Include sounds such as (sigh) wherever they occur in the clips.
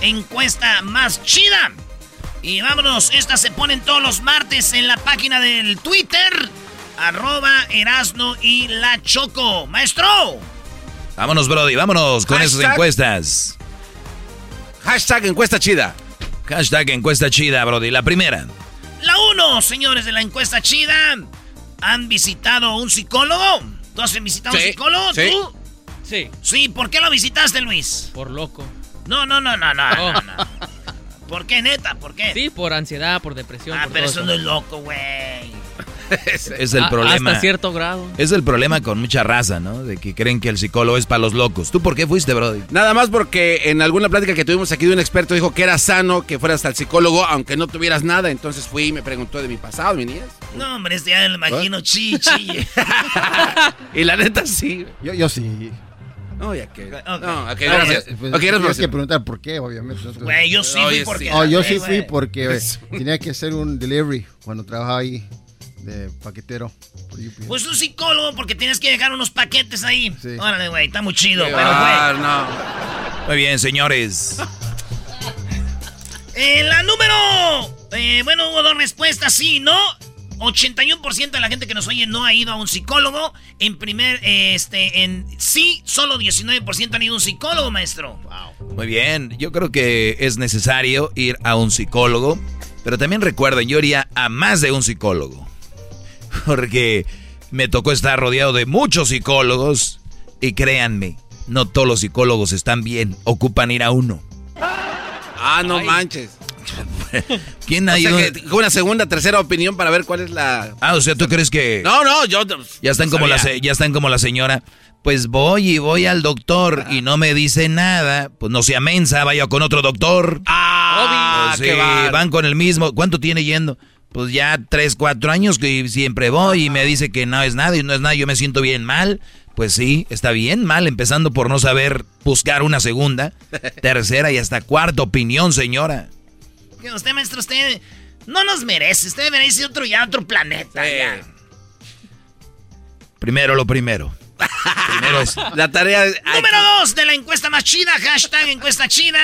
Encuesta más chida. Y vámonos, estas se ponen todos los martes en la página del Twitter. Arroba Erasno y la Choco. Maestro. Vámonos, Brody, vámonos con esas encuestas. Hashtag encuesta chida. Hashtag encuesta chida, Brody. La primera. La uno, señores de la encuesta chida. ¿Han visitado un psicólogo? ¿Tú has visitado un psicólogo? sí. ¿Tú? Sí, Sí, ¿por qué lo visitaste, Luis? por loco. No, no, no, no, no. Oh. no, no. ¿Por qué, neta? ¿Por qué? Sí, por ansiedad, por depresión. Ah, por pero todo eso no es loco, güey. Es el A- problema. Hasta cierto grado. Es el problema con mucha raza, ¿no? De que creen que el psicólogo es para los locos. ¿Tú por qué fuiste, Brody? Nada más porque en alguna plática que tuvimos aquí de un experto dijo que era sano que fueras al psicólogo aunque no tuvieras nada. Entonces fui y me preguntó de mi pasado, mi niñez. No, hombre, este ya me lo imagino chichi. (laughs) Y la neta sí. Yo, yo sí. No, ya que. Ok. No, ok, gracias. Pues, Ok, gracias por tienes que preguntar por qué, obviamente. Güey, yo sí Oye, fui porque... Oh, yo sí fui porque tenía que hacer un delivery cuando trabajaba ahí de paquetero. Pues un psicólogo porque tienes que dejar unos paquetes ahí. Sí. Órale, güey, está muy chido, pero Ah, güey. no. Muy bien, señores. Eh, la número... eh, bueno, hubo dos respuestas, sí, ¿no? 81% de la gente que nos oye no ha ido a un psicólogo. En primer, eh, este, en sí, solo 19% han ido a un psicólogo, maestro. Muy bien. Yo creo que es necesario ir a un psicólogo. Pero también recuerden, yo iría a más de un psicólogo. (laughs) Porque me tocó estar rodeado de muchos psicólogos. Y créanme, no todos los psicólogos están bien. Ocupan ir a uno. Ah, no manches. (laughs) ¿Quién O ha sea ido? que una segunda, tercera opinión para ver cuál es la. Ah, o sea, ¿tú crees que No, no, yo. ya están como la ya están como la señora? Pues voy y voy al doctor y no me dice nada. Pues no sea mensa, vaya con otro doctor. Ah, Pues sí, bárbaro. van con el mismo. ¿Cuánto tiene yendo? Pues ya tres, cuatro años que siempre voy y me dice que no es nada y no es nada. Yo me siento bien mal. Pues sí, está bien mal, empezando por no saber buscar una segunda, (laughs) tercera y hasta cuarta opinión, señora. Que Usted, maestro, usted no nos merece. Usted merece otro ya, otro planeta. Sí. ya. Primero lo primero. Primero es. La tarea. (laughs) Número dos de la encuesta más chida, hashtag encuesta chida.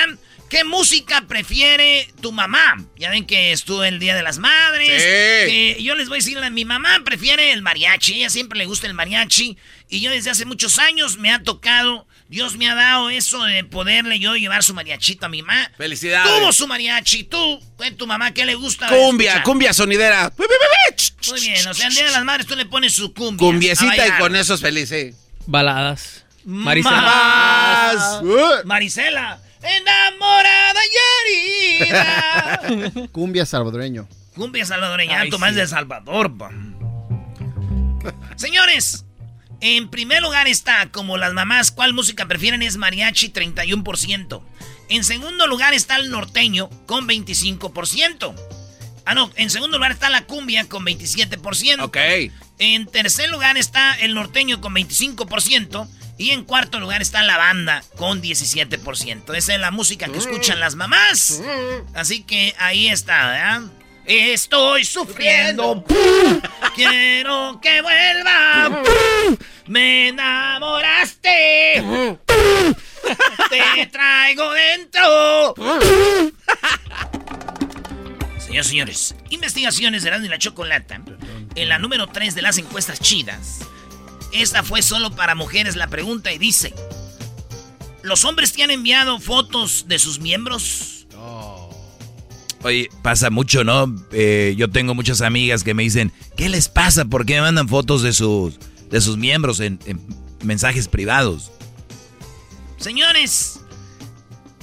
¿Qué música prefiere tu mamá? Ya ven que estuvo el Día de las Madres. Sí. que yo les voy a decir, mi mamá prefiere el mariachi. Ella siempre le gusta el mariachi. Y yo desde hace muchos años me ha tocado, Dios me ha dado eso de poderle yo llevar su mariachito a mi mamá. Felicidades. Tuvo su mariachi. Tú, ¿qué tu mamá qué le gusta? Cumbia, escuchar? cumbia sonidera. Muy bien, o sea, el Día de las Madres tú le pones su cumbia. Cumbiecita y con eso es feliz, sí. Baladas. Marisa. Más ¡Sas! Marisela, enamorada y herida. (laughs) Cumbia salvadoreño. Cumbia salvadoreña, Ay, Tomás sí. de Salvador, pa. Señores, en primer lugar está, como las mamás, ¿cuál música prefieren? Es mariachi, 31%. En segundo lugar está el norteño, con 25%. Ah, no, en segundo lugar está la cumbia, con 27%. Ok. En tercer lugar está el norteño, con 25%. Y en cuarto lugar está la banda, con 17%. Esa es la música que escuchan las mamás. Así que ahí está, ¿verdad? Estoy sufriendo. Quiero que vuelva. Me enamoraste. Te traigo dentro. Señores, señores, investigaciones de Erasmo y la Chocolata. En la número 3 de las encuestas chidas. Esta fue solo para mujeres la pregunta y dice: ¿Los hombres te han enviado fotos de sus miembros? Oye, pasa mucho, ¿no? Eh, yo tengo muchas amigas que me dicen, ¿qué les pasa? ¿Por qué me mandan fotos de sus, de sus miembros en, en mensajes privados? Señores,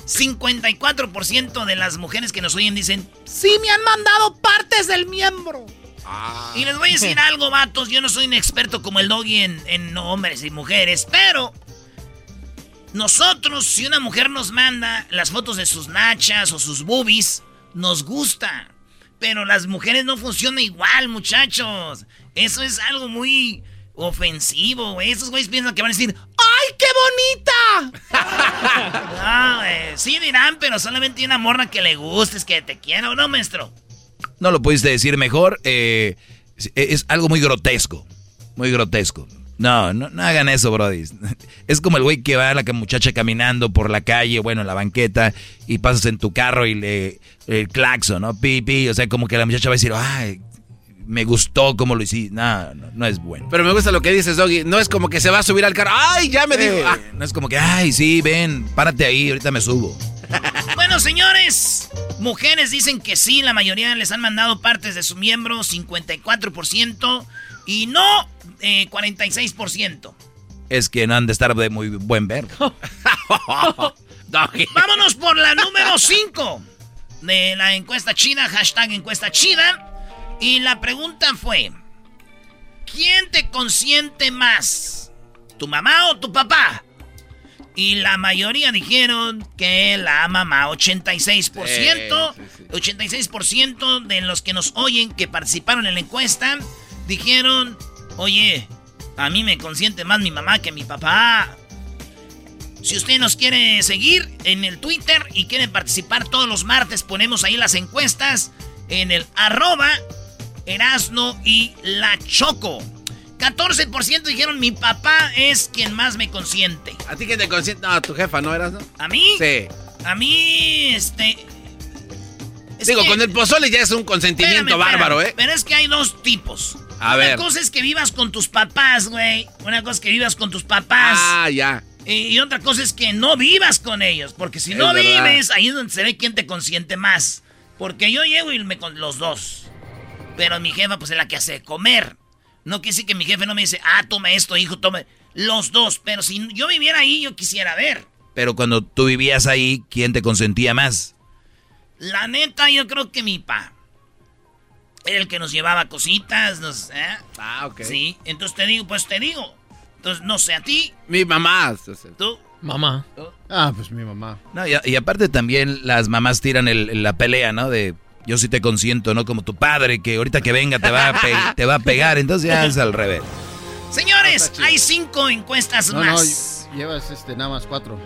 54% de las mujeres que nos oyen dicen, sí me han mandado partes del miembro. Y les voy a decir (laughs) algo, vatos, yo no soy un experto como el doggy en, en hombres y mujeres, pero nosotros, si una mujer nos manda las fotos de sus nachas o sus boobies, nos gusta. Pero las mujeres no funcionan igual, muchachos. Eso es algo muy ofensivo, güey. Esos güeyes piensan que van a decir, ¡ay, qué bonita! (laughs) no. Sí dirán, pero solamente hay una morra que le gustes, que te quiera, ¿o no, maestro? No lo pudiste decir mejor. eh, es, es algo muy grotesco. Muy grotesco. No, no, no hagan eso, Brody. (laughs) Es como el güey que va a la muchacha caminando por la calle, bueno, en la banqueta, y pasas en tu carro y le el claxon, ¿no? Pi, pi. O sea, como que la muchacha va a decir, ay, me gustó como lo hiciste. No, no, no es bueno. Pero me gusta lo que dices, Doggy. No es como que se va a subir al carro. ¡Ay, ya me dijo! Eh, Ah, No es como que, ay, sí, ven, párate ahí, ahorita me subo. (laughs) Bueno, señores, mujeres dicen que sí, la mayoría les han mandado partes de su miembro, 54%, y no, eh, 46%. Es que no han de estar de muy buen ver. (laughs) Vámonos por la número 5 de la encuesta chida, hashtag encuesta chida. Y la pregunta fue, ¿quién te consiente más? ¿Tu mamá o tu papá? Y la mayoría dijeron que la mamá, 86%. Sí, sí, sí. 86% de los que nos oyen, que participaron en la encuesta, dijeron, oye, a mí me consiente más mi mamá que mi papá. Si usted nos quiere seguir en el Twitter y quiere participar todos los martes, ponemos ahí las encuestas en el arroba Erasno y la Choco. 14% dijeron mi papá es quien más me consiente. ¿A ti que te consiente? No, tu jefa, ¿no eras, no? ¿A mí? Sí. A mí, este... es Digo, que- con el pozole ya es un consentimiento Espérame, bárbaro, espérame. ¿eh? Pero es que hay dos tipos. A Una cosa es que vivas con tus papás, güey. Una cosa es que vivas con tus papás. Ah, ya. Y, y otra cosa es que no vivas con ellos. Porque si Es no verdad. vives, ahí es donde se ve quién te consiente más. Porque yo llego y me con los dos. Pero mi jefa, pues es la que hace comer. No quiere decir que mi jefe no me dice, ah, toma esto, hijo, toma. Los dos. Pero si yo viviera ahí, yo quisiera ver. Pero cuando tú vivías ahí, ¿quién te consentía más? La neta, yo creo que mi pa. Era el que nos llevaba cositas, nos, ¿eh? Ah, ok. Sí, entonces te digo, pues te digo. Entonces, no sé, a ti, Mi mamá. tú. Mamá. Ah, pues mi mamá. No, y, aparte también las mamás tiran el- la pelea, ¿no? De yo sí te consiento, ¿no? Como tu padre, que ahorita que venga te va a, pe- (laughs) te va a pegar. Entonces ya es al revés. Señores, hay cinco encuestas No, no, más. llevas este, nada más cuatro.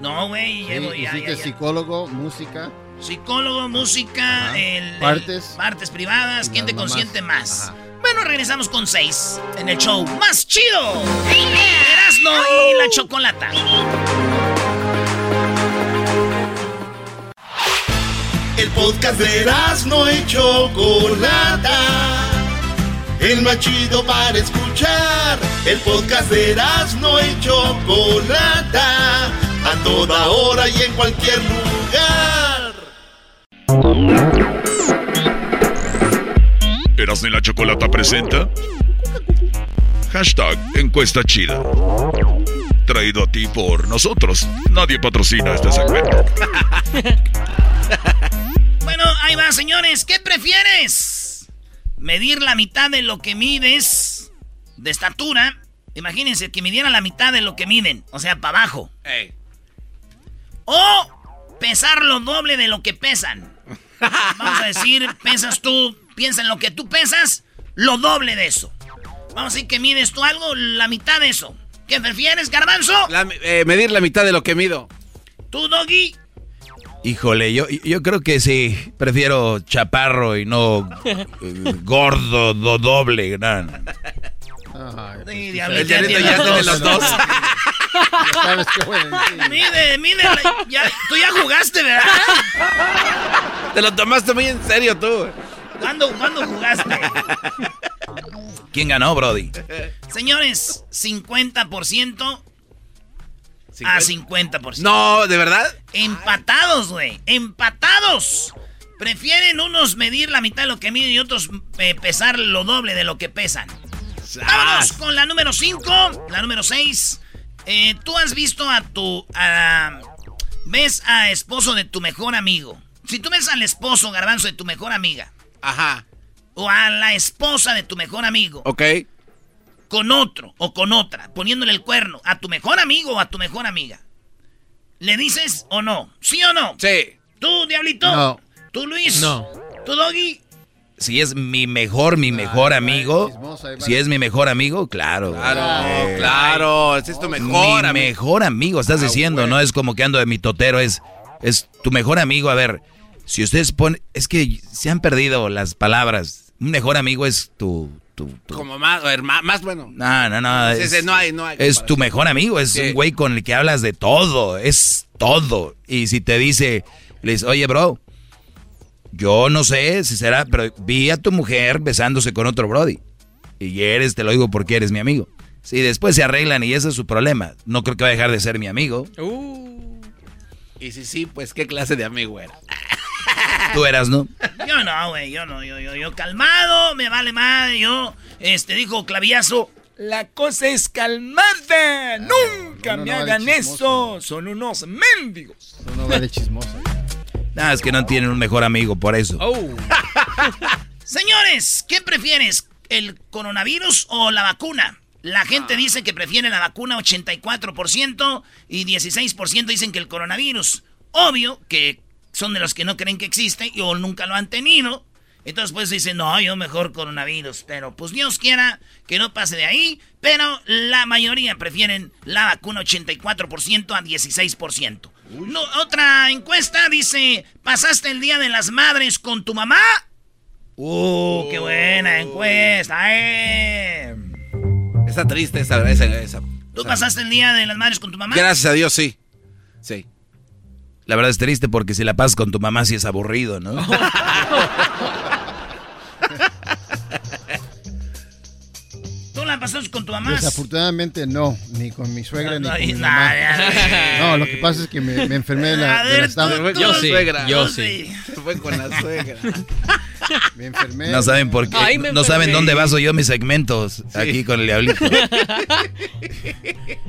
No, güey, Sí, llevo ya, hiciste ya, ya. psicólogo, música. Psicólogo, música, el, el- Partes. partes privadas, ¿quién te consiente más? Ajá. Bueno, regresamos con seis en el show más chido. Erasmo y la chocolata. El podcast de no y Chocolata. El más chido para escuchar. El podcast de no y Chocolata. A toda hora y en cualquier lugar. Erasmo y la Chocolata presenta Hashtag Encuesta Chida Traído a ti por nosotros. Nadie patrocina este segmento. (laughs) Bueno, ahí va, señores. ¿Qué prefieres? ¿Medir la mitad de lo que mides de estatura? Imagínense que midieran la mitad de lo que miden, o sea, para abajo. Ey. O pesar lo doble de lo que pesan. Vamos a decir, pesas tú, piensa en lo que tú pesas, lo doble de eso. Vamos a decir que mides tú algo, la mitad de eso. ¿Qué prefieres, garbanzo? La- eh, medir la mitad de lo que mido. ¿Tú, Doggy? Híjole, yo, yo creo que sí, prefiero chaparro y no eh, gordo, do- doble. no, no. Ay, pues, diablito, ya tiene los dos. (laughs) Ya sabes qué voy a decir. Mide, mide. ya- tú ya jugaste, ¿verdad? Te lo tomaste muy en serio tú. ¿Cuándo, ¿Cuándo jugaste? ¿Quién ganó, Brody? Señores, 50% a 50%. No, ¿de verdad? Empatados, güey. Empatados. Prefieren unos medir la mitad de lo que miden y otros eh, pesar lo doble de lo que pesan. Vámonos con la número 5. La número 6. Tú has visto a tu... a- ves a esposo de tu mejor amigo. Si tú ves al esposo, garbanzo, de tu mejor amiga. Ajá. O a la esposa de tu mejor amigo. Ok. Con otro o con otra. Poniéndole el cuerno. A tu mejor amigo o a tu mejor amiga. ¿Le dices o no? ¿Sí o no? Sí. ¿Tú, Diablito? No. ¿Tú, Luis? No. ¿Tú, Doggy? Si es mi mejor, mi mejor amigo. chismoso, Si es mi mejor amigo, claro. Claro, Eh, claro. Ese es tu mejor mi amigo. mejor amigo, estás Ah, diciendo, güey. no es como que ando de mi totero, es, es tu mejor amigo. A ver, si ustedes ponen, es que se han perdido las palabras. Un mejor amigo es tu, tu, tu- Como más, más bueno. no, no, no. Es, no hay- no hay es tu mejor amigo, es Sí. un güey con el que hablas de todo, es todo. Y si te dice, le dices, oye, bro, yo no sé si será, pero vi a tu mujer besándose con otro Brody. Y eres, te lo digo porque eres mi amigo. Si después se arreglan y ese es su problema, no creo que va a dejar de ser mi amigo. Uh, Y si sí, pues qué clase de amigo era. (laughs) Tú eras, ¿no? Yo no, güey, yo no, yo, yo, yo calmado, me vale madre, yo, este, dijo Clavillazo. La cosa es calmada, nunca no, no, me no, hagan vale, chismoso. eso, son unos mendigos. Eso no va de chismoso. Nada, es que no tienen un mejor amigo por eso. oh. (laughs) Señores, ¿qué prefieres? ¿El coronavirus o la vacuna? La gente dice que prefiere la vacuna 84% y 16% dicen que el coronavirus. Obvio que son de los que no creen que existe y o nunca lo han tenido. Entonces pues dicen, no, yo mejor coronavirus. Pero pues Dios quiera que no pase de ahí. Pero la mayoría prefieren la vacuna 84% a 16%. No, otra encuesta dice, ¿pasaste el Día de las Madres con tu mamá? ¡Uh, qué buena encuesta! ¡Eh! Está triste esa. esa, esa- ¿Tú esa- pasaste el día de las madres con tu mamá? Gracias a Dios, sí. Sí. La verdad es triste porque si la pasas con tu mamá sí es aburrido, ¿no? (laughs) la pasaste con tu mamá? Desafortunadamente no, ni con mi suegra ni No, con mi mamá. (laughs) No, lo que pasa es que me, me enfermé de la, de la Yo sí, suegra. yo sí. Fue con la suegra. Me enfermé. No saben por qué, Ay, no saben dónde baso yo mis segmentos aquí con el diablito. (laughs)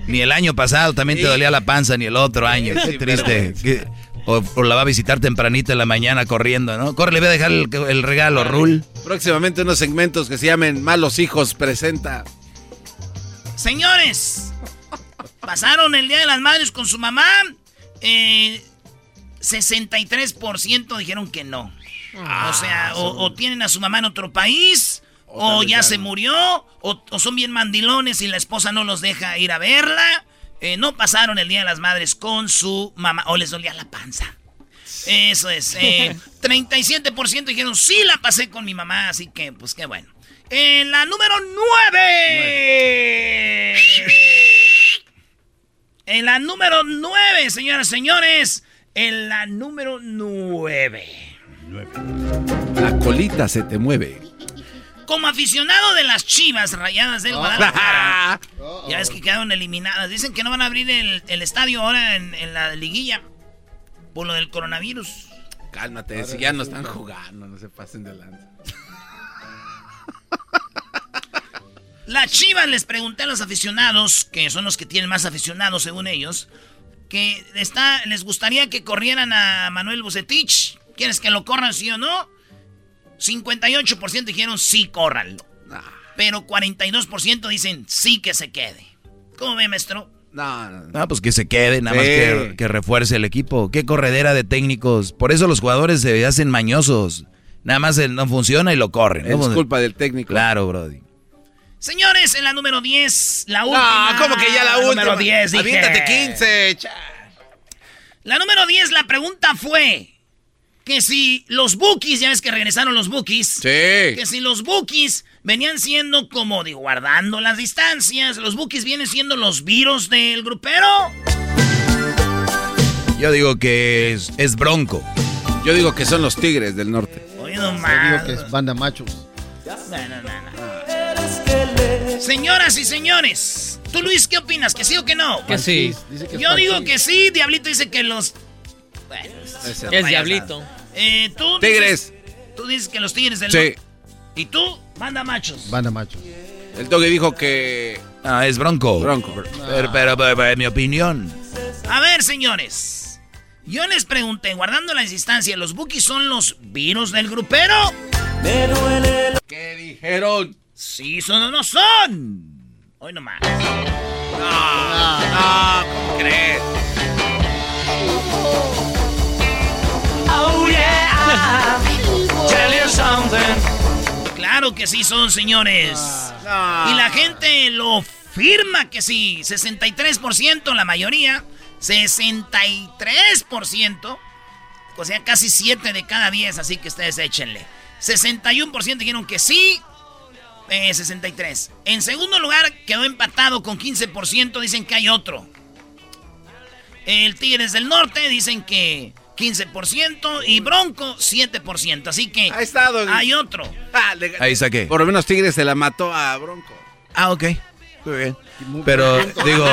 ni el año pasado también te dolía la panza, ni el otro año. Sí, Qué triste. Qué- o, o la va a visitar tempranito en la mañana corriendo, ¿no? Corre, le voy a dejar el, el regalo, Rul. Próximamente unos segmentos que se llamen Malos Hijos presenta. Señores, pasaron el día de las madres con su mamá. Eh, 63% dijeron que no. o sea, o, o tienen a su mamá en otro país, O ya ya se no. murió, o, o son bien mandilones y la esposa no los deja ir a verla. Eh, no pasaron el día de las madres con su mamá, o les dolía la panza. Eso es. (laughs) eh, 37% dijeron, sí la pasé con mi mamá, así que, pues qué bueno. En la número 9. En la número 9, señoras y señores. En la número 9. La colita se te mueve. Como aficionado de las chivas rayadas del Guadalajara. (laughs) ya ves que quedaron eliminadas. Dicen que no van a abrir el, el estadio ahora en, en la liguilla. Por lo del coronavirus. Cálmate, si ya no están jugando, no se pasen de lanza. (laughs) Las Chivas les pregunté a los aficionados, que son los que tienen más aficionados según ellos, que está, les gustaría que corrieran a Manuel Bucetich. ¿Quieres que lo corran sí o no? 58% dijeron sí, córranlo. Pero 42% dicen sí que se quede. ¿Cómo ve, maestro? No, no, No, pues que se quede, nada más que, que refuerce el equipo. Qué corredera de técnicos. Por eso los jugadores se hacen mañosos. Nada más no funciona y lo corren. Es ¿no? culpa del técnico. Claro, Brody. Señores, en la número 10, la última. No, ¿cómo que ya la última? Número 10, dije. Aviéntate 15. cha. La número 10, la pregunta fue que si los Bookies, ya ves que regresaron los Bookies, Sí. que si los Bookies venían siendo como, digo, guardando las distancias, los Bookies vienen siendo los virus del grupero. Yo digo que es, es bronco. Yo digo que son los tigres del norte. Oye, Yo nomás. digo que es banda machos. No, no, no, no. Señoras y señores, tú Luis, ¿qué opinas? ¿Que sí o que no? Que sí. Dice que es Yo digo que sí, Diablito dice que los... Bueno, Es diablito. Eh, tú Tigres. dices- tú dices que los tigres del Sí. ¿Y tú? Manda machos. Banda machos. El doggy dijo que. Ah, es bronco. Bronco. Pero, pero, pero, pero, en mi opinión. A ver, señores. Yo les pregunté, guardando la distancia, ¿los Bookies son los virus del grupero? ¿Qué dijeron? Sí, son o no son. Hoy nomás. No, ¿cómo crees? (laughs) Claro que sí son, señores. Y la gente lo firma que sí. 63%, la mayoría. 63%. O sea, casi 7 de cada 10, así que ustedes échenle. 61% dijeron que sí. eh, 63. En segundo lugar, quedó empatado con 15%. Dicen que hay otro. El Tigres del Norte dicen que 15% y Bronco 7%. Así que Ahí está, doggy. hay otro. Ah, le- Ahí saqué. Por lo menos Tigres se la mató a Bronco. Ah, ok. Muy bien. Pero (laughs) digo,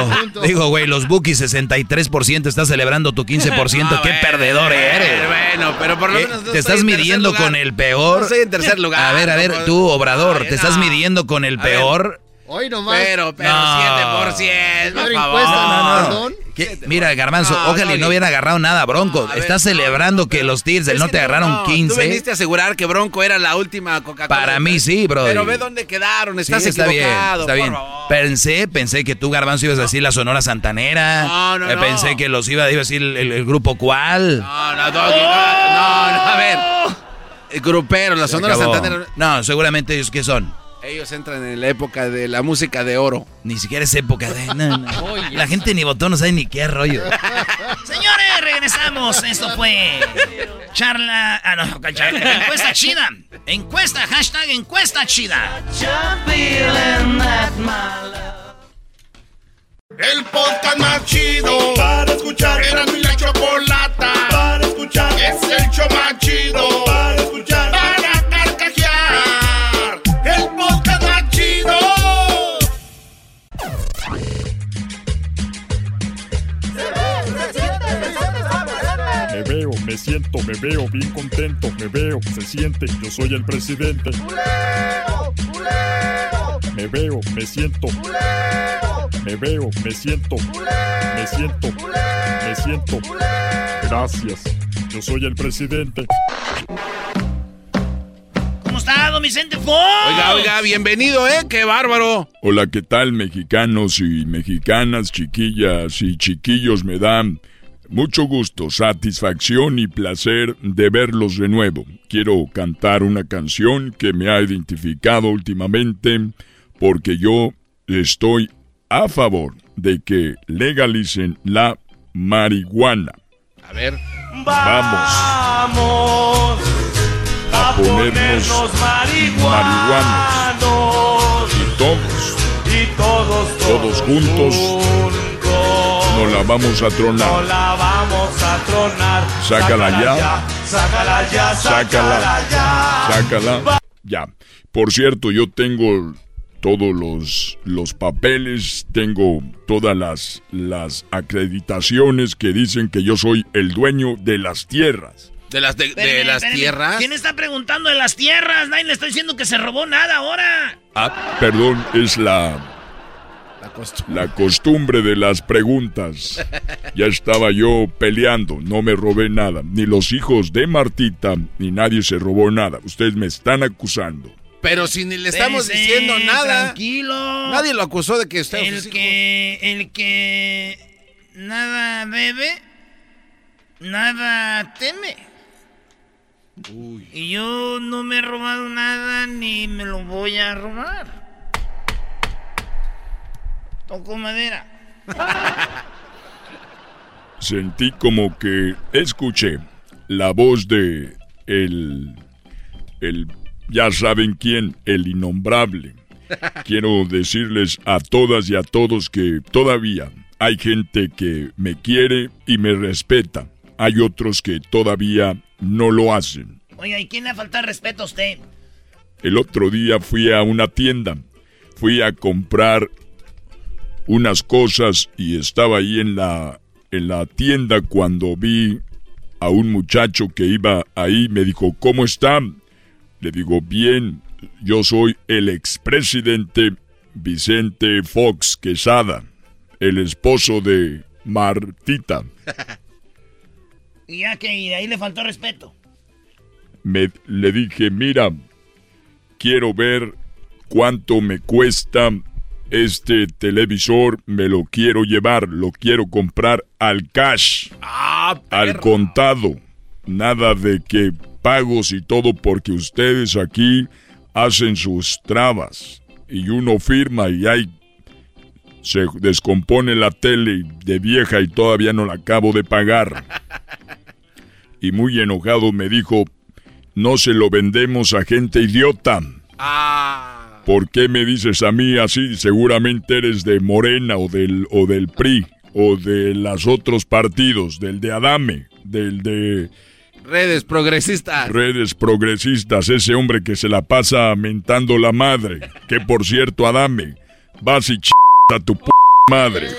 digo, güey, los Bookies 63% está celebrando tu 15%. No, (laughs) ¡Qué bueno, perdedor eres! Bueno, pero por lo ¿Qué? menos. no ¿Te estoy estás en tercer midiendo lugar. con el peor? No estoy en tercer lugar. A ver, a ver, tú, Obrador, Ay, ¿te estás no. midiendo con el A ver. peor? Hoy nomás. Pero, pero, No. 7%, por favor. encuesta, No, no, no. Perdón. ¿Qué? Mira, Garbanzo, No, ojalá y Doggy. no hubiera agarrado nada, Bronco. No, ver, Estás no, celebrando no, que los Tigres del Norte no, agarraron no, 15. Tú veniste a asegurar que Bronco era la última Coca-Cola. Para mí sí, brother. Pero ve dónde quedaron, estás Sí, está bien, está por bien. Pensé, pensé que tú, Garbanzo, ibas a decir la Sonora Santanera. No, no, Eh, no. Pensé que los iba, a decir el, el- el grupo cuál. No, no, no, no, no, a ver. El grupero, la Se Sonora acabó. Santanera. No, seguramente ellos que son. Ellos entran en la época de la música de oro. Ni siquiera es época de. no, no. (laughs) Oye. La gente ni votó, no sabe ni qué rollo. (laughs) Señores, regresamos. Esto fue charla. Ah, no, charla. Encuesta chida. Encuesta, hashtag encuesta chida. El podcast más chido para escuchar. Era mi la chocolata para escuchar. Es el show más chido para me siento, me veo bien contento, me veo, se siente, yo soy el presidente. Me veo, me siento. Me veo, me siento. Me siento, me siento. Gracias, yo soy el presidente. ¿Cómo está, don Vicente Fox? Oiga, oiga, bienvenido, ¿eh? ¡Qué bárbaro! Hola, ¿qué tal mexicanos y mexicanas, chiquillas y chiquillos? Me dan mucho gusto, satisfacción y placer de verlos de nuevo. Quiero cantar una canción que me ha identificado últimamente porque yo estoy a favor de que legalicen la marihuana. A ver. Vamos a ponernos marihuanos y todos, todos juntos nos la vamos a tronar. Sácala ya, sácala, sácala. Ya. Por cierto, yo tengo todos los, los papeles, tengo todas las, las acreditaciones que dicen que yo soy el dueño de las tierras. ¿De las, de, Espérame, las espérame. tierras? ¿Quién está preguntando de las tierras? Nadie le está diciendo que se robó nada ahora. Ah, perdón, es la, La costumbre. la costumbre de las preguntas. Ya estaba yo peleando, no me robé nada. Ni los hijos de Martita, ni nadie se robó nada. Ustedes me están acusando. Pero si ni le estamos diciendo nada. Tranquilo. Nadie lo acusó de que usted El que, el que nada bebe, nada teme. Y yo no me he robado nada ni me lo voy a robar. Toco madera. Sentí como que escuché la voz de el el ya saben quién, el innombrable. Quiero decirles a todas y a todos que todavía hay gente que me quiere y me respeta. Hay otros que todavía no lo hacen. Oiga, ¿y quién le falta respeto a usted? El otro día fui a una tienda. Fui a comprar unas cosas y estaba ahí en la en la tienda cuando vi a un muchacho que iba ahí. Me dijo, ¿cómo está? Le digo, bien. Yo soy el expresidente Vicente Fox Quesada, el esposo de Martita. (laughs) Y ya que y de ahí le faltó respeto. me, le dije, mira, quiero ver cuánto me cuesta este televisor, me lo quiero llevar, lo quiero comprar al cash, Ah, al contado. Nada de que pagos y todo porque ustedes aquí hacen sus trabas y uno firma y hay se descompone la tele de vieja y todavía no la acabo de pagar. Y muy enojado me dijo, no se lo vendemos a gente idiota. Ah. ¿Por qué me dices a mí así? Seguramente eres de Morena o del, o del PRI o de los otros partidos, del de Adame, del de Redes progresistas. redes progresistas, ese hombre que se la pasa mentando la madre. Que por cierto, Adame, vas y ch a tu p madre. (laughs)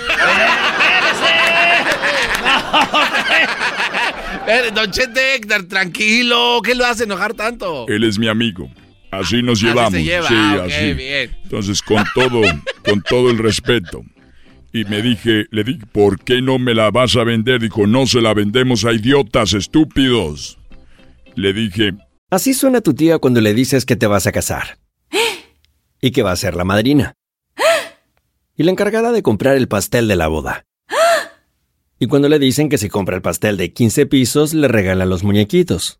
Eh, Don Chente Héctor, tranquilo. ¿Qué lo hace enojar tanto? Él es mi amigo. Así nos Así llevamos. se lleva. Sí, Ah, así. bien. Entonces, con todo, con todo el respeto. Y me dije, le dije, ¿por qué no me la vas a vender? Dijo, no se la vendemos a idiotas estúpidos. Le dije, Así suena tu tía cuando le dices que te vas a casar. (gasps) Y que va a ser la madrina. Y la encargada de comprar el pastel de la boda. (gasps) Y cuando le dicen que si compra el pastel de 15 pisos, le regalan los muñequitos.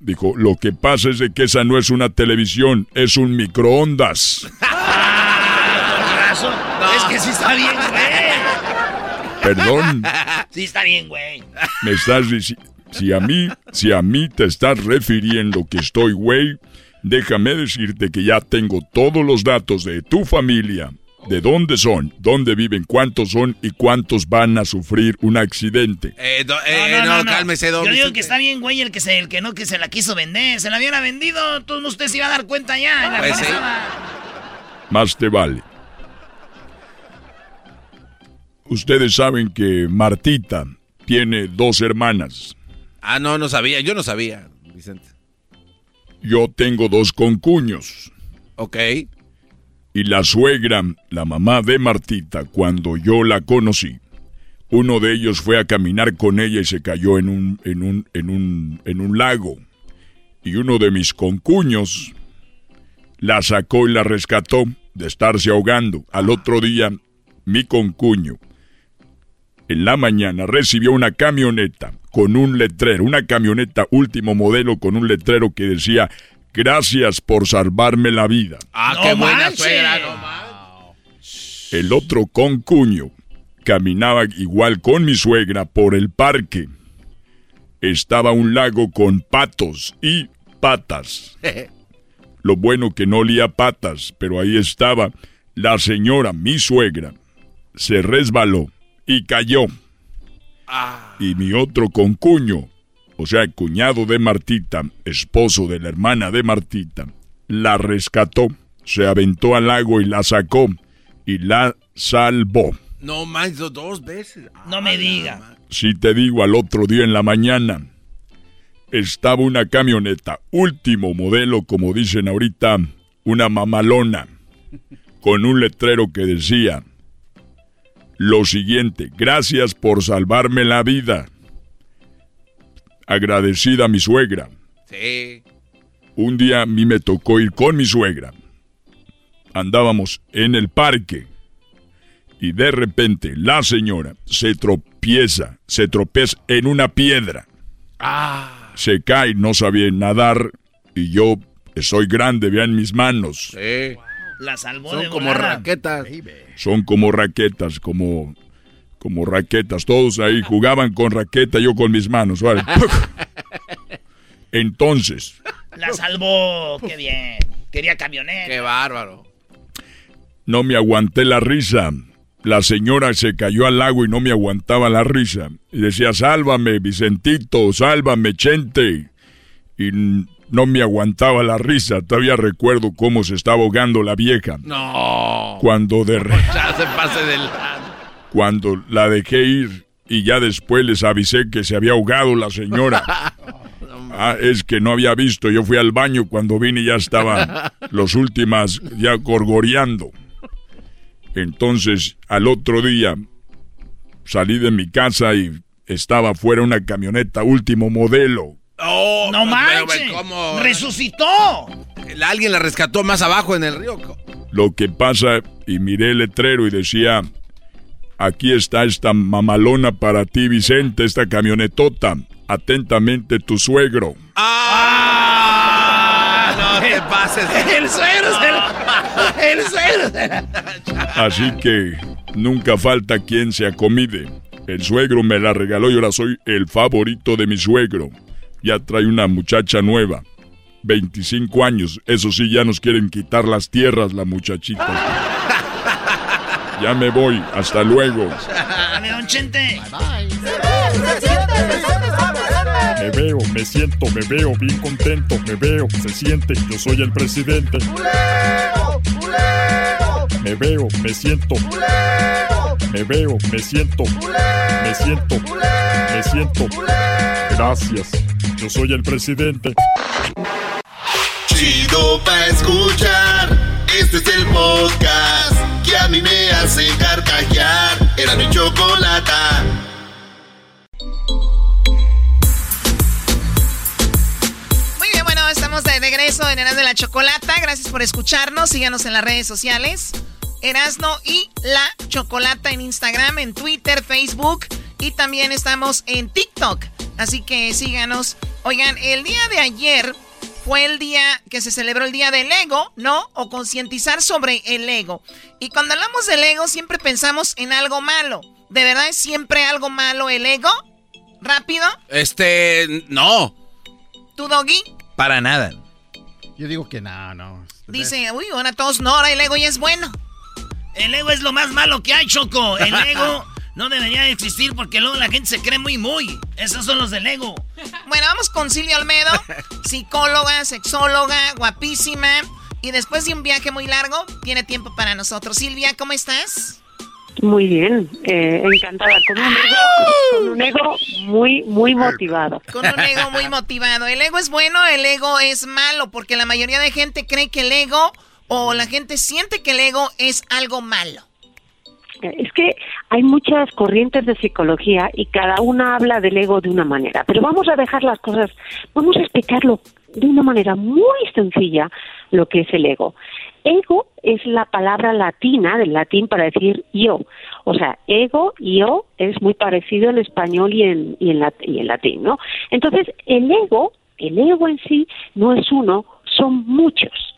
Dijo, lo que pasa es de que esa no es una televisión, es un microondas. Es que sí está bien, güey. Perdón, (laughs) Sí está bien, güey. me estás diciendo... Si a mí, si a mí te estás refiriendo que estoy güey, déjame decirte que ya tengo todos los datos de tu familia. De dónde son, dónde viven, cuántos son y cuántos van a sufrir un accidente. Eh, do- eh, no, cálmese, don Yo digo que está bien, güey, el que, se, el que no que se la quiso vender. Se la hubiera vendido, todo usted se iba a dar cuenta ya. en la Pues sí. Más te vale. Ustedes saben que Martita tiene dos hermanas. Ah, no, no sabía. Yo no sabía, Vicente. Yo tengo dos concuños. Ok. Y la suegra, la mamá de Martita, cuando yo la conocí, uno de ellos fue a caminar con ella y se cayó en un, en un, en un, en un lago. Y uno de mis concuños la sacó y la rescató de estarse ahogando. Al otro día, mi concuño, en la mañana, recibió una camioneta con un letrero, una camioneta último modelo con un letrero que decía, gracias por salvarme la vida. Ah, No qué buena manches. suegra, no. El otro concuño caminaba igual con mi suegra por el parque. Estaba un lago con patos y patas. (laughs) Lo bueno que no olía patas, pero ahí estaba la señora, mi suegra. Se resbaló y cayó. Y mi otro concuño, o sea, cuñado de Martita, esposo de la hermana de Martita, la rescató, se aventó al lago y la sacó y la salvó. No do- dos veces. No me diga. Si te digo al otro día en la mañana, estaba una camioneta, último modelo, como dicen ahorita, una mamalona, con un letrero que decía lo siguiente, gracias por salvarme la vida. Agradecida a mi suegra. Sí. Un día a mí me tocó ir con mi suegra. Andábamos en el parque y de repente la señora se tropieza, se tropeza en una piedra. Se cae, no sabía nadar y yo soy grande, vean mis manos. Sí. La salvó Son de como raquetas. Son como raquetas, como como raquetas. Todos ahí jugaban con raqueta, yo con mis manos. ¿vale? (laughs) Entonces, La salvó. Qué bien. Quería camioneta. Qué bárbaro. No me aguanté la risa. La señora se cayó al lago y no me aguantaba la risa. Y decía, sálvame, Vicentito, sálvame, Chente. Y no me aguantaba la risa. Todavía recuerdo cómo se estaba ahogando la vieja. No. Cuando, de re- Ya se pase del... cuando la dejé ir y ya después les avisé que se había ahogado la señora. (laughs) Ah, es que no había visto. Yo fui al baño cuando vine y ya estaban los últimas ya gorgoreando. Entonces, al otro día, salí de mi casa y estaba fuera una camioneta último modelo. Oh, No manches. Resucitó. Alguien la rescató más abajo en el río. Lo que pasa, y miré el letrero y decía, aquí está esta mamalona para ti, Vicente, esta camionetota. Atentamente tu suegro. ¡Ah! No te pases. (laughs) El suegro se la- El suegro se la- Así que nunca falta quien se acomide. El suegro me la regaló y ahora soy el favorito de mi suegro. Ya trae una muchacha nueva. 25 años. Eso sí, ya nos quieren quitar las tierras, la muchachita. Ya me voy. Hasta luego. Dale, don Chente. Me veo, me siento, me veo bien contento. Me veo, se siente. Yo soy el presidente. Me veo, me siento. Me veo, me siento. Me siento. Me siento. Gracias. Yo soy el presidente. Chido pa' escuchar. Este es el podcast que a mí me hace carcajear. Era mi chocolata. Muy bien, bueno, estamos de regreso en Erasmo de la Chocolata. Gracias por escucharnos. Síganos en las redes sociales. Erasno y la Chocolata en Instagram, en Twitter, Facebook y también estamos en TikTok. Así que síganos. Oigan, el día de ayer fue el día que se celebró el día del ego, ¿no? O concientizar sobre el ego. Y cuando hablamos del ego siempre pensamos en algo malo. ¿De verdad es siempre algo malo el ego? ¿Rápido? Este, no. ¿Tú, Doggy? Para nada. Yo digo que no, no. Dice, uy, ahora todos no, ahora el ego ya es bueno. El ego es lo más malo que hay, Choco. El (laughs) ego no debería existir porque luego la gente se cree muy, muy. Esos son los del ego. Bueno, vamos con Silvia Olmedo, psicóloga, sexóloga, guapísima. Y después de un viaje muy largo, tiene tiempo para nosotros. Silvia, ¿cómo estás? Muy bien, eh, encantada. Con un, ego, con un ego muy, muy motivado. Con un ego muy motivado. ¿El ego es bueno el ego es malo? Porque la mayoría de gente cree que el ego o la gente siente que el ego es algo malo. Es que hay muchas corrientes de psicología y cada una habla del ego de una manera. Pero vamos a dejar las cosas, vamos a explicarlo de una manera muy sencilla lo que es el ego. Ego es la palabra latina, del latín para decir yo. O sea, ego, yo, es muy parecido en español y en, y en, y en latín, ¿no? Entonces, el ego, el ego en sí, no es uno, son muchos.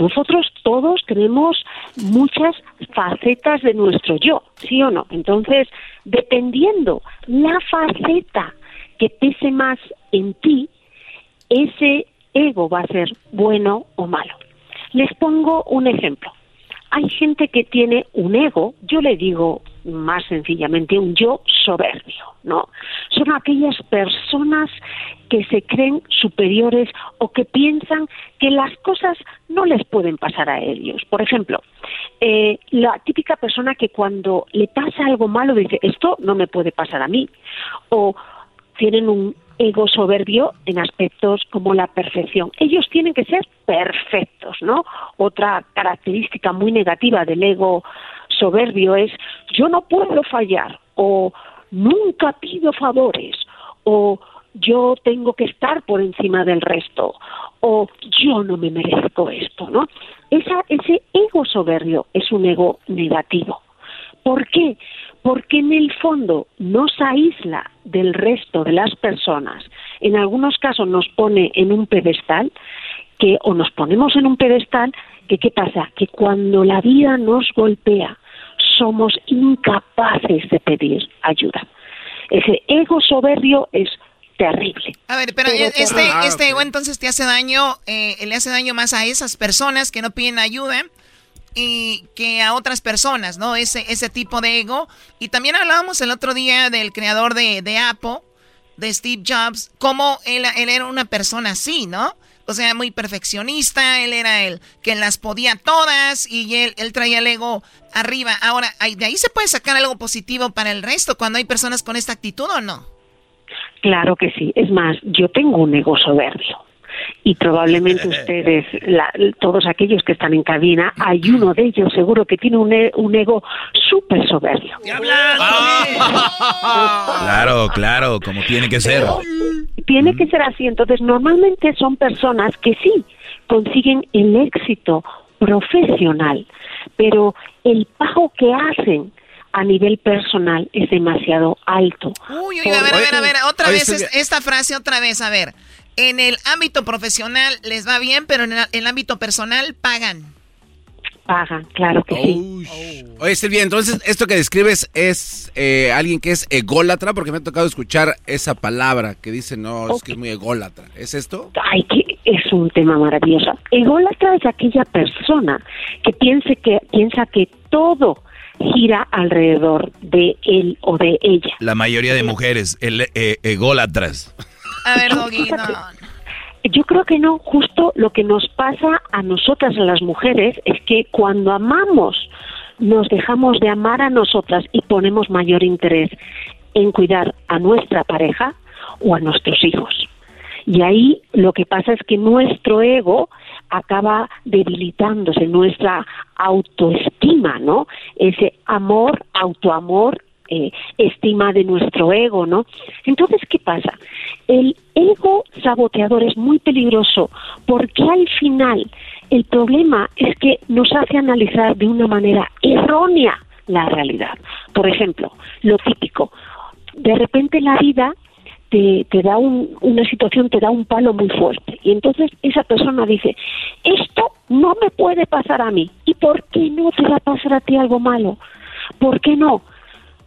Nosotros todos tenemos muchas facetas de nuestro yo, ¿sí o no? Entonces, dependiendo la faceta que pese más en ti, ese ego va a ser bueno o malo. Les pongo un ejemplo. Hay gente que tiene un ego, yo le digo más sencillamente un yo soberbio, ¿no? Son aquellas personas que se creen superiores o que piensan que las cosas no les pueden pasar a ellos. Por ejemplo, eh, la típica persona que cuando le pasa algo malo dice, esto no me puede pasar a mí. O tienen un ego soberbio en aspectos como la perfección. Ellos tienen que ser perfectos, ¿no? Otra característica muy negativa del ego soberbio es yo no puedo fallar o nunca pido favores o yo tengo que estar por encima del resto o yo no me merezco esto, ¿no? Esa, ese ego soberbio es un ego negativo. ¿Por qué? Porque en el fondo nos aísla del resto de las personas. En algunos casos nos pone en un pedestal que o nos ponemos en un pedestal que qué pasa que cuando la vida nos golpea somos incapaces de pedir ayuda. Ese ego soberbio es terrible. A ver, pero, este, este ego entonces te hace daño, eh, le hace daño más a esas personas que no piden ayuda y que a otras personas, ¿no? Ese, ese tipo de ego. Y también hablábamos el otro día del creador de, de Apple, de Steve Jobs, cómo él, él era una persona así, ¿no? O sea, muy perfeccionista, él era el que las podía todas y él, él traía el ego arriba. Ahora, ¿de ahí se puede sacar algo positivo para el resto cuando hay personas con esta actitud o no? Claro que sí. Es más, yo tengo un ego soberbio y probablemente (laughs) ustedes, todos aquellos que están en cabina, hay uno de ellos seguro que tiene un, e, un ego súper soberbio. (laughs) claro, claro, como tiene que ser. Tiene que ser así. Entonces, normalmente son personas que sí consiguen el éxito profesional, pero el pago que hacen a nivel personal es demasiado alto. Uy, uy, a ver, a ver, a ver, otra vez esta frase, otra vez, a ver en el ámbito profesional les va bien, pero en el, ámbito personal pagan. Pagan, claro que sí. Oye, Silvia, entonces esto que describes es eh, alguien que es ególatra, porque me ha tocado escuchar esa palabra que dice, no, es que es muy ególatra. ¿Es esto? Ay, que es un tema maravilloso. Ególatra es aquella persona que piense que piensa que todo gira alrededor de él o de ella. La mayoría de mujeres, el, eh, ególatras. A ver, Doggy, Yo creo que no, justo lo que nos pasa a nosotras, a las mujeres, es que cuando amamos, nos dejamos de amar a nosotras y ponemos mayor interés en cuidar a nuestra pareja o a nuestros hijos. Y ahí lo que pasa es que nuestro ego acaba debilitándose, nuestra autoestima, ¿no? Ese amor, autoamor eh, estima de nuestro ego, ¿no? Entonces, ¿qué pasa? El ego saboteador es muy peligroso porque al final el problema es que nos hace analizar de una manera errónea la realidad. Por ejemplo, lo típico, de repente la vida te, te da una situación, te da un palo muy fuerte. Y entonces esa persona dice, esto no me puede pasar a mí. ¿Y por qué no te va a pasar a ti algo malo? ¿Por qué no?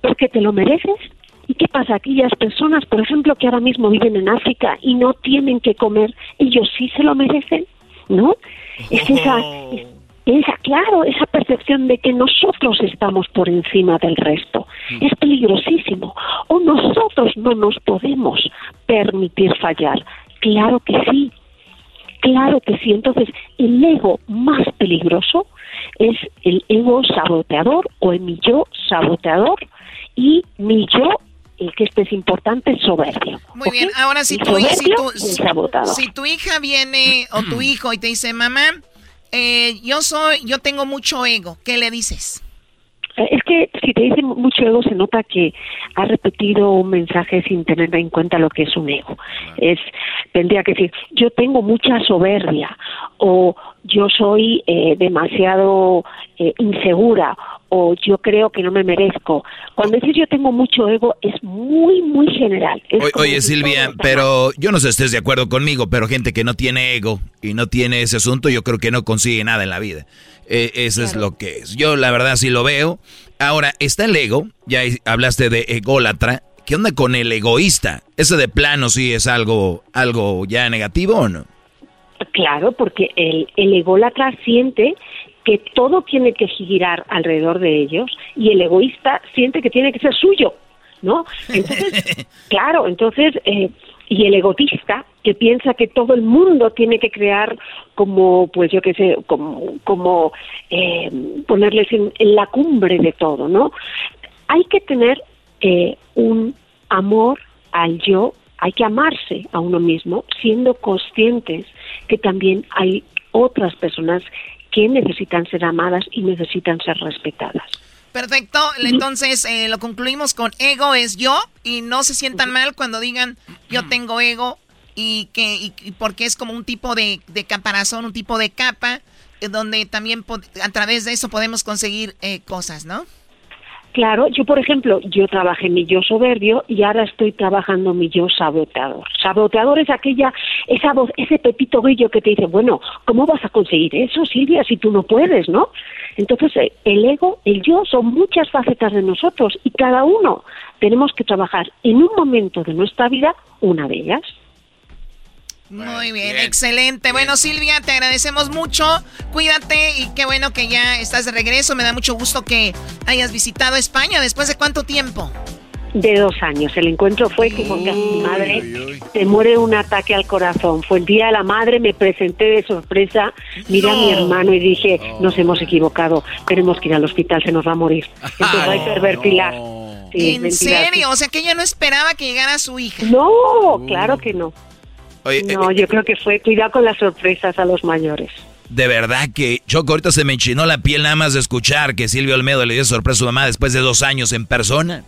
Porque te lo mereces ¿Y qué pasa? Aquellas personas, por ejemplo, que ahora mismo viven en África y no tienen que comer, ellos sí se lo merecen, ¿no? Es esa, (laughs) es- esa, claro, esa percepción de que nosotros estamos por encima del resto. Es peligrosísimo. O nosotros no nos podemos permitir fallar. Claro que sí. Claro que sí. Entonces, el ego más peligroso es el ego saboteador o el mi yo saboteador y mi yo, el que este es importante, soberbio. Muy bien, ahora si tu, si, tu, si tu hija viene o tu (clears throat) hijo y te dice, mamá, eh, yo soy, yo tengo mucho ego, ¿qué le dices? Eh, Es que si te dice mucho ego se nota que ha repetido un mensaje sin tener en cuenta lo que es un ego. Es tendría que decir yo tengo mucha soberbia o yo soy eh, demasiado eh, insegura o yo creo que no me merezco. Cuando dices yo tengo mucho ego es muy muy general. Es Oye, Silvia, pero yo no sé si estés de acuerdo conmigo, pero gente que no tiene ego y no tiene ese asunto, yo creo que no consigue nada en la vida. Eh, eso es lo que es. Yo la verdad sí lo veo. Ahora, está el ego, ya hablaste de ególatra. ¿Qué onda con el egoísta? ¿Ese de plano sí es algo, algo ya negativo o no? Claro, porque el, el ególatra siente que todo tiene que girar alrededor de ellos y el egoísta siente que tiene que ser suyo, ¿no? Entonces, (laughs) claro, entonces, eh, y el egotista que piensa que todo el mundo tiene que crear como, pues yo qué sé, como, como eh, ponerles en, en la cumbre de todo, ¿no? Hay que tener eh, un amor al yo, hay que amarse a uno mismo, siendo conscientes que también hay otras personas que necesitan ser amadas y necesitan ser respetadas. Perfecto, entonces eh, lo concluimos con ego es yo y no se sientan mal cuando digan yo tengo ego y que y, y porque es como un tipo de, de caparazón, un tipo de capa eh, donde también a través de eso podemos conseguir eh, cosas, ¿no? Claro, yo por ejemplo, yo trabajé mi yo soberbio y ahora estoy trabajando mi yo saboteador. Saboteador es aquella, esa voz, ese pepito grillo que te dice, bueno, ¿cómo vas a conseguir eso, Silvia, si tú no puedes, no? Entonces, eh, el ego, el yo, son muchas facetas de nosotros y cada uno tenemos que trabajar en un momento de nuestra vida una de ellas. Muy bien, excelente. Bueno, Silvia, te agradecemos mucho. Cuídate y qué bueno que ya estás de regreso. Me da mucho gusto que hayas visitado España. ¿Después de cuánto tiempo? De dos años. El encuentro fue como que mi madre se muere un ataque al corazón. Fue el día de la madre, me presenté de sorpresa, miré a mi hermano y dije, nos hemos equivocado, tenemos que ir al hospital, se nos va a morir. Entonces hay que ver Pilar. Sí, ¿En mentira, serio? O sea que ella no esperaba que llegara su hija. No, claro que no. Oye, No, yo creo que fue cuidado con las sorpresas a los mayores. de verdad que Choco ahorita se me enchinó la piel nada más de escuchar que Silvio Olmedo le dio sorpresa a su mamá después de dos años en persona.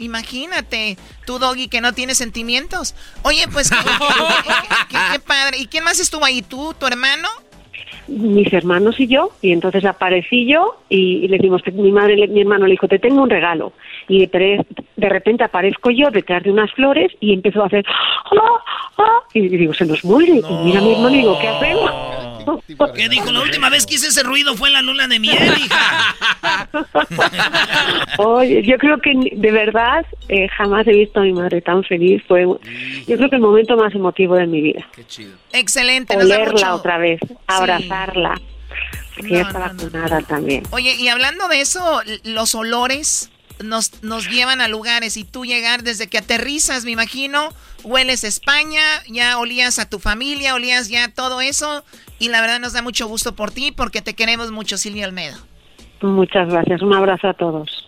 Imagínate, tú, Doggy, que no tienes sentimientos. Oye, pues, qué, padre. ¿Y quién más estuvo ahí? ¿Tú, tu hermano? mis hermanos y yo, y entonces aparecí yo y, le dimos mi madre, le- mi hermano le dijo, te tengo un regalo. Y de, pre- de repente aparezco yo detrás de unas flores y empezó a hacer, ¡ah! ¡ah! Y digo, se nos muere. Y mira a mi hermano y digo, ¿qué hacemos? (laughs) ¿Qué dijo? La última vez que hice ese ruido fue en la luna de miel, hija. (laughs) Oye, yo creo que de verdad eh, jamás he visto a mi madre tan feliz. Fue, yo creo que el momento más emotivo de mi vida. Excelente. nos da Olerla mucho- otra vez, abrazarla. Porque ella está vacunada también. Oye, y hablando de eso, los olores nos, nos llevan a lugares y tú llegar desde que aterrizas, me imagino, hueles a España, ya olías a tu familia, olías ya todo eso y la verdad nos da mucho gusto por ti porque te queremos mucho, Silvia Almedo. Muchas gracias. Un abrazo a todos.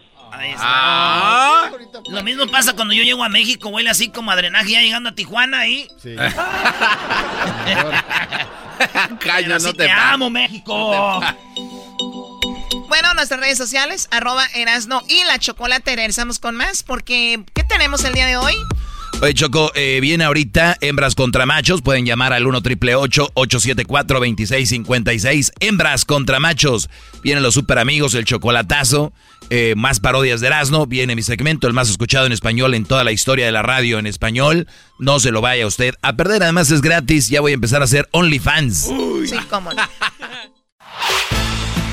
Lo mismo pasa cuando yo llego a México, huele así como a drenaje, ya llegando a Tijuana ahí. (laughs) Así no te te amo, México. Bueno, nuestras redes sociales, arroba Erasno y la chocolate. Regresamos con más porque ¿qué tenemos el día de hoy? Oye, Choco, eh, viene ahorita hembras contra machos. Pueden llamar al 1 triple 874 2656 Hembras contra machos. Vienen los super amigos, el chocolatazo. eh, más parodias de Erasmo. Viene mi segmento, el más escuchado en español en toda la historia de la radio en español. No se lo vaya usted a perder. Además es gratis. Ya voy a empezar a hacer OnlyFans. Sí, cómo no. (laughs)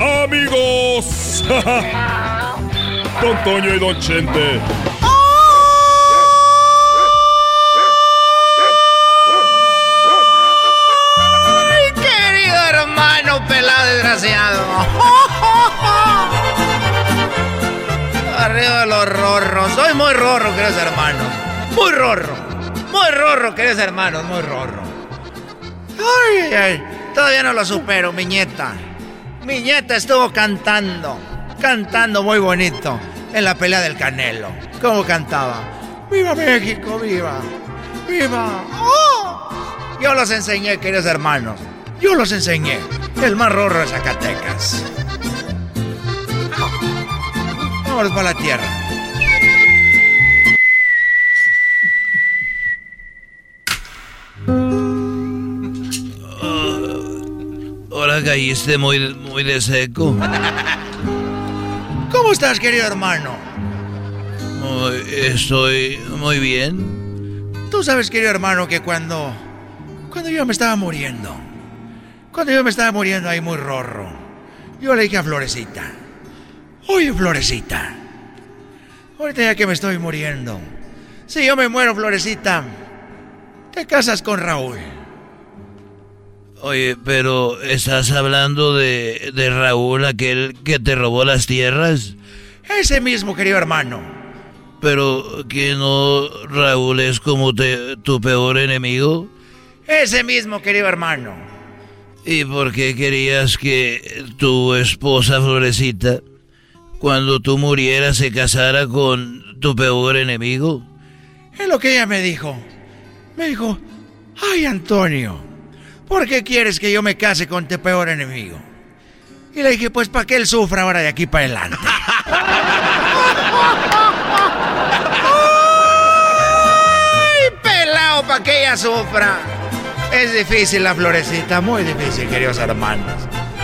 amigos. (laughs) Don Toño y Don Chente. ¡Ay, querido hermano pelado desgraciado! (laughs) Arriba los rorros. Soy muy rorro, queridos hermanos. Muy rorro. Muy rorro, queridos hermanos. Muy rorro. Ay, ay. Todavía no lo supero, mi nieta. Mi nieta estuvo cantando. Cantando muy bonito. En la pelea del Canelo. ¿Cómo cantaba? ¡Viva México, viva! ¡Viva! ¡Oh! Yo los enseñé, queridos hermanos. Yo los enseñé. El más rorro de Zacatecas. Vámonos para la tierra. Caíste muy, muy de seco. (laughs) ¿Cómo estás, querido hermano? Muy- estoy muy bien. Tú sabes, querido hermano, que cuando. Cuando yo me estaba muriendo. Cuando yo me estaba muriendo ahí muy rorro. Yo le dije a Florecita. Oye, Florecita. Ahorita ya que me estoy muriendo. Si yo me muero, Florecita. Te casas con Raúl. Oye, pero ¿estás hablando de, de Raúl, aquel que te robó las tierras? Ese mismo, querido hermano. Pero que no Raúl es como te- tu peor enemigo. Ese mismo, querido hermano. ¿Y por qué querías que tu esposa Florecita, cuando tú murieras, se casara con tu peor enemigo? Es lo que ella me dijo. Me dijo, ay Antonio, ¿por qué quieres que yo me case con tu peor enemigo? Y le dije, pues para que él sufra ahora de aquí para adelante. ¡Ay, pelado, para que ella sufra! Es difícil la florecita, muy difícil, queridos hermanos.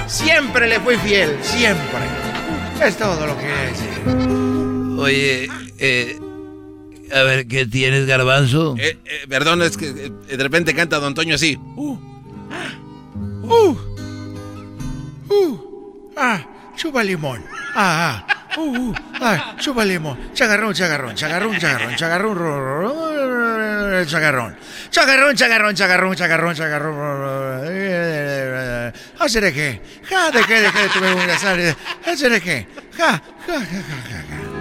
Siempre le fui fiel, siempre. Es todo lo que quería decir. Oye, eh, a ver, ¿qué tienes, garbanzo? Eh, eh, perdón, es que eh, de repente canta Don Toño así. Uh, uh, ah, chupa limón. Ah, ah, uh, uh, ah, chupa limón. Chagarrón, chagarrón, chagarrón, chagarrón, chagarrón, chagarrón. Chagarrón, chagarrón, chagarrón, chagarrón, chagarrón. Hacer de qué, ja, de qué, de qué, tuve una sal. Hacer qué, ja, ja, ja, ja, ja.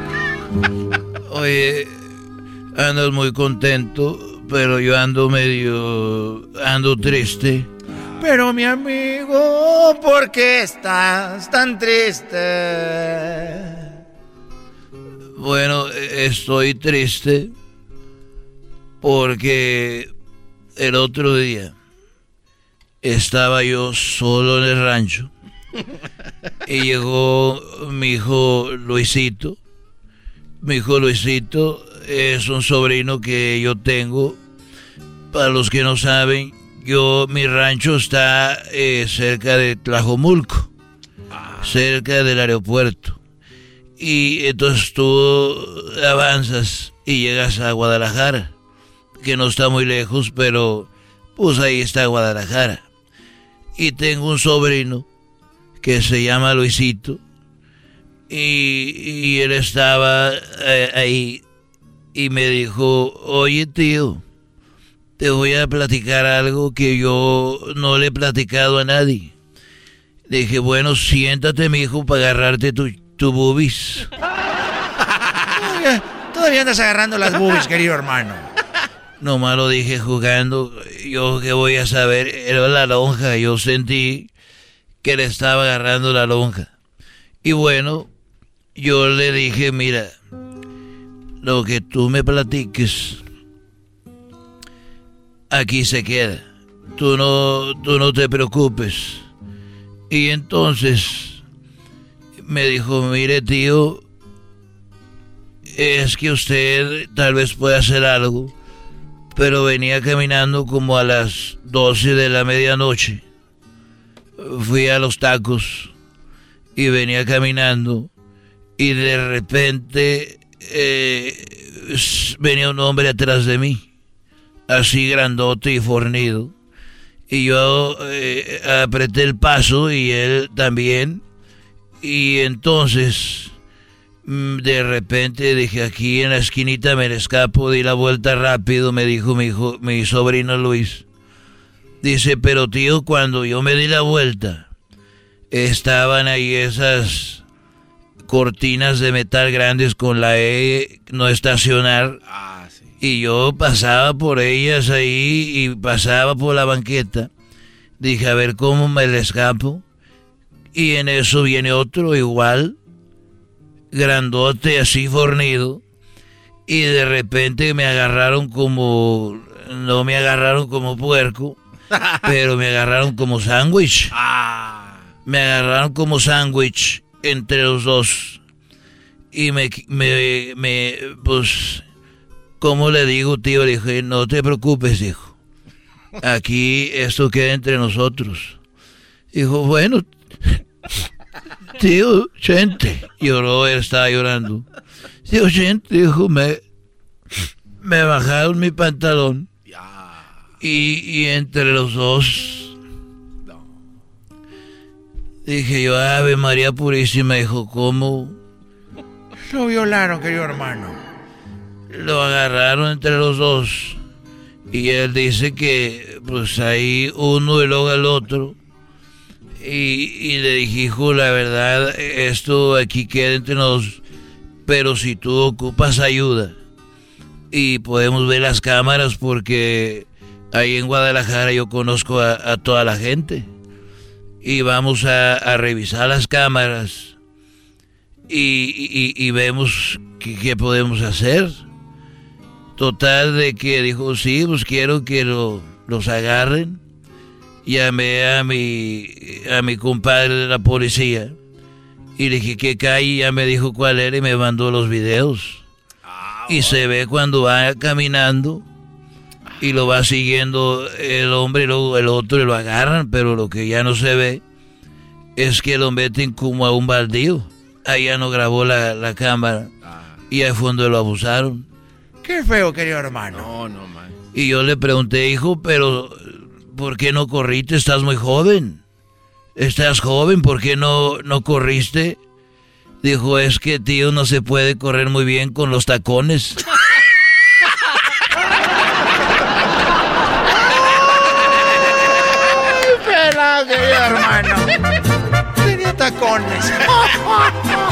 Oye, andas muy contento, pero yo ando medio... ando triste. Pero mi amigo, ¿por qué estás tan triste? Bueno, estoy triste porque el otro día estaba yo solo en el rancho y llegó mi hijo Luisito. Mi hijo Luisito es un sobrino que yo tengo. Para los que no saben, yo mi rancho está eh, cerca de Tlajomulco, cerca del aeropuerto. Y entonces tú avanzas y llegas a Guadalajara, que no está muy lejos, pero pues ahí está Guadalajara. Y tengo un sobrino que se llama Luisito y, él estaba eh, ahí y me dijo, oye tío, te voy a platicar algo que yo no le he platicado a nadie. Le dije, bueno, siéntate, mi hijo, para agarrarte tu, tu boobies. Todavía, todavía andas agarrando las boobies, querido hermano. Nomás lo dije jugando. Yo qué voy a saber, era la lonja. Yo sentí que le estaba agarrando la lonja. Y bueno, yo le dije, mira, lo que tú me platiques, aquí se queda. Tú no, tú no te preocupes. Y entonces me dijo, mire tío, es que usted tal vez pueda hacer algo, pero venía caminando como a las 12 de la medianoche. Fui a los tacos y venía caminando y de repente eh, venía un hombre atrás de mí, así grandote y fornido. Y yo eh, apreté el paso y él también. Y entonces, mm, de repente dije, aquí en la esquinita me escapo, di la vuelta rápido, me dijo mi, sobrino Luis. Dice, pero tío, cuando yo me di la vuelta, estaban ahí esas cortinas de metal grandes con la E no estacionar. Ah. Y yo pasaba por ellas ahí y pasaba por la banqueta. Dije, a ver cómo me le escapo. Y en eso viene otro igual, grandote, así fornido. Y de repente me agarraron como, no me agarraron como puerco, (laughs) pero me agarraron como sándwich. Me agarraron como sándwich entre los dos. Y me, me, me, pues, ¿cómo le digo, tío? Le dije, no te preocupes, hijo. Aquí esto queda entre nosotros. Dijo, bueno, (laughs) tío, gente. Lloró, él estaba llorando. Tío, gente, dijo, me, me bajaron mi pantalón. Y, y entre los dos dije yo, Ave María Purísima, dijo, ¿cómo? Lo violaron, querido hermano. Lo agarraron entre los dos. Y él dice que, pues ahí uno y luego el otro. Y, y le dije, la verdad, esto aquí queda entre nosotros. Pero si tú ocupas ayuda y podemos ver las cámaras porque ahí en Guadalajara yo conozco a, toda la gente. Y vamos a, revisar las cámaras y, y- vemos qué podemos hacer. Total de que dijo, sí, pues quiero que lo- los agarren. Llamé a mi, a mi compadre de la policía y le dije que calle, ya me dijo cuál era y me mandó los videos. y se ve cuando va caminando y lo va siguiendo el hombre y luego el otro y lo agarran, pero lo que ya no se ve es que lo meten como a un baldío. Ahí ya no grabó la, la cámara y ahí fue donde lo abusaron. Qué feo, querido hermano. No, no, man. Y yo le pregunté, hijo, pero ¿por qué no corriste? Estás muy joven. Estás joven, ¿por qué no, no corriste? Dijo, es que tío no se puede correr muy bien con los tacones. Ay, pela, querido hermano. Tenía tacones. (laughs)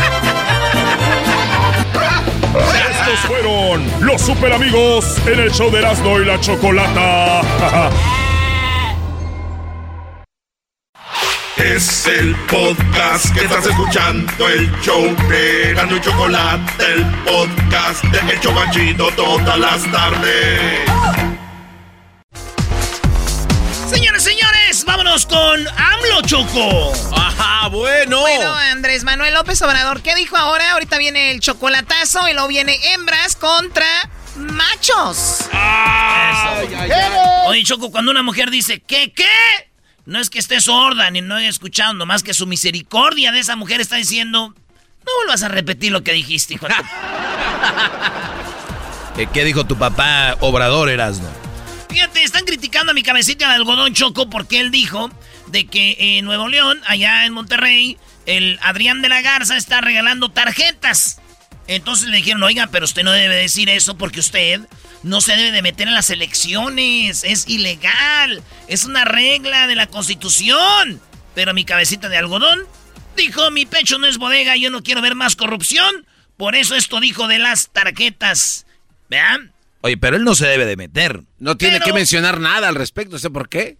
Fueron los super amigos en el show de Erasmo y la Chocolata. (laughs) Es el podcast que estás escuchando, el show de Gano y Chocolate, el podcast de El Chocachito todas las tardes. Señores, vámonos con AMLO Choco. Ajá, bueno. Bueno, Andrés Manuel López Obrador, ¿qué dijo ahora? Ahorita viene el chocolatazo y luego viene hembras contra machos. Oye, Choco, cuando una mujer dice, ¿qué, qué? No es que esté sorda ni no haya escuchado, nomás que su misericordia de esa mujer está diciendo, no vuelvas a repetir lo que dijiste, hijo. de tu-". Eh, (laughs) ¿Qué dijo tu papá Obrador Erasmo? Fíjate, están criticando a mi cabecita de algodón Choco porque él dijo de que en Nuevo León, allá en Monterrey, el Adrián de la Garza está regalando tarjetas. Entonces le dijeron, oiga, pero usted no debe decir eso porque usted no se debe de meter en las elecciones. Es ilegal. Es una regla de la Constitución. Pero mi cabecita de algodón dijo, mi pecho no es bodega, yo no quiero ver más corrupción. Por eso esto dijo de las tarjetas. ¿Vean? Oye, pero él no se debe de meter. No tiene Pero- que mencionar nada al respecto, sé por qué.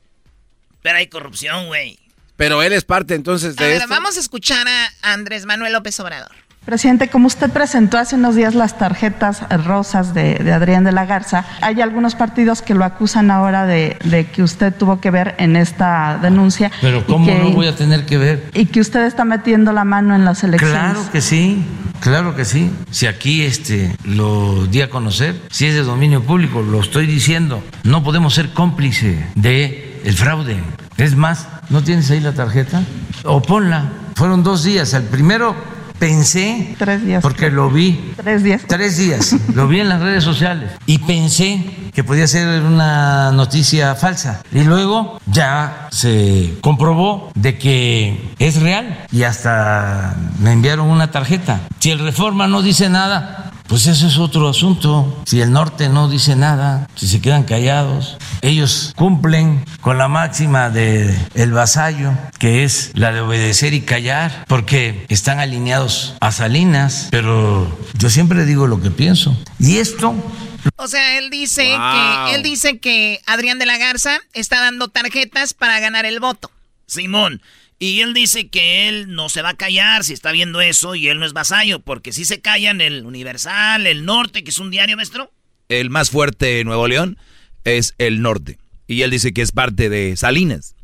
Pero hay corrupción, güey. Pero él es parte entonces A de ver, esto. vamos a escuchar a Andrés Manuel López Obrador. Presidente, como usted presentó hace unos días las tarjetas rosas de, de Adrián de la Garza, hay algunos partidos que lo acusan ahora de, de que usted tuvo que ver en esta denuncia. Pero y ¿cómo que- no voy a tener que ver? Y que usted está metiendo la mano en las elecciones. Claro que sí. Claro que sí. Si aquí este, lo di a conocer, si es de dominio público, lo estoy diciendo. No podemos ser cómplice de el fraude. Es más, ¿no tienes ahí la tarjeta? O ponla. Fueron dos días. El primero pensé, Tres días. porque lo vi, Tres días. tres días, lo vi en las redes sociales y pensé que podía ser una noticia falsa. Y luego ya se comprobó de que es real y hasta me enviaron una tarjeta. Si el Reforma no dice nada, pues eso es otro asunto. Si el norte no dice nada, si se quedan callados, ellos cumplen con la máxima de el vasallo, que es la de obedecer y callar, porque están alineados a Salinas, pero yo siempre digo lo que pienso. Y esto O sea, él dice Wow. que él dice que Adrián de la Garza está dando tarjetas para ganar el voto. Simón. Y él dice que él no se va a callar si está viendo eso y él no es vasallo, porque si se callan el Universal, el Norte, que es un diario, maestro. El más fuerte en Nuevo León es el norte. Y él dice que es parte de Salinas.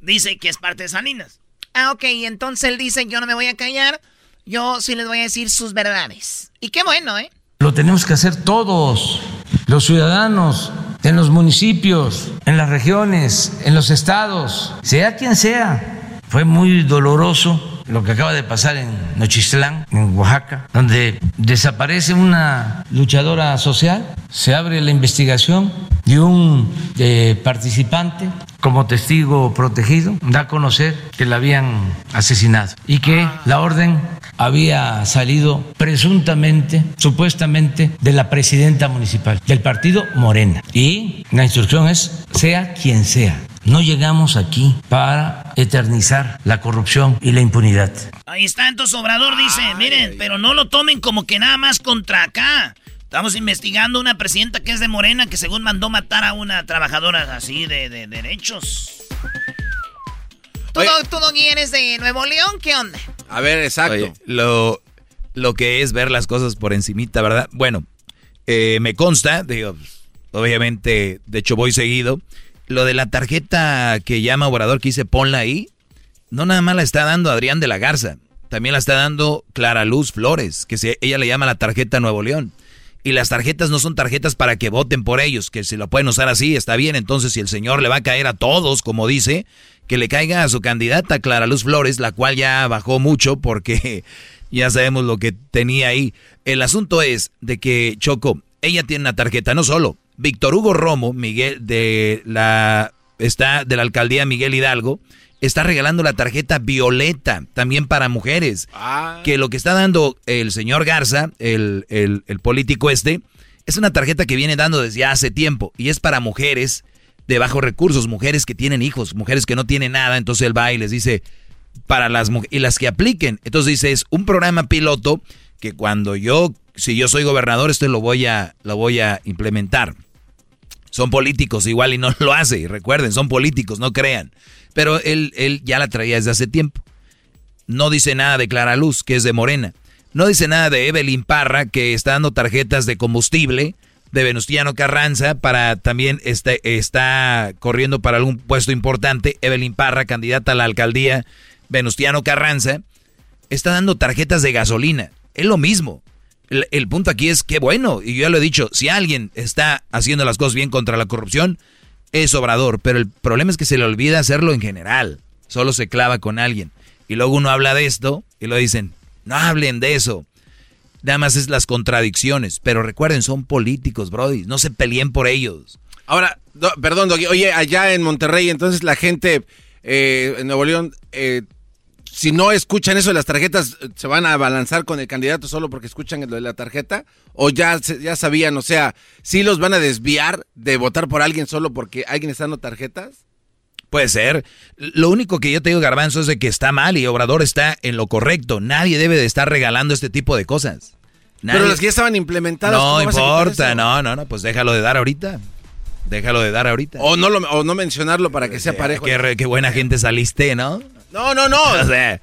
Dice que es parte de Salinas. Ah, ok, y entonces él dice, yo no me voy a callar, yo sí les voy a decir sus verdades. Y qué bueno, ¿eh? Lo tenemos que hacer todos, los ciudadanos, en los municipios, en las regiones, en los estados, sea quien sea. Fue muy doloroso lo que acaba de pasar en Nochistlán, en Oaxaca, donde desaparece una luchadora social, se abre la investigación y un eh, participante como testigo protegido da a conocer que la habían asesinado y que la orden había salido presuntamente, supuestamente, de la presidenta municipal del partido Morena. Y la instrucción es, sea quien sea, no llegamos aquí para eternizar la corrupción y la impunidad. Ahí está, entonces Obrador dice, miren, pero no lo tomen como que nada más contra acá. Estamos investigando una presidenta que es de Morena que según mandó matar a una trabajadora así de, de derechos. ¿Tú, no, tú no eres de Nuevo León? ¿Qué onda? A ver, exacto. Oye, lo, lo que es ver las cosas por encimita, ¿verdad? Bueno, eh, me consta, digo, obviamente, de hecho voy seguido. Lo de la tarjeta que llama Obrador, que dice ponla ahí, no nada más la está dando Adrián de la Garza, también la está dando Clara Luz Flores, que se, ella le llama la tarjeta Nuevo León. Y las tarjetas no son tarjetas para que voten por ellos, que si lo pueden usar así, está bien. Entonces, si el señor le va a caer a todos, como dice, que le caiga a su candidata Clara Luz Flores, la cual ya bajó mucho porque (laughs) ya sabemos lo que tenía ahí. El asunto es de que Choco, ella tiene una tarjeta, no solo. Víctor Hugo Romo, Miguel de la está de la alcaldía Miguel Hidalgo, está regalando la tarjeta violeta también para mujeres. Que lo que está dando el señor Garza, el, el, el político este, es una tarjeta que viene dando desde hace tiempo y es para mujeres de bajos recursos, mujeres que tienen hijos, mujeres que no tienen nada, entonces él va y les dice para las mujeres y las que apliquen. Entonces dice, es un programa piloto que cuando yo si yo soy gobernador, esto lo voy a lo voy a implementar. Son políticos igual y no lo hace, y recuerden, son políticos, no crean. Pero él, él ya la traía desde hace tiempo. No dice nada de Clara Luz, que es de Morena. No dice nada de Evelyn Parra, que está dando tarjetas de combustible, de Venustiano Carranza, para también este, está corriendo para algún puesto importante. Evelyn Parra, candidata a la alcaldía, Venustiano Carranza, está dando tarjetas de gasolina. Es lo mismo. El, punto aquí es que bueno, y yo ya lo he dicho, si alguien está haciendo las cosas bien contra la corrupción, es Obrador, pero el problema es que se le olvida hacerlo en general. Solo se clava con alguien. Y luego uno habla de esto y lo dicen, no hablen de eso. Nada más es las contradicciones. Pero recuerden, son políticos, Brody. No se peleen por ellos. Ahora, perdón, Doggy, oye, allá en Monterrey, entonces la gente eh, en Nuevo León, eh, si no escuchan eso de las tarjetas, ¿se van a abalanzar con el candidato solo porque escuchan lo de la tarjeta? ¿O ya, ya sabían, o sea, si los van a desviar de votar por alguien solo porque alguien está dando tarjetas? Puede ser. Lo único que yo te digo, Garbanzo, es de que está mal y Obrador está en lo correcto. Nadie debe de estar regalando este tipo de cosas. Nadie- Pero las que ya estaban implementadas. No ¿cómo vas a quitar importa, no, no, no, pues déjalo de dar ahorita. Déjalo de dar ahorita. O no, lo, o no mencionarlo para que sea parejo. Qué, qué buena gente saliste, ¿no? No, no, no. (laughs) O sea,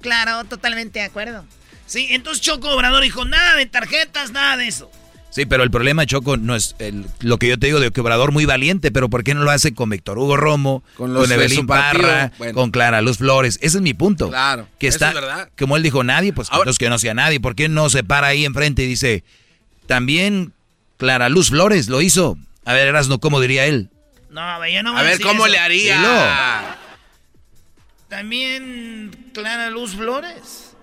Claro, totalmente de acuerdo. Sí, entonces Choco Obrador dijo, nada de tarjetas, nada de eso. Sí, pero el problema, Choco, no es lo que yo te digo de que Obrador muy valiente, pero ¿por qué no lo hace con Víctor Hugo Romo, con, los Evelyn Parra, con Clara Luz Flores? Ese es mi punto. Claro, que está, es verdad. Como él dijo, nadie, pues Ahora, que no sea nadie. ¿Por qué no se para ahí enfrente y dice, también Clara Luz Flores lo hizo? A ver, Erasno, ¿cómo diría él? No, yo no A ver, ¿cómo le haría? También Clara Luz Flores,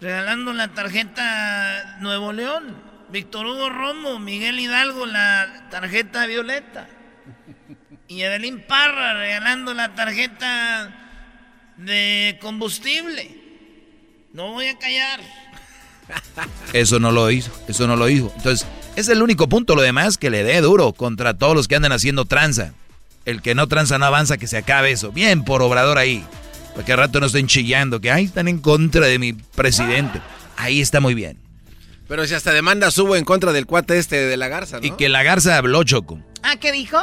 regalando la tarjeta Nuevo León. Víctor Hugo Romo, Miguel Hidalgo, la tarjeta violeta. Y Evelyn Parra regalando la tarjeta de combustible. No voy a callar. Eso no lo hizo, eso no lo hizo. Entonces, es el único punto, lo demás, que le dé duro contra todos los que andan haciendo tranza. El que no tranza no avanza, que se acabe eso. Bien por Obrador ahí. Porque al rato no estén chillando, que ahí están en contra de mi presidente. Ahí está muy bien. Pero si hasta demanda subo en contra del cuate este de la Garza, ¿no? Y que la Garza habló, Choco. ¿Ah, qué dijo?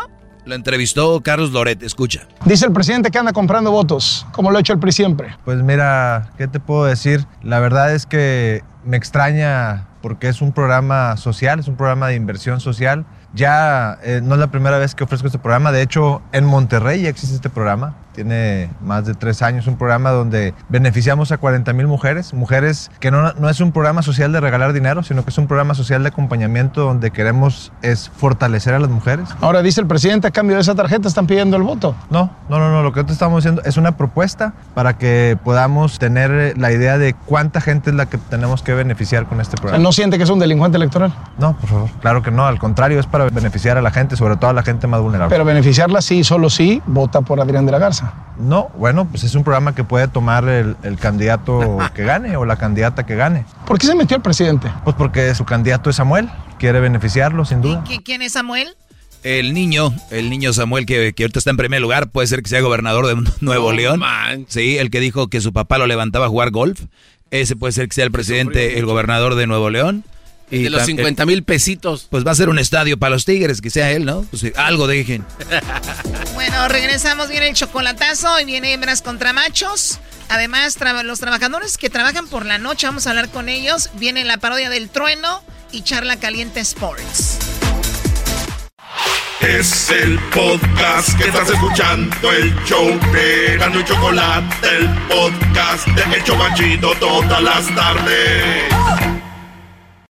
Lo entrevistó Carlos Loret, escucha. Dice el presidente que anda comprando votos, como lo ha hecho el PRI siempre. Pues mira, ¿qué te puedo decir? La verdad es que me extraña porque es un programa social, es un programa de inversión social. Ya eh, no es la primera vez que ofrezco este programa, de hecho en Monterrey ya existe este programa tiene más de tres años, un programa donde beneficiamos a 40 mil mujeres, mujeres que no, no es un programa social de regalar dinero, sino que es un programa social de acompañamiento donde queremos es fortalecer a las mujeres. Ahora dice el presidente, a cambio de esa tarjeta están pidiendo el voto. No, no, no, no, lo que te estamos diciendo es una propuesta para que podamos tener la idea de cuánta gente es la que tenemos que beneficiar con este programa. ¿No siente que es un delincuente electoral? No, por favor, claro que no, al contrario, es para beneficiar a la gente, sobre todo a la gente más vulnerable. Pero beneficiarla sí, solo sí, vota por Adrián de la Garza. No, bueno, pues es un programa que puede tomar el, candidato (laughs) que gane o la candidata que gane. ¿Por qué se metió el presidente? Pues porque su candidato es Samuel, quiere beneficiarlo sin duda. ¿Y quién es Samuel? El niño, el niño Samuel que, que, ahorita está en primer lugar, puede ser que sea gobernador de (laughs) Nuevo León. Sí, el que dijo que su papá lo levantaba a jugar golf. Ese puede ser que sea el presidente, el gobernador de Nuevo León. Y de los 50 mil pesitos. Pues va a ser un estadio para los Tigres, que sea él, ¿no? Pues algo dejen. (laughs) bueno, regresamos, viene el chocolatazo y viene hembras contra machos. Además, los trabajadores que trabajan por la noche, vamos a hablar con ellos. Viene la parodia del trueno y charla caliente Sports. Es el podcast que estás escuchando, el show de Gano y Chocolate, el podcast de El Chobachito todas las tardes.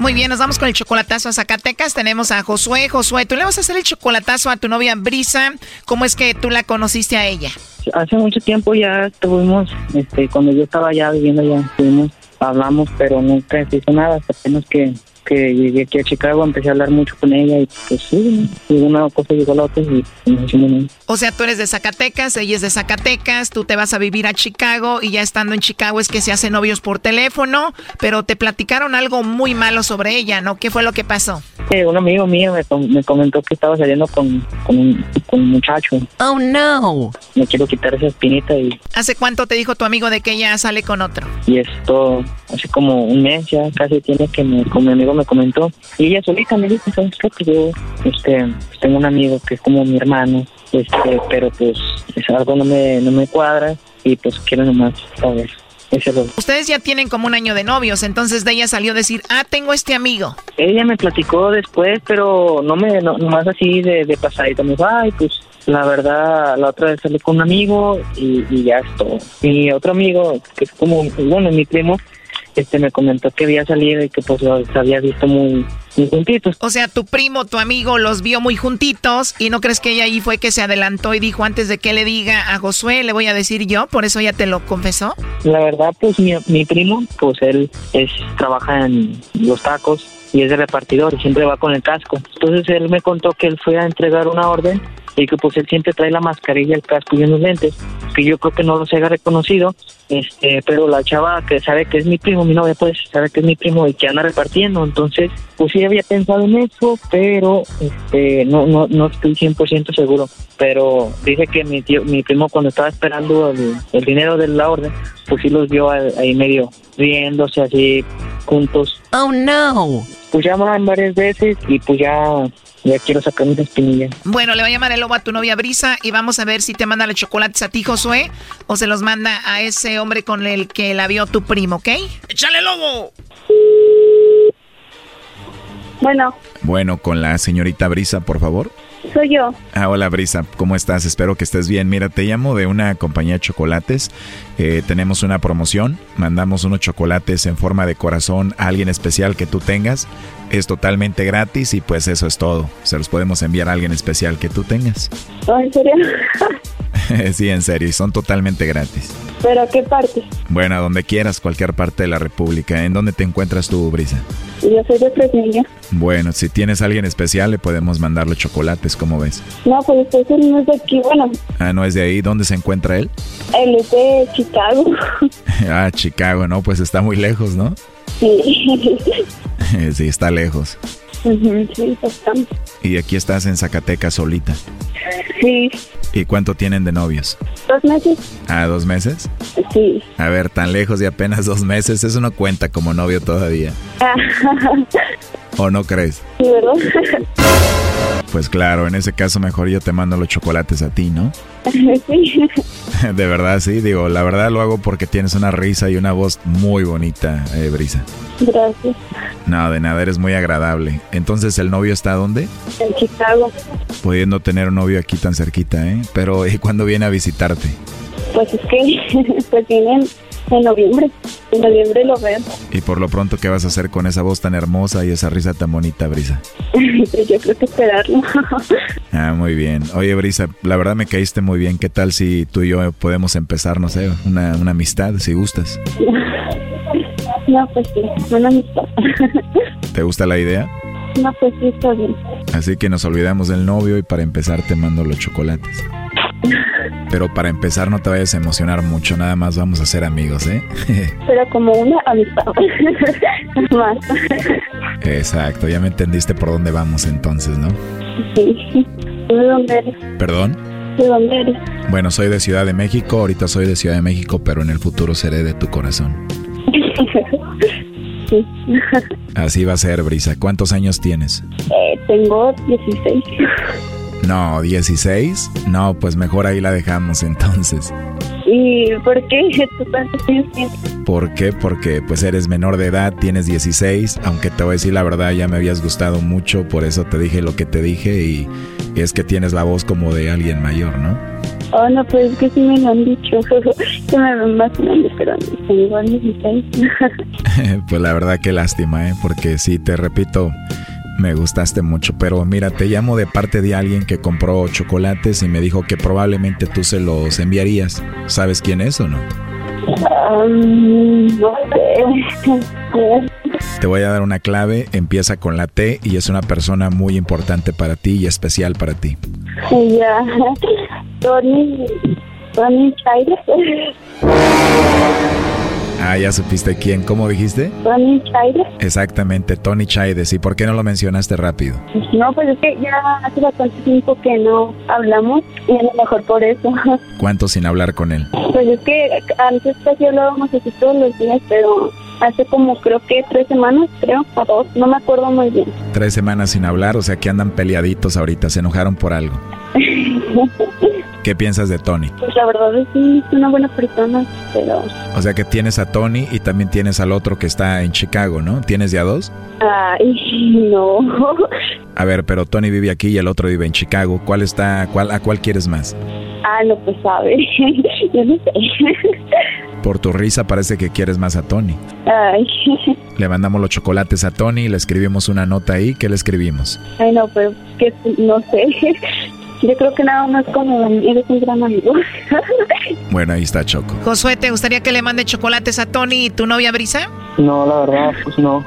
Muy bien, nos vamos con el chocolatazo a Zacatecas. Tenemos a Josué. Josué, tú le vas a hacer el chocolatazo a tu novia Brisa. ¿Cómo es que tú la conociste a ella? Hace mucho tiempo ya estuvimos, este, cuando yo estaba ya viviendo ya, estuvimos, hablamos, pero nunca se hizo nada. Hasta apenas que que llegué aquí a Chicago, empecé a hablar mucho con ella y pues sí, una cosa llegó a la otra y nos hicimos O sea, tú eres de Zacatecas, ella es de Zacatecas, tú te vas a vivir a Chicago y ya estando en Chicago es que se hacen novios por teléfono, pero te platicaron algo muy malo sobre ella, ¿no? ¿Qué fue lo que pasó? Eh, un amigo mío me, me, comentó que estaba saliendo con, con, un, con, un, muchacho. Oh, no. Me quiero quitar esa espinita y... ¿Hace cuánto te dijo tu amigo de que ella sale con otro? Y esto, hace como un mes ya casi tiene que me, con mi amigo me comentó. Y ella solita me dijo, ¿sabes qué? Que yo este, tengo un amigo que es como mi hermano, este, pero pues es algo no me, no me cuadra y pues quiero nomás saber. Ustedes ya tienen como un año de novios, entonces de ella salió a decir, ah, tengo este amigo. Ella me platicó después, pero no me, no, nomás así de, de pasadita, me dijo, ay, pues la verdad, la otra vez salí con un amigo y, y ya es todo. Mi otro amigo, que es como, bueno, mi primo, este me comentó que había salido y que pues los había visto muy, juntitos. O sea, tu primo, tu amigo los vio muy juntitos y no crees que ella ahí fue que se adelantó y dijo antes de que le diga a Josué, le voy a decir yo, por eso ya te lo confesó. La verdad, pues mi, mi primo, pues él es trabaja en los tacos y es de repartidor y siempre va con el casco. Entonces él me contó que él fue a entregar una orden y que pues él siempre trae la mascarilla, el casco y unos lentes, que yo creo que no los haya reconocido, este, pero la chava que sabe que es mi primo, mi novia pues sabe que es mi primo y que anda repartiendo, entonces pues sí había pensado en eso, pero este, no, no, no estoy 100% seguro, pero dice que mi tío, mi primo cuando estaba esperando el, el dinero de la orden, pues sí los vio ahí medio riéndose así juntos. Oh no. Pues ya van varias veces y pues ya, ya quiero sacar mis espinillas. Bueno, le va a llamar el lobo a tu novia Brisa y vamos a ver si te manda los chocolates a ti, Josué, o se los manda a ese hombre con el que la vio tu primo, ¿ok? ¡Échale, lobo! Bueno, Bueno, con la señorita Brisa, por favor. Soy yo. Ah, hola Brisa, ¿cómo estás? Espero que estés bien. Mira, te llamo de una compañía de chocolates. Eh, tenemos una promoción. Mandamos unos chocolates en forma de corazón a alguien especial que tú tengas. Es totalmente gratis y pues eso es todo. Se los podemos enviar a alguien especial que tú tengas. ¿En serio? (laughs) sí, en serio, y son totalmente gratis. ¿Pero a qué parte? Bueno, a donde quieras, cualquier parte de la República. ¿En dónde te encuentras tú, Brisa? Yo soy de Fresnillo. Bueno, si tienes a alguien especial, le podemos mandarle chocolates, ¿cómo ves? No, pues este no es de aquí. Bueno, Ah, no es de ahí. ¿Dónde se encuentra él? él es de Chicago. (laughs) (laughs) ah, Chicago, ¿no? Pues está muy lejos, ¿no? Sí. sí, está lejos. Sí, bastante. Y aquí estás en Zacatecas solita. Sí. ¿Y cuánto tienen de novios? ¿Dos meses? ¿Ah, dos meses? Sí. A ver, tan lejos de apenas dos meses, eso no cuenta como novio todavía. (laughs) ¿O no crees? Sí, ¿verdad? Pues claro, en ese caso mejor yo te mando los chocolates a ti, ¿no? (laughs) Sí. (laughs) De verdad, sí, digo, la verdad lo hago porque tienes una risa y una voz muy bonita, eh, Brisa. Gracias. No, de nada, eres muy agradable. Entonces, ¿el novio está dónde? En Chicago. Pudiendo tener un novio aquí tan cerquita, ¿eh? Pero, ¿y cuándo viene a visitarte? Pues es que (laughs) pues viene en, noviembre. En noviembre lo veo. Y por lo pronto, ¿qué vas a hacer con esa voz tan hermosa y esa risa tan bonita, Brisa? (laughs) Yo creo que esperarlo. (laughs) Ah, muy bien. Oye, Brisa, la verdad me caíste muy bien. ¿Qué tal si tú y yo podemos empezar, no sé, una, una amistad, si gustas? (laughs) No, pues sí, buena amistad. ¿Te gusta la idea? No, pues sí, está bien. Así que nos olvidamos del novio y para empezar te mando los chocolates. Pero para empezar no te vayas a emocionar mucho, nada más vamos a ser amigos, ¿eh? (laughs) Pero como una amistad. (laughs) Más. Exacto, ya me entendiste por dónde vamos entonces, ¿no? Sí. ¿De dónde eres? ¿Perdón? ¿De dónde eres? Bueno, soy de Ciudad de México, ahorita soy de Ciudad de México, pero en el futuro seré de tu corazón. (laughs) Sí. Así va a ser, Brisa. ¿Cuántos años tienes? Eh, tengo 16. No, 16. No, pues mejor ahí la dejamos entonces. ¿Y por qué? ¿Por qué? Porque pues eres menor de edad, tienes 16, aunque te voy a decir la verdad, ya me habías gustado mucho, por eso te dije lo que te dije y es que tienes la voz como de alguien mayor, ¿no? Oh, no, pues es que sí me lo han dicho. (laughs) que me ven más grande, pero tengo 16. (laughs) (laughs) pues la verdad que lástima, ¿eh? Porque sí, te repito, me gustaste mucho, pero mira, te llamo de parte de alguien que compró chocolates y me dijo que probablemente tú se los enviarías. ¿Sabes quién es o no? Um, no sé. Te voy a dar una clave, empieza con la T y es una persona muy importante para ti y especial para ti. Ella, Tony, Tony Chaires. Ah, ya supiste quién, ¿cómo dijiste? Tony Chaires. Exactamente, Tony Chaides. ¿Y por qué no lo mencionaste rápido? No, pues es que ya hace bastante tiempo que no hablamos y a lo mejor por eso. (laughs) ¿Cuánto sin hablar con él? Pues es que antes casi hablábamos así todos los días, pero hace como creo que tres semanas, creo, o dos, no me acuerdo muy bien. Tres semanas sin hablar, o sea que andan peleaditos ahorita, se enojaron por algo. (laughs) ¿Qué piensas de Tony? Pues la verdad es que es una buena persona, pero... O sea que tienes a Tony y también tienes al otro que está en Chicago, ¿no? ¿Tienes ya dos? Ay, no. A ver, pero Tony vive aquí y el otro vive en Chicago. ¿Cuál está, cuál, a cuál quieres más? Ah, no, pues sabe. (laughs) Yo no sé. Por tu risa parece que quieres más a Tony. Ay. Le mandamos los chocolates a Tony y le escribimos una nota ahí. ¿Qué le escribimos? Ay, no, pero que no sé. Yo creo que nada más como eres un gran amigo. (laughs) Bueno, ahí está Choco. Josué, ¿te gustaría que le mande chocolates a Tony y tu novia Brisa? No, la verdad, pues no.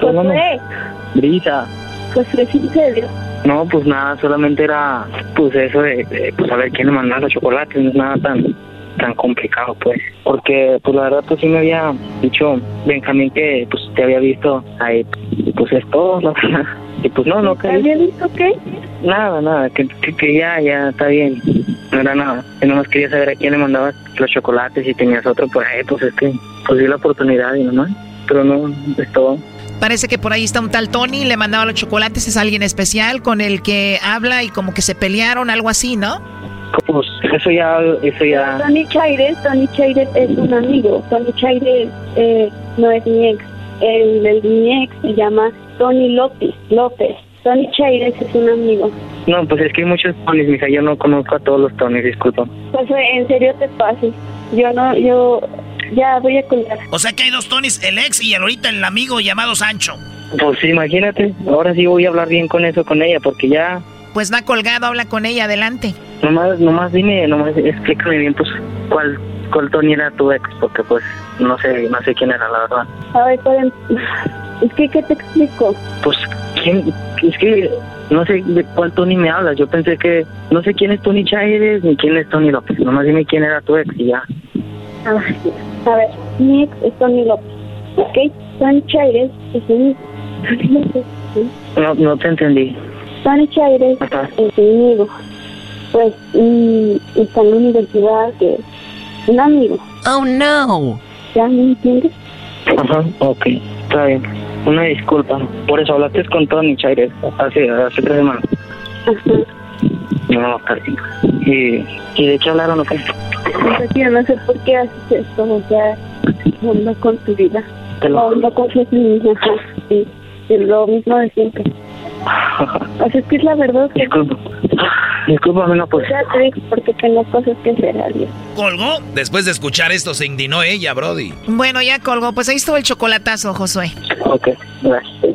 Josué, Brisa, Josué, sí, en serio. No, pues nada, solamente era pues eso de, de, pues saber quién le mandaba los chocolates, no es nada tan tan complicado pues, porque pues la verdad pues sí me había dicho Benjamín que pues te había visto ahí, pues es todo, la verdad. Y pues no, no, que ¿Había visto qué? nada, nada, que, que, que ya, ya está bien, no era nada. Yo nomás quería saber a quién le mandabas los chocolates y tenías otro por ahí, pues es que pues di la oportunidad y nomás, pero no, es todo. Parece que por ahí está un tal Tony, le mandaba los chocolates, es alguien especial con el que habla y como que se pelearon, algo así, ¿no? Pues eso ya, eso ya... Tony Chaires, Tony Chaires es un amigo. Tony Chaires eh, no es mi ex. El, el mi ex se llama Tony López. López. Tony Chaires es un amigo. No, pues es que hay muchos Tonys, mija, yo no conozco a todos los Tonys, disculpa. Pues eh, en serio te pases. Yo no, yo ya voy a colgar. O sea que hay dos Tonys, el ex y el ahorita el amigo llamado Sancho. Pues sí, imagínate, ahora sí voy a hablar bien con eso con ella, porque ya... Pues va colgado, habla con ella, adelante. Nomás, nomás dime, nomás explícame bien, pues, cuál, cuál Tony era tu ex, porque pues, no sé, no sé quién era, la verdad. A ver, pueden... Es que, ¿qué te explico? Pues, ¿quién? Es que no sé de cuál Tony me hablas. Yo pensé que no sé quién es Tony Chaires ni quién es Tony López. Nomás dime quién era tu ex y ya. A ver, a ver, mi ex es Tony López. ¿Ok? Tony Chaires es ¿sí? No, no te entendí. Tony Chaires es mi amigo. Pues, y, está en la universidad, que un amigo. Oh, no. ¿Ya me entiendes? Ajá, ok, está bien. Una disculpa. Por eso hablaste con Tony Chaires hace, hace tres semanas. No, está bien. ¿Y, ¿Y de qué hablaron o qué? No sé, yo no sé por qué haces esto, o sea, onda con tu vida. Onda con niños, ajá, sí. Y lo mismo de siempre. O sea, es que es la verdad que... Disculpa. Discúlpame, no pues. Ya te digo, porque tengo cosas que hacer, adiós. ¿Colgó? Después de escuchar esto se indignó ella, Brody. Bueno, ya colgó. Pues ahí estuvo el chocolatazo, Josué. Ok, gracias.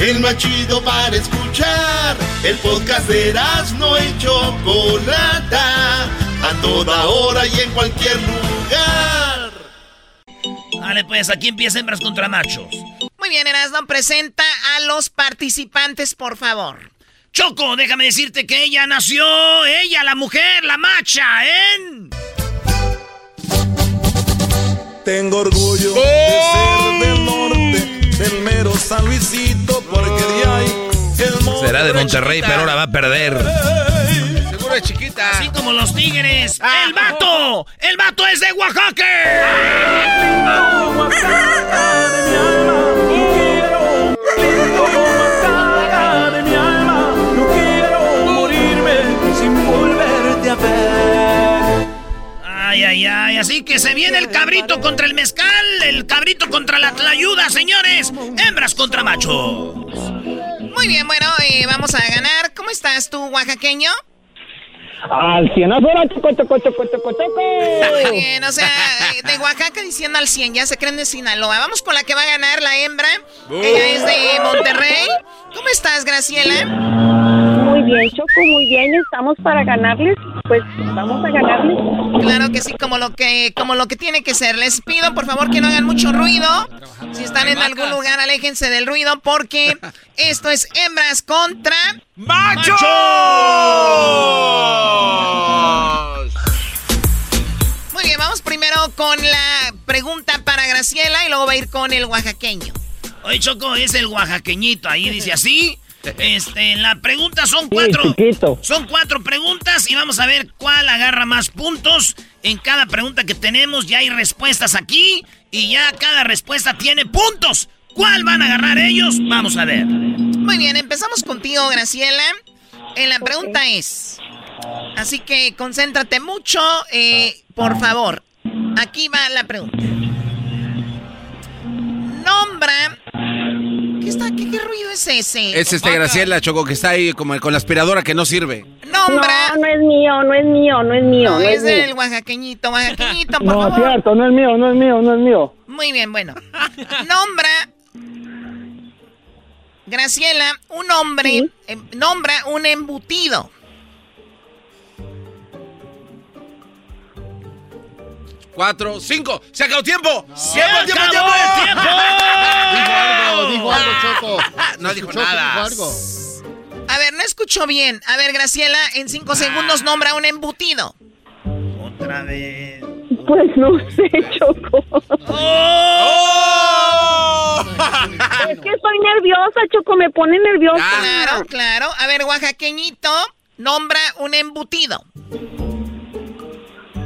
El más chido para escuchar. El podcast de no y Chocolata. A toda hora y en cualquier lugar. Vale, pues aquí empieza hembras contra machos. Muy bien, Erasmo, presenta a los participantes, por favor. Choco, déjame decirte que ella nació, ella, la mujer, la macha, en... Tengo orgullo de ser del norte, del mero San Luisito, porque de ahí el Será de Monterrey, pero ahora va a perder. Seguro es chiquita. Así como los tigres. ¡El vato! ¡El vato es de Oaxaca! Ay, ay, ay, así que se viene el cabrito contra el mezcal, el cabrito contra la tlayuda, señores. Hembras contra machos. Muy bien, bueno, eh, vamos a ganar. ¿Cómo estás tú, oaxaqueño? Al cienazo, choco, choco, choco, choco, choco. Muy bien, o sea, eh, de Oaxaca diciendo al 100, ya se creen de Sinaloa. Vamos con la que va a ganar la hembra. Ella es de Monterrey. ¿Cómo estás, Graciela? Muy bien, Choco, muy bien. Estamos para ganarles. Pues vamos a ganarles. Claro que sí, como lo que, como lo que tiene que ser. Les pido, por favor, que no hagan mucho ruido. Si están en algún lugar, aléjense del ruido porque esto es hembras contra ¡Machos! Muy bien, vamos primero con la pregunta para Graciela y luego va a ir con el oaxaqueño. Oye, Choco, es el oaxaqueñito. Ahí dice así. Este, la pregunta son cuatro. son cuatro preguntas y vamos a ver cuál agarra más puntos. En cada pregunta que tenemos ya hay respuestas aquí y ya cada respuesta tiene puntos. ¿Cuál van a agarrar ellos? Vamos a ver. Muy bien, empezamos contigo, Graciela. Eh, la pregunta es, así que concéntrate mucho, eh, por favor. Aquí va la pregunta. Nombra... ¿Qué está, qué ¿Qué, ruido es ese? Es este Graciela, Choco, que está ahí como con la aspiradora que no sirve. Nombra. No, no es mío, no es mío, no es mío. No, no es, del oaxaqueñito, oaxaqueñito, (laughs) por No, favor. es cierto, no es mío, no es mío, no es mío. Muy bien, bueno. Nombra. Graciela, un hombre. eh, nombra un embutido. Cuatro, cinco. ¡Se acabó tiempo! ¡Se ¡Tiempo, tiempo, acabó el tiempo! Dijo algo, dijo algo, Choco. No dijo nada. dijo algo. A ver, no escuchó bien. A ver, Graciela, en cinco segundos nombra un embutido. Otra vez. Pues no sé, Choco. ¡Oh! Es que estoy nerviosa, Choco, me pone nerviosa. Claro, claro. A ver, oaxaqueñito, nombra un embutido.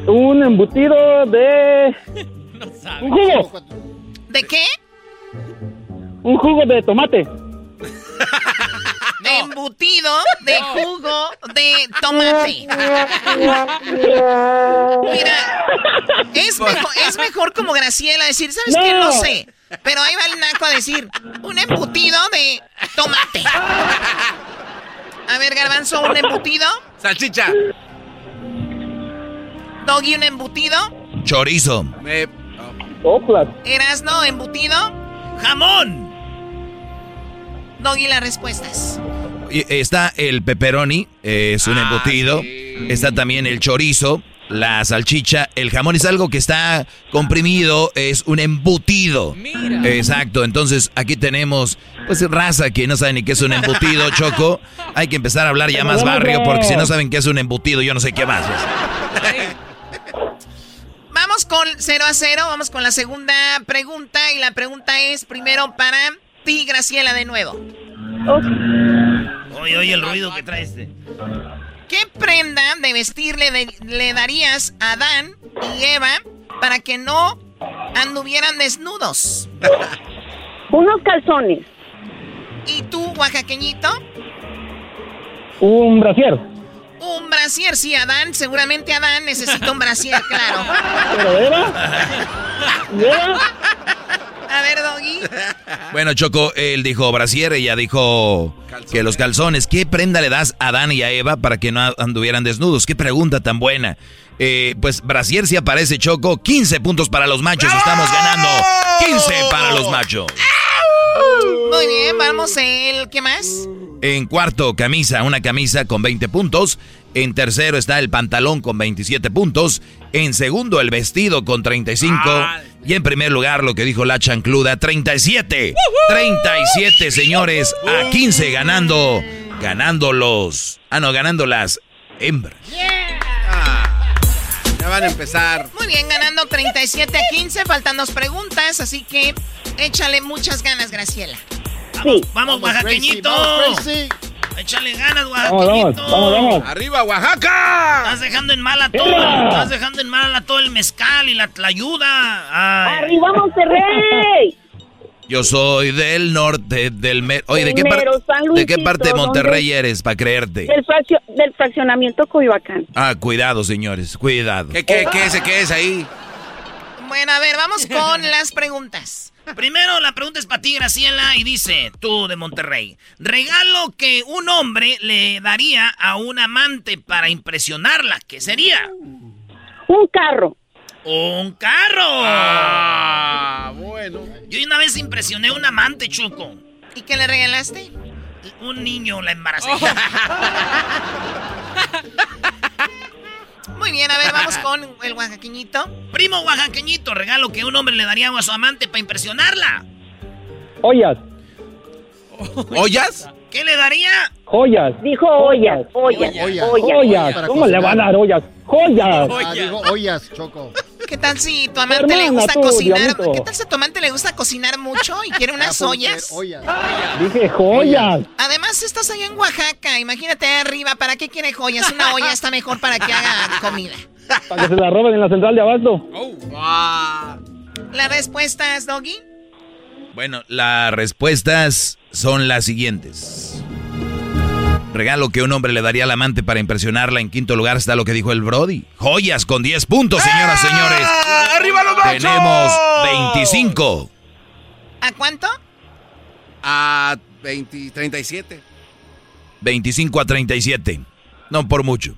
Un embutido de... (laughs) Un jugo, ¿De qué? un jugo de tomate. (laughs) Embutido de jugo de tomate. Mira, es mejor, es mejor como Graciela decir, ¿sabes qué? No No. sé. Pero ahí va el naco a decir, un embutido de tomate. A ver, Garbanzo, un embutido. Salchicha. Doggy, un embutido. Chorizo. Me... Soplas. Erasno, embutido. ¡Jamón! Doggy, las respuestas. Y Está el pepperoni, eh, es un Ah, embutido. sí. Está también el chorizo, la salchicha. El jamón es algo que está comprimido, es un embutido. Exacto, entonces aquí tenemos, pues, raza que no sabe ni qué es un embutido, (laughs) Choco. Hay que empezar a hablar ya más barrio, porque si no saben qué es un embutido, yo no sé qué más. Vamos con 0 a 0, vamos con la segunda pregunta y la pregunta es primero para ti, Graciela, de nuevo. Oye, oye el ruido que trae este. ¿Qué prenda de vestir le, de- le darías a Adán y Eva para que no anduvieran desnudos? Unos calzones. ¿Y tú, oaxaqueñito? Un brasier. Un brasier, sí, Adán, seguramente Adán necesita un brasier, claro. ¿Pero Eva? ¿Eva? A ver, Doggy. Bueno, Choco, él dijo brasier, ella dijo que los calzones. ¿Qué prenda le das a Adán y a Eva para que no anduvieran desnudos? Qué pregunta tan buena. Eh, pues brasier sí aparece, Choco. 15 puntos para los machos. Estamos ganando 15 para los machos. Muy bien, vamos el... ¿Qué más? En cuarto, camisa, una camisa con 20 puntos. En tercero está el pantalón con 27 puntos. En segundo, el vestido con 35. Y en primer lugar, lo que dijo la chancluda, 37. 37, señores, a 15 ganando. Ganando los... Ah, no, ganando las hembras. Ya van a empezar. Muy bien, ganando 37 a 15, faltan dos preguntas, así que échale muchas ganas, Graciela. Sí. Vamos, oaxaqueñito. Vamos, Gracie. Échale ganas, oaxaqueñito. vamos, vamos. ¡Arriba, Oaxaca! Estás dejando en mal a todo. Estás dejando en mal a todo el mezcal y la, la ayuda. Ay. ¡Arriba Monterrey! Yo soy del norte, del... mer- Oye, ¿de qué, par- ¿de qué parte de ¿dónde? Monterrey eres, para creerte? Del, fraccio- del fraccionamiento Coyoacán. Ah, cuidado, señores, cuidado. ¿Qué, qué, qué es, qué es ahí? Bueno, a ver, vamos con las preguntas. Primero, la pregunta es para ti, Graciela, y dice, tú de Monterrey, regalo que un hombre le daría a un amante para impresionarla, ¿qué sería? Un carro. ¡Un carro! Ah, bueno. Yo una vez impresioné a un amante, Choco. ¿Y qué le regalaste? Un niño la embarazé. (laughs) Muy bien, a ver, vamos con el oaxaqueñito. Primo oaxaqueñito, regalo que un hombre le daría a su amante para impresionarla. Ollas. ¿Ollas? ¿Qué le daría? Joyas. Dijo ollas, ollas, Ollas. ollas. ¿Cómo le va a dar ollas? Joyas. Ah, digo ollas, Choco. ¿Qué tal si tu amante le gusta tú, cocinar? diablito. ¿Qué tal si tu amante le gusta cocinar mucho y quiere unas Ah, ollas? ollas. Dije joyas. Además, estás allá en Oaxaca, imagínate ahí arriba, ¿para qué quiere joyas? Una olla está mejor para que haga comida. Para que se la roben en la central de abasto. Ah. ¿Las respuestas, Doggy? Bueno, las respuestas son las siguientes. Regalo que un hombre le daría al amante para impresionarla. En quinto lugar está lo que dijo el Brody. Joyas con 10 puntos, señoras y señores. ¡Arriba los machos! Tenemos 25. ¿A cuánto? A 20, 37. 25 a 37. No por mucho.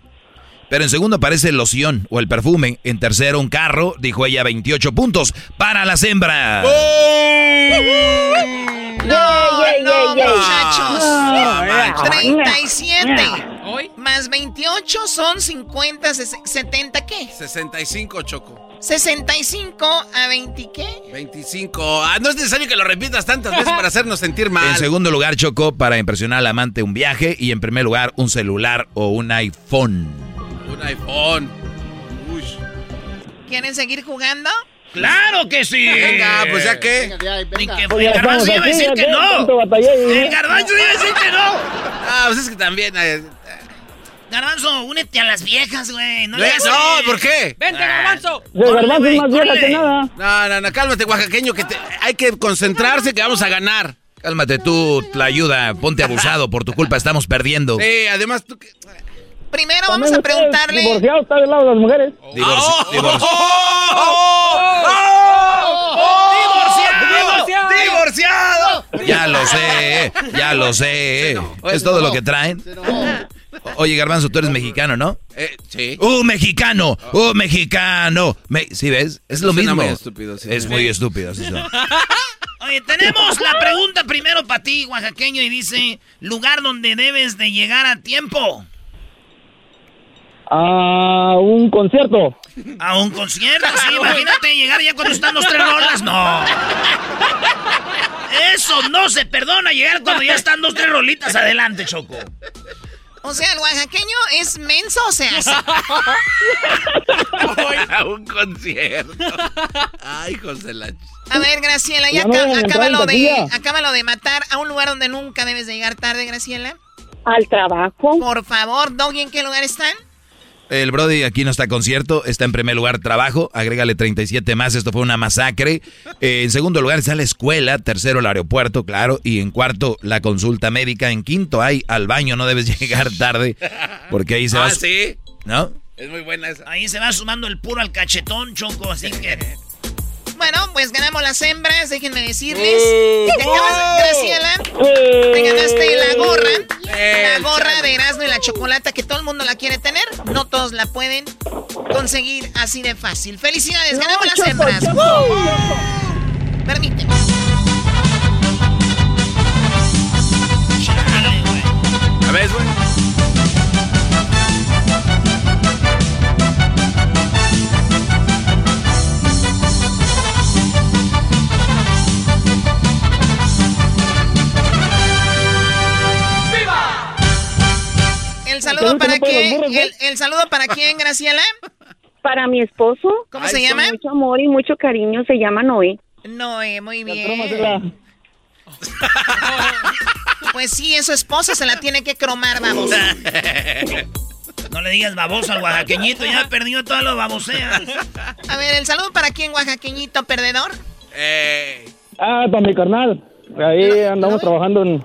Pero en segundo aparece el loción o el perfume. En tercero un carro, dijo ella, 28 puntos para las hembras. No, muchachos. 37 más 28 son 50, 70, ¿qué? 65, Choco. 65 a 20, ¿qué? 25. Ah, no es necesario que lo repitas tantas veces para hacernos sentir mal. En segundo lugar, Choco, para impresionar al amante un viaje. Y en primer lugar, un celular o un iPhone. Un iPhone. Uy. ¿Quieren seguir jugando? ¡Claro que sí! Venga, pues ya que. Ni que el garbanzo iba a decir que no. El garbanzo iba a decir que no. Ah, pues es que también. eh, Garbanzo, únete a las viejas, güey. No, No, le hagas- ¿por qué? Vente, garbanzo. El garbanzo es más vieja que nada. No, no, no, cálmate, oaxaqueño, que te- hay que concentrarse que vamos a ganar. Cálmate tú, la ayuda. Ponte abusado. Por tu culpa estamos perdiendo. Sí, además tú. Primero vamos a preguntarle. Divorciado está del lado de las mujeres. Divorci- divorci- ¡Divorciado! Ya lo sé, (laughs) ya lo sé. Es todo lo que traen. Oye, Garbanzo, tú eres mexicano, ¿no? Eh, sí. ¡Uh, mexicano! ¡Uh, mexicano! Me- ¿Sí ves? Es lo mismo. muy estúpido, sí. es muy estúpido. sí, sí. (laughs) Oye, tenemos la pregunta primero para ti, oaxaqueño, y dice, lugar donde debes de llegar a tiempo. A un concierto. A un concierto, sí, imagínate llegar ya cuando están los tres rolas, no. Eso no se perdona, llegar cuando ya están dos, tres rolitas adelante, Choco. O sea, el oaxaqueño es menso, o sea. A un concierto. Ay, José la. A ver, Graciela, ya Ya no aca- vayan a entrar en acábalo, de, acábalo de matar a un lugar donde nunca debes de llegar tarde, Graciela. Al trabajo. Por favor, Doggy, ¿en qué lugar están? El Brody aquí no está concierto, está en primer lugar trabajo, agrégale 37 más, esto fue una masacre. Eh, en segundo lugar está la escuela, tercero el aeropuerto, claro, y en cuarto la consulta médica, en quinto hay al baño, no debes (laughs) llegar tarde, porque ahí se va... Ah, sí. ¿No? Es muy buena esa. Ahí se va sumando el puro al cachetón, Choco, así que... Bueno, pues ganamos las hembras, déjenme decirles. Uh. Te acabas, Graciela, te ganaste la gorra. La gorra de Erasmo y la chocolata que todo el mundo la quiere tener. No todos la pueden conseguir así de fácil. Felicidades, ganamos las Choco, hembras. Permíteme. A ver, güey. Saludo para quién, el, el saludo para quién, Graciela. Para mi esposo. ¿Cómo se llama? Con mucho amor y mucho cariño se llama Noé. Noé, muy bien. (laughs) Pues sí, es su esposa, se la tiene que cromar, vamos. (laughs) No le digas baboso al oaxaqueñito, ya perdió todas las baboseas. A ver, el saludo para quién, oaxaqueñito perdedor. Ah, para mi carnal. Ahí andamos trabajando en...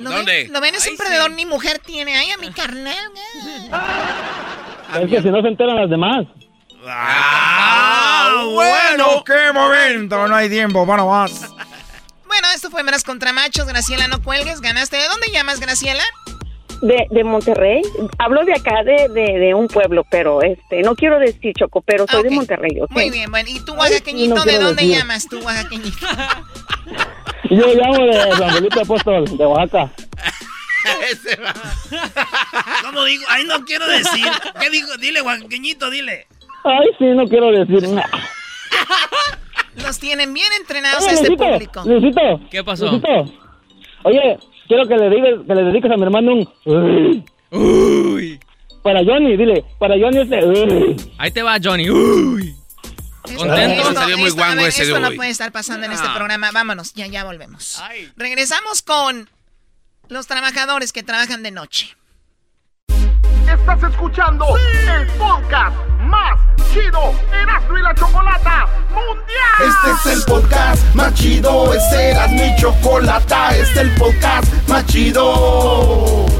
¿Lo ¿Dónde? ven? ¿Lo ven? Es un perdedor, ni mujer tiene. Ay, a mi carnal. Es que si no se enteran las demás. ¡Ah, bueno, qué momento, no hay tiempo para más. Bueno, esto fue Meras contra Machos. Graciela, no cuelgues. Ganaste. ¿De dónde llamas, Graciela? De, de Monterrey. Hablo de acá, de, de, de, un pueblo, pero este, no quiero decir Choco, pero soy de Monterrey. ¿okay? Muy bien, bueno. ¿Y tú, oaxaqueñito, no de dónde decir. llamas tú, oaxaqueñito? (laughs) Yo llamo de San Felipe Apóstol, de Oaxaca. (laughs) Ese va. ¿Cómo digo? Ay, no quiero decir. ¿Qué digo? Dile, oaxaqueñito, dile. Ay, sí, no quiero decir nada. Los tienen bien entrenados Oye, este público. Luisito, ¿Qué pasó? Luisito, oye, quiero que le, digas, que le dediques a mi hermano un... Uy. Uy. Para Johnny, dile, para Johnny este... Uy. Ahí te va, Johnny. Uy. ¿Contento? Esto, salió muy guango ver, ese esto no puede estar pasando en este programa. Vámonos, ya, ya volvemos. Ay. Regresamos con los trabajadores que trabajan de noche. Estás escuchando sí. el podcast más chido Erasmo y la Chocolata Mundial. Este es el podcast más chido, este era mi chocolata, este es el podcast más chido.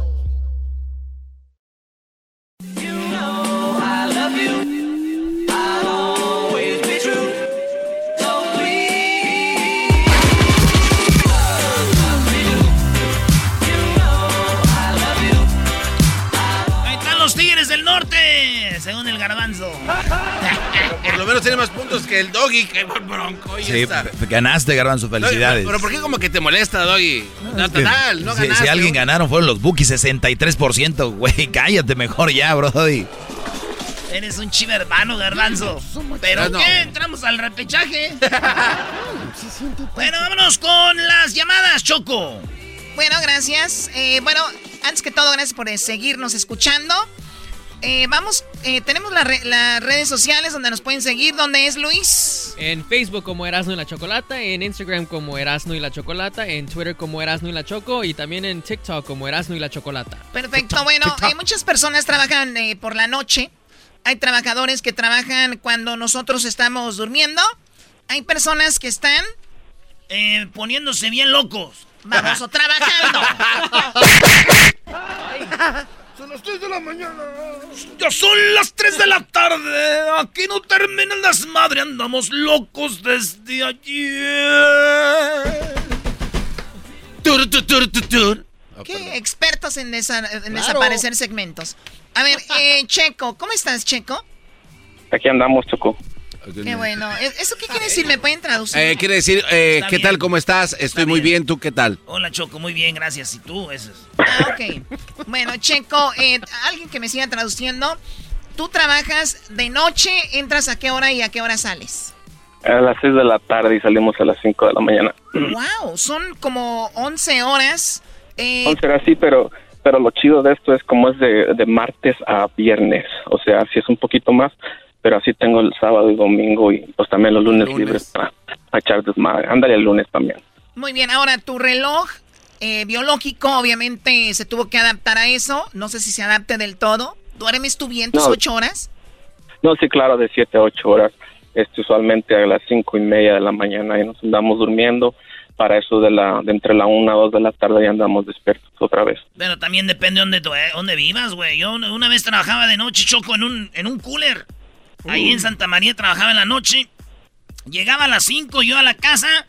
Menos tiene más puntos que el Doggy, que el Bronco. Y Sí, esta. f- ganaste, garbanzo, felicidades. Pero ¿por qué como que te molesta, Doggy? No, total, no si, ganaste. si alguien ganaron fueron los Bookies, 63%, güey. (laughs) Cállate mejor ya, brody. Eres un chivo hermano, garbanzo. ¿Pero No. qué? ¿Entramos al repechaje? (laughs) bueno, vámonos con las llamadas, Choco. Bueno, gracias. Eh, bueno, antes que todo, gracias por eh, seguirnos escuchando. Eh, vamos, eh, tenemos la re- las redes sociales donde nos pueden seguir. ¿Dónde es Luis? En Facebook como Erasno y la Chocolata, en Instagram como Erasno y la Chocolata, en Twitter como Erasno y la Choco y también en TikTok como Erasno y la Chocolata. Perfecto. Bueno, eh, muchas personas trabajan eh, por la noche. Hay trabajadores que trabajan cuando nosotros estamos durmiendo. Hay personas que están Eh, poniéndose bien locos. Vamos, (laughs) o trabajando. (laughs) Son las 3 de la mañana. Ya son las 3 de la tarde. Aquí no terminan las madres. Andamos locos desde ayer. Tur, tur, tur, tur, tur. ¿Qué expertos en, desa- en Claro. desaparecer segmentos? A ver, eh, Checo, ¿cómo estás, Checo? Aquí andamos, Choco. Qué bueno. ¿E- ¿Eso qué quiere decir? ¿Me pueden traducir? Eh, quiere decir, eh, ¿qué bien. tal? ¿Cómo estás? Estoy muy bien. ¿tú qué tal? Hola, Choco. Muy bien, gracias. ¿Y tú? Eso es. Ah, ok. Bueno, Checo, eh, alguien que me siga traduciendo. Tú trabajas de noche, entras a qué hora y a qué hora sales. A las 6 de la tarde y salimos a las 5 de la mañana. Wow, son como 11 horas. Eh, 11 era así, pero pero lo chido de esto es como es de, de martes a viernes. O sea, sí es un poquito más, pero así tengo el sábado y domingo y pues también los lunes, libres para, para echar desmadre. Ándale el lunes también. Muy bien, ahora tu reloj eh, biológico obviamente se tuvo que adaptar a eso. No sé si se adapte del todo. ¿Duermes tú bien tus No. 8 horas? No, sí, claro, de 7 a 8 horas. Este, usualmente a las cinco y media de la mañana y nos andamos durmiendo. Para eso de la de entre la 1 a 2 de la tarde ya andamos despiertos otra vez. Pero también depende de dónde, dónde vivas, güey. Yo una una vez trabajaba de noche, Choco, en un, en un cooler. Ahí en Santa María trabajaba en la noche. Llegaba a las 5 yo a la casa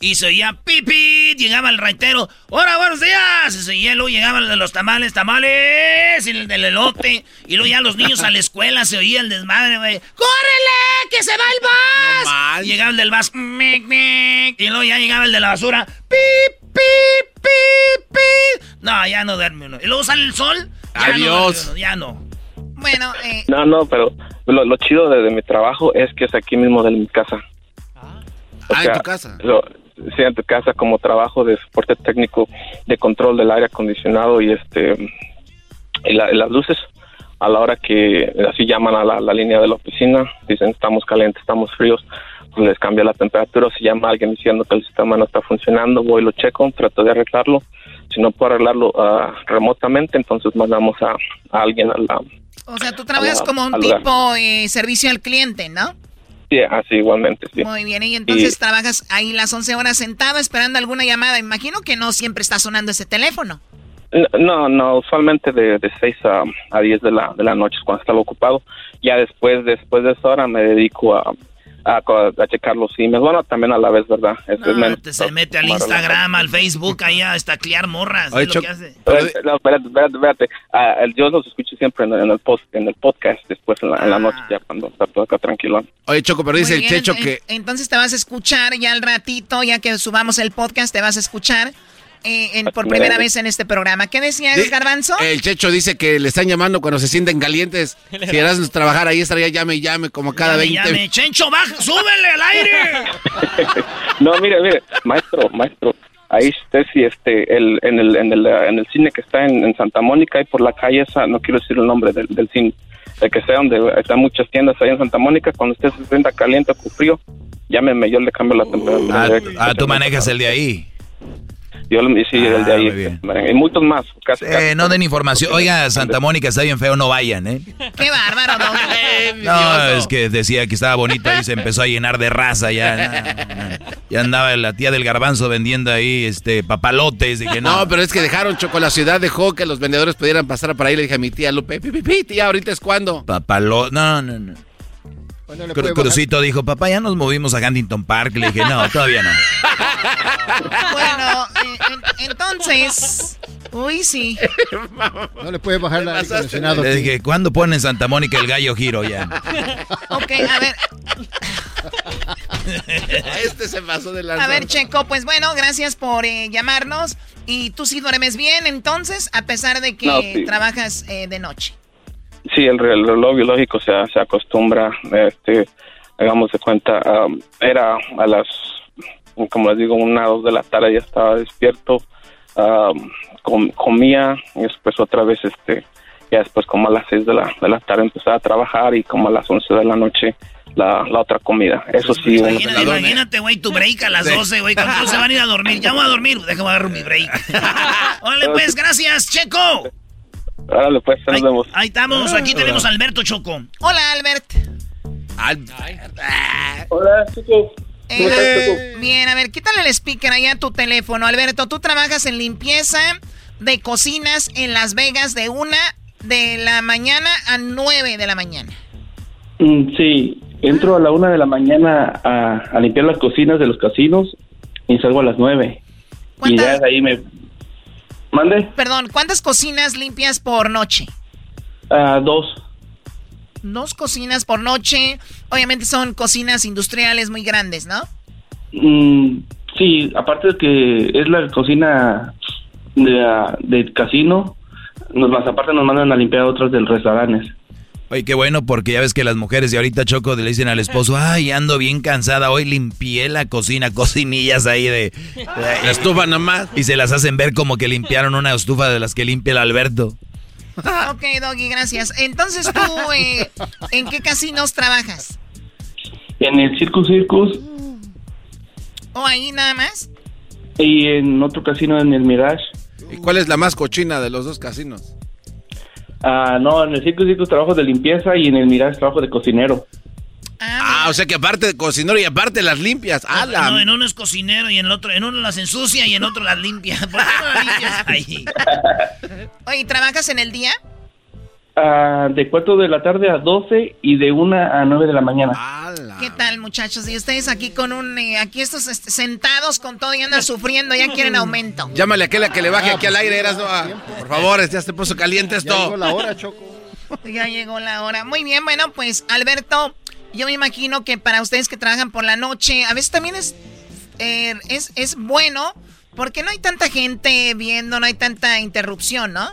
y se oía pipi. Llegaba el raitero. ¡Hola, buenos días! Y se oía, luego llegaba el de los tamales, tamales. Y el del elote. Y luego ya los niños a la escuela se oía el desmadre, güey. ¡Córrele! ¡Que se va el bus! Llegaba el del bus. mic, mic, Y luego ya llegaba el de la basura. ¡Pip, pip, pip, pip! No, ya no duerme uno. Y luego sale el sol. Ya no Adiós. duerme uno, ya no. Bueno, eh, No, no, pero lo, lo chido de, de mi trabajo es que es aquí mismo de mi casa. O Ah, en tu casa. lo- sí, en tu casa como trabajo de soporte técnico de control del aire acondicionado y este y, la- y las luces a la hora que así llaman a la, la línea de la oficina, dicen estamos calientes, estamos fríos, pues les cambia la temperatura, si llama alguien diciendo que el sistema no está funcionando, voy lo checo, trato de arreglarlo, si no puedo arreglarlo ah, remotamente, entonces mandamos a, a alguien a la... O sea, tú trabajas la- como un tipo eh, servicio al cliente, ¿no? Sí, así igualmente, sí. Muy bien, y entonces Y- trabajas ahí las 11 horas sentado esperando alguna llamada. Imagino que no siempre está sonando ese teléfono. No, no, usualmente de, de 6 a, a 10 de la, de la noche es cuando estaba ocupado. Ya después, después de esa hora me dedico a, a, a checar los emails. Bueno, también a la vez, ¿verdad? Es, es menos- Te se mete al Instagram, al Facebook, ahí a estaclear morras. Oye, es lo que hace. Espérate, no, espérate, espérate, espérate. Ah, el- yo los escucho siempre en, el- en el post, en el podcast, después en la, en la noche, ya cuando está todo acá tranquilo. Oye, Choco, pero dice Muy el bien, Checho en- que... Entonces te vas a escuchar ya al ratito, ya que subamos el podcast, te vas a escuchar eh, en- por primera vez en este programa. ¿Qué decías, Di- Garbanzo? El Checho dice que le están llamando cuando se sienten calientes. (laughs) Si eras trabajar ahí, estaría llame y llame como cada Llame, 20. llame. Chencho, baja, súbele al aire. (laughs) No, mire, mire, maestro, maestro. Ahí usted sí, este, el, en, el, en, el, en el cine que está en, en Santa Mónica y por la calle esa, no quiero decir el nombre del, del cine, el que sea donde están muchas tiendas ahí en Santa Mónica, cuando usted se sienta caliente o con frío, llámeme, yo le cambio la temperatura. Ah, ah, tú manejas el de ahí. Yo sí, el de Ah, ahí. muy bien. Y muchos más, casi. Eh, no den información. Oiga, Santa Mónica está bien feo, no vayan, ¿eh? Qué bárbaro, (laughs) ¿no? No, es que decía que estaba bonito y se empezó a llenar de raza ya. no, no. Ya andaba la tía del garbanzo vendiendo ahí este papalotes. Dije, no. No, pero es que dejaron Choco, la ciudad dejó que los vendedores pudieran pasar por ahí. Le dije a mi tía Lupe, pi, pi, pi, tía, ahorita es cuando. Papalo, no, no, no. Bueno, le Cru- puede bajar. Crucito dijo, papá, ya nos movimos a Huntington Park. Le dije, no, todavía no. (laughs) Bueno, eh, en- entonces... Uy, sí. No le puede bajar la acondicionado. Le dije, ¿cuándo ponen Santa Mónica el gallo giro ya? Ok, a ver, este se pasó de lanza. a ver, Checo, pues bueno, gracias por eh, llamarnos. Y tú sí duermes bien, entonces, a pesar de que No, sí. trabajas eh, de noche. Sí, el, re- el reloj biológico se, se acostumbra, este, hagamos de cuenta, era a las, como les digo, una, dos de la tarde ya estaba despierto, com- comía y después otra vez, este, ya después como a las seis de la, de la tarde empezaba a trabajar y como a las once de la noche la, la otra comida. Eso sí, uno se Imagínate, güey, tu break a las Sí. 12, güey. Cuando se van a ir a dormir. Ya voy a dormir. Déjame agarrar mi break. (laughs) Órale, pues, gracias, Checo. Órale, pues, nos vemos. Ahí estamos. Aquí tenemos a Alberto Choco. Hola, Albert. Hola, chicos. Eh, bien, a ver, quítale el speaker allá a tu teléfono. Alberto, tú trabajas en limpieza de cocinas en Las Vegas de una de la mañana a nueve de la mañana. Mm, Sí, entro a la una de la mañana a, a limpiar las cocinas de los casinos y salgo a las nueve. Y ya de ahí me... ¿Mande? Perdón, ¿cuántas cocinas limpias por noche? Ah, dos. Dos cocinas por noche. Obviamente son cocinas industriales muy grandes, ¿no? Mm, sí, aparte de que es la cocina de, ah, del casino, nos, más aparte nos mandan a limpiar otras del restaurantes. Oye, qué bueno, porque ya ves que las mujeres de ahorita Choco le dicen al esposo, ay, ando bien cansada, hoy limpié la cocina, cocinillas ahí de... La estufa nomás. Y se las hacen ver como que limpiaron una estufa de las que limpia el Alberto. (laughs) Ok, Doggy, gracias. Entonces tú, eh, ¿en qué casinos trabajas? En el Circus Circus ¿O ahí nada más? y en otro casino en el Mirage. ¿Y cuál es la más cochina de los dos casinos? Ah, no, en el Circus Circus trabajo de limpieza y en el Mirage trabajo de cocinero. Ah, o sea que aparte de cocinero y aparte las limpias. ¡Ah, la- No, en uno es cocinero y en el otro, en uno las ensucia y en otro las limpia. (laughs) ¿Por qué no las limpias ahí? (laughs) Oye, ¿trabajas en el día? Ah, de 4 de la tarde a 12 y de 1 a 9 de la mañana. ¿Qué tal, muchachos? Y ustedes aquí con un, eh, aquí estos este, sentados con todo y andan sufriendo, ya quieren aumento. (laughs) Llámale a aquella que le baje aquí al aire, eras, no, ah, por favor, ya se puso caliente esto. llegó la hora, Choco. Ya llegó la hora. Muy bien, bueno, pues Alberto, yo me imagino que para ustedes que trabajan por la noche, a veces también es, eh, es, es bueno porque no hay tanta gente viendo, no hay tanta interrupción, ¿no?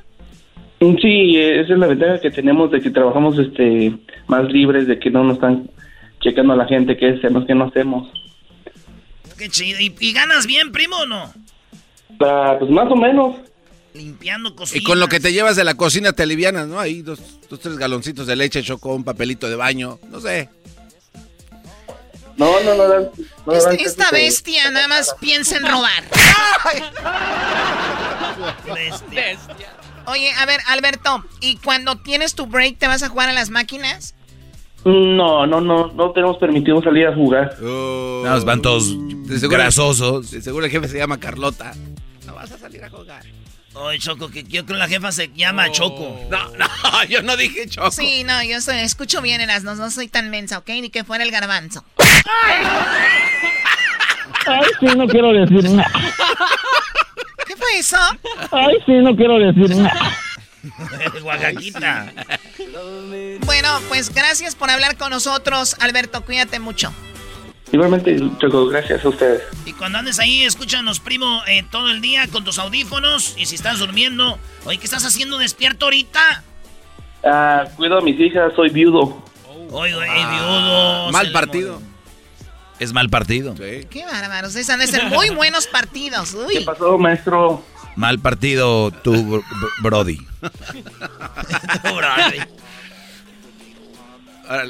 Sí, esa es la ventaja que tenemos de que trabajamos este más libres, de que no nos están checando a la gente qué hacemos, qué no hacemos. Qué chido. ¿Y, y ganas bien, primo, o no? Ah, pues más o menos. Limpiando cocinas. Y con lo que te llevas de la cocina te alivianas, ¿no? Ahí dos, dos tres galoncitos de leche, choco, un papelito de baño, no sé. No, no, no dan. no dan esta bestia nada más piensa en robar. Bestia. Oye, a ver, Alberto, ¿y cuando tienes tu break te vas a jugar a las máquinas? No, no, no, no tenemos permitido salir a jugar. Nada más van todos grasosos. De seguro el jefe se llama Carlota. No vas a salir a jugar. Oye, Choco, que yo creo que la jefa se llama Choco. No, no, (laughs) yo no dije Choco. Sí, no, yo soy- escucho bien, Erasmus, no soy tan mensa, ¿ok? Ni que fuera el garbanzo. Ay, sí, no quiero decir nada. ¿Qué fue eso? Ay, sí, no quiero decir nada. (laughs) Oaxaquita. Bueno, pues gracias por hablar con nosotros, Alberto, cuídate mucho. Igualmente, Choco, gracias a ustedes. Y cuando andes ahí, escúchanos, primo, eh, todo el día con tus audífonos. Y si estás durmiendo, oye, ¿qué estás haciendo despierto ahorita? Ah, cuido a mis hijas, soy viudo. Oye, güey, viudo. Mal partido. murió. Es mal partido. Qué bárbaros, esos han de ser muy buenos partidos. Uy. ¿Qué pasó, maestro? Mal partido tu br- br- Brody. (laughs)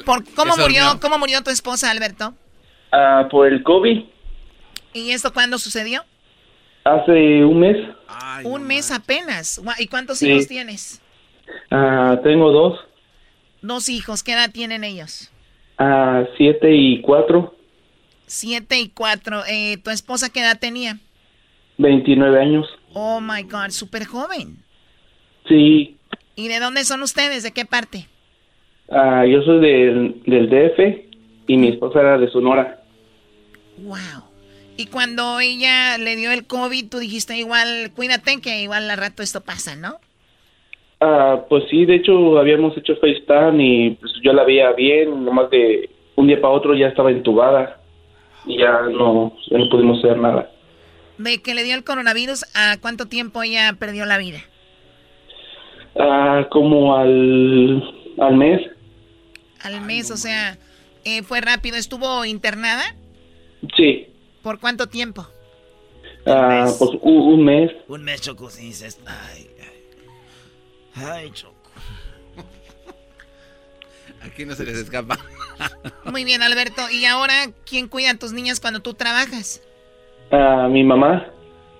¿Por cómo murió, cómo murió tu esposa, Alberto? Ah, por el COVID, ¿Y esto cuándo sucedió? hace un mes. Un mes apenas. ¿Y cuántos Sí. hijos tienes? Ah, tengo dos, Dos hijos. ¿Qué edad tienen ellos? ah, siete y cuatro, Siete y cuatro. Eh, ¿Tu esposa qué edad tenía? 29 años. Oh my God, súper joven. Sí, ¿Y de dónde son ustedes? ¿De qué parte? ah, yo soy del, del DF y mi esposa era de Sonora. Wow. Y cuando ella le dio el COVID, tú dijiste igual, cuídate que igual al rato esto pasa, ¿no? Ah, pues sí, de hecho habíamos hecho FaceTime y pues, yo la veía bien, nomás de un día para otro ya estaba entubada y ya no, ya no pudimos hacer nada. De que le dio el coronavirus, ¿a cuánto tiempo ella perdió la vida? Ah, como al, al mes, Al mes, o sea, eh, fue rápido. ¿Estuvo internada? sí, ¿Por cuánto tiempo? ah, pues un, un mes. Un mes, Choco, si dices. Ay, ay. Ay, Choco. (laughs) Aquí no se les escapa. Muy bien, Alberto. ¿Y ahora quién cuida a tus niñas cuando tú trabajas? Ah, mi mamá,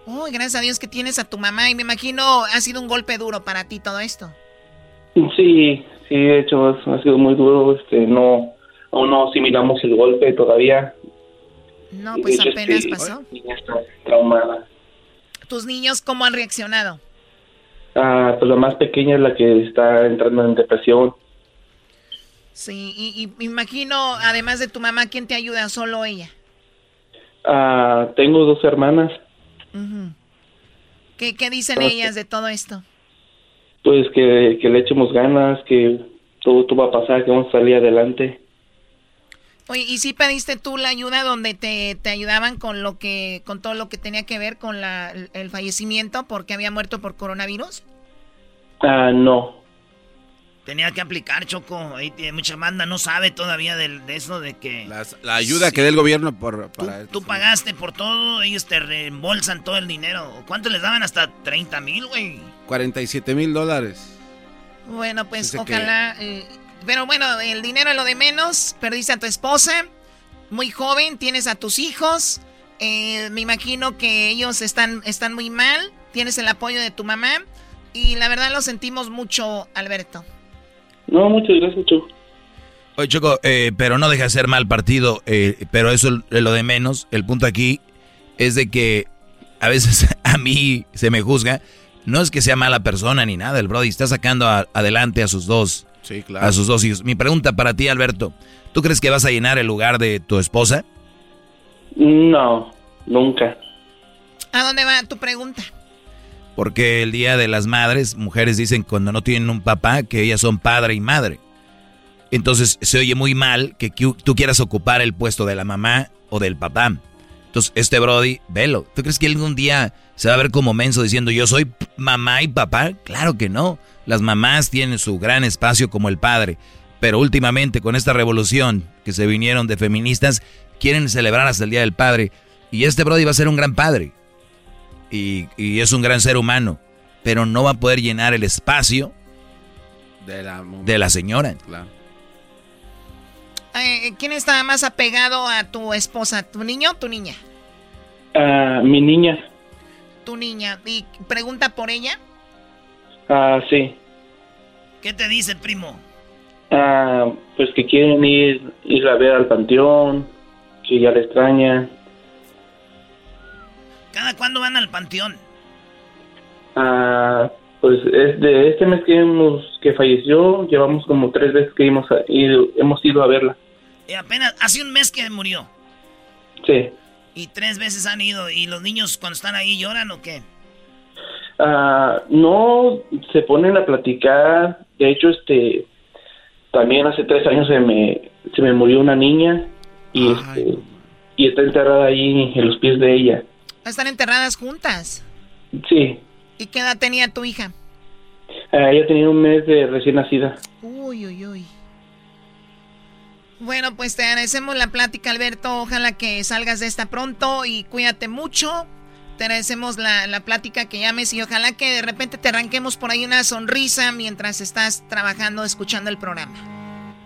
Oh, gracias a Dios que tienes a tu mamá y me imagino ha sido un golpe duro para ti todo esto. sí, sí, de hecho ha sido muy duro, este, no, aún no asimilamos el golpe todavía. No, pues hecho, apenas sí, pasó. mi niña está traumada. ¿Tus niños cómo han reaccionado? Ah, pues la más pequeña es la que está entrando en depresión. Sí, y, y imagino, además de tu mamá, ¿quién te ayuda? ¿Solo ella? Ah, tengo dos hermanas. ¿Qué, qué dicen Ah, ellas de todo esto? pues que, que le echemos ganas, que todo, todo va a pasar, que vamos a salir adelante. Oye, ¿y si pediste tú la ayuda donde te, te ayudaban con lo que, con todo lo que tenía que ver con la, el fallecimiento porque había muerto por coronavirus? Ah, no. Tenía que aplicar, Choco. Ahí tiene mucha banda, no sabe todavía del- de, eso de que. La ayuda que dé el gobierno por, para Tú pagaste por todo, ellos te reembolsan todo el dinero. ¿Cuánto les daban? Hasta 30 mil, güey. 47 mil dólares. Bueno, pues Dice que- ojalá. eh, pero bueno, el dinero es lo de menos. Perdiste a tu esposa, muy joven, tienes a tus hijos. eh, me imagino que ellos están, están muy mal. Tienes el apoyo de tu mamá. Y la verdad lo sentimos mucho, Alberto. No, muchas gracias, Chu. Oye, Choco, eh, pero no deja de ser mal partido, eh, pero eso es lo de menos. El punto aquí es de que a veces (laughs) a mí se me juzga. No es que sea mala persona ni nada, el Brody está sacando a- adelante a sus dos, Sí, claro. a sus dos hijos. Mi pregunta para ti, Alberto, ¿tú crees que vas a llenar el lugar de tu esposa? No, nunca. ¿A dónde va tu pregunta? Porque el Día de las Madres, mujeres dicen cuando no tienen un papá que ellas son padre y madre. Entonces se oye muy mal que tú quieras ocupar el puesto de la mamá o del papá. Entonces este Brody, velo. ¿Tú crees que algún día se va a ver como menso diciendo yo soy mamá y papá? Claro que no. Las mamás tienen su gran espacio como el padre. Pero últimamente con esta revolución que se vinieron de feministas, quieren celebrar hasta el Día del Padre. Y este Brody va a ser un gran padre y, y es un gran ser humano, pero no va a poder llenar el espacio De la, de la señora. Claro. Eh, ¿Quién está más apegado a tu esposa? ¿Tu niño o tu niña? Ah, mi niña. Tu niña. ¿Y pregunta por ella? Ah, sí. ¿Qué te dice, primo? Ah, pues que quieren ir, ir a ver al panteón, que ya le extraña. ¿Cada cuándo van al panteón? Ah, pues es de este mes que hemos, que falleció, llevamos como tres veces que hemos ido, hemos ido a verla. Y apenas, hace un mes que murió. Sí. Y tres veces han ido. ¿Y los niños cuando están ahí lloran o qué? Ah, no, se ponen a platicar. De hecho, este, también hace tres años se me, se me murió una niña y este, y está enterrada ahí en los pies de ella. Están enterradas juntas. Sí, ¿Y qué edad tenía tu hija? ah, ella tenía un mes de recién nacida. Uy, uy, uy. Bueno, pues te agradecemos la plática, Alberto. Ojalá que salgas de esta pronto y cuídate mucho. Te agradecemos la, la plática que llames y ojalá que de repente te arranquemos por ahí una sonrisa mientras estás trabajando, escuchando el programa.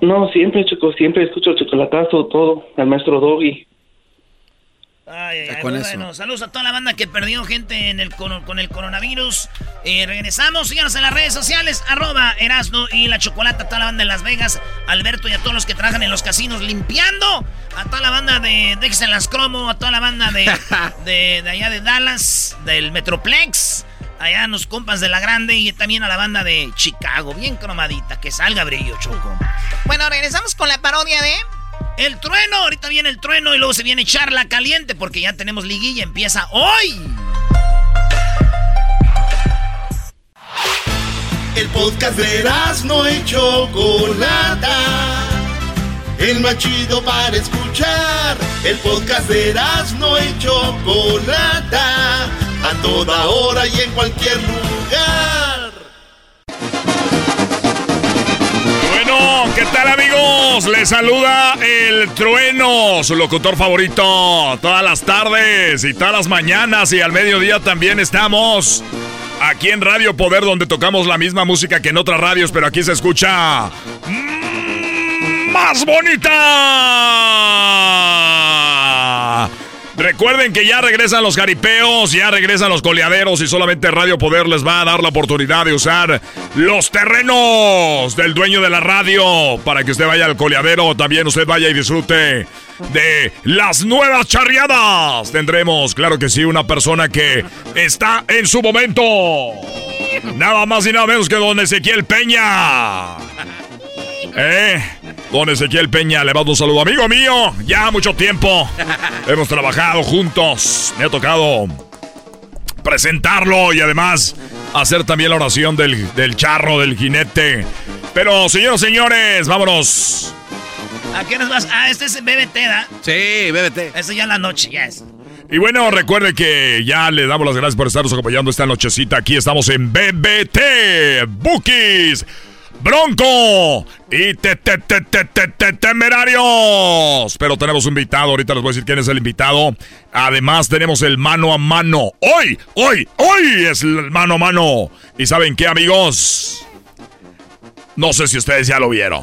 No, siempre, Choco, siempre escucho el chocolatazo, todo, al maestro Doggy. Ay, ay, ay, con muy eso. bueno. Saludos a toda la banda que perdió gente en el, con, con el coronavirus. Eh, regresamos, síganos en las redes sociales, arroba Erasno y la Chocolata, a toda la banda de Las Vegas, Alberto y a todos los que trabajan en los casinos limpiando, a toda la banda de Dex Las Cromo, a toda la banda de, (laughs) de, de allá de Dallas, del Metroplex, allá a los compas de La Grande y también a la banda de Chicago, bien cromadita, que salga brillo, Choco. Bueno, regresamos con la parodia de... El trueno, ahorita viene el trueno y luego se viene charla caliente porque ya tenemos liguilla, empieza hoy. El podcast de no y Chocolata. El más chido para escuchar. El podcast de no y Chocolata. A toda hora y en cualquier lugar. ¿Qué tal amigos? Les saluda el trueno, su locutor favorito, todas las tardes y todas las mañanas y al mediodía también estamos aquí en Radio Poder donde tocamos la misma música que en otras radios, pero aquí se escucha más bonita. Recuerden que ya regresan los jaripeos, ya regresan los coleaderos y solamente Radio Poder les va a dar la oportunidad de usar los terrenos del dueño de la radio para que usted vaya al coleadero, también usted vaya y disfrute de las nuevas charreadas. Tendremos, claro que sí, una persona que está en su momento. Nada más y nada menos que don Ezequiel Peña. ¿Eh? Don Ezequiel Peña, le mando un saludo, amigo mío. Ya mucho tiempo. (laughs) Hemos trabajado juntos. Me ha tocado presentarlo y además hacer también la oración del, del charro, del jinete. Pero, señoras y señores, vámonos. ¿A qué nos vas? Ah, este es BBT, ¿da? Sí, BBT. Eso ya en la noche, ya es. Y bueno, recuerde que ya le damos las gracias por estarnos acompañando esta nochecita. Aquí estamos en BBT, Bookies, Bronco y te, te, te, te, te, te- Temerarios. Pero tenemos un invitado, ahorita les voy a decir quién es el invitado. Además tenemos el mano a mano. Hoy, hoy, hoy es el mano a mano. ¿Y saben qué, amigos? No sé si ustedes ya lo vieron.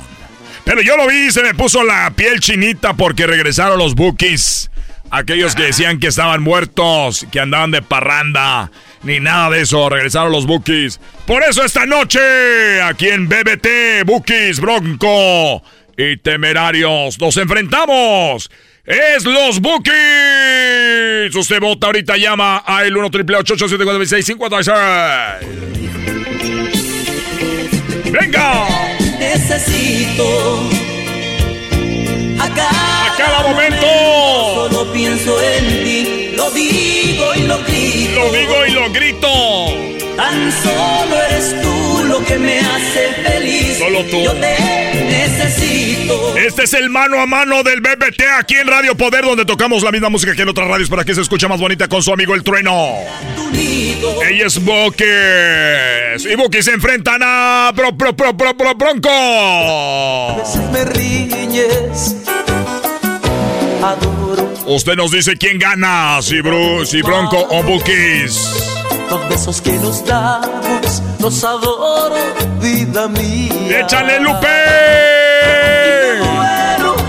Pero yo lo vi y se me puso la piel chinita porque regresaron los Bookies. Aquellos que decían que estaban muertos, que andaban de parranda, ni nada de eso, regresaron los Bookies. Por eso esta noche, aquí en BBT, Bookies, Bronco y Temerarios, nos enfrentamos. Es los Bookies. Usted vota ahorita, llama a el 1 triple 56 ¡Venga! Necesito a cada, A cada momento. Solo pienso en ti, lo digo y lo grito. Lo digo y lo grito. Tan solo eres tú lo que me hace feliz. Solo tú. Yo te necesito. Este es el mano a mano del BBT aquí en Radio Poder, donde tocamos la misma música que en otras radios para que se escuche más bonita con su amigo el trueno. Ella es Bokis. Y Bokis se enfrentan a Bro, Bro, Bro, Bro, Bro- Bronco. Me riñes. Adoro Usted nos dice quién gana, si, Bru, si Bronco o Bukis. los besos que nos damos. Los adoro, vida mía. ¡Échale, Lupe!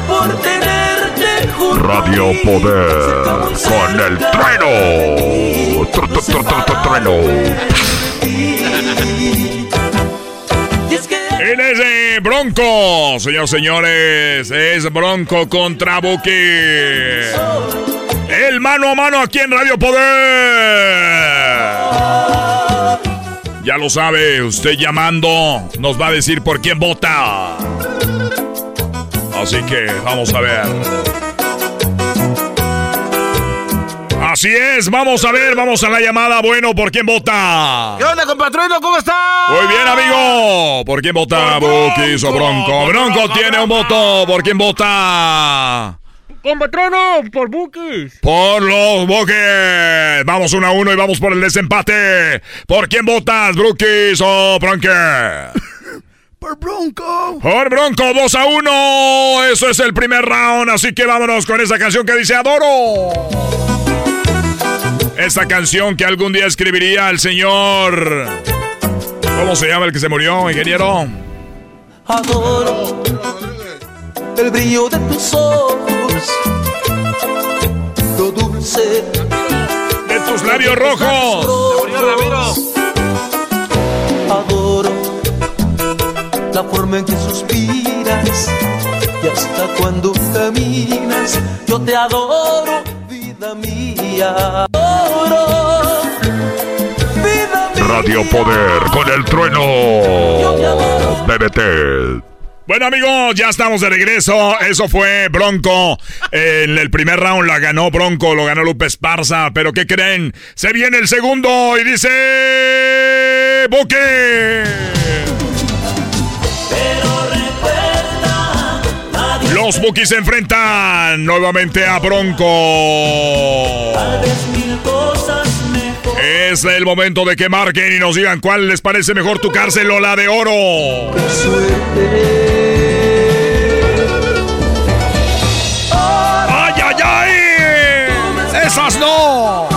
Por tenerte junto Radio Radio Poder con el trueno. trueno. Él es de Bronco, señores, señores. Es Bronco contra Buki. El mano a mano aquí en Radio Poder. Ya lo sabe, usted llamando nos va a decir por quién vota. Así que vamos a ver. Así es, vamos a ver, vamos a la llamada. Bueno, ¿por quién vota? ¿Qué onda, compatrino? ¿Cómo está? Muy bien, amigo. ¿Por quién vota? Bukis o Bronco. Bronco tiene un voto. ¿Por quién vota? Compatrono, por Bukis. Por los Bukis. Vamos uno a uno y vamos por el desempate. ¿Por quién votas, Bukis o Bronco? (laughs) Por Bronco. Por Bronco, 2 a 1. Eso es el primer round. Así que vámonos con esa canción que dice Adoro. Esta canción que algún día escribiría el señor. ¿Cómo se llama el que se murió, ingeniero? Adoro el brillo de tus ojos, lo dulce de tus labios rojos. Adoro la forma en que suspiras y hasta cuando caminas, yo te adoro, vida mía. Adoro, vida mía. Radio Poder con el trueno. BBT. Bueno amigos, ya estamos de regreso. Eso fue Bronco. En el primer round la ganó Bronco, lo ganó Lupe Esparza. Pero ¿qué creen? Se viene el segundo y dice... Boque. Los Bookies se enfrentan nuevamente a Bronco. Es el momento de que marquen y nos digan cuál les parece mejor tu cárcel o la de oro. ¡Ay, ay, ay! ¡Esas no!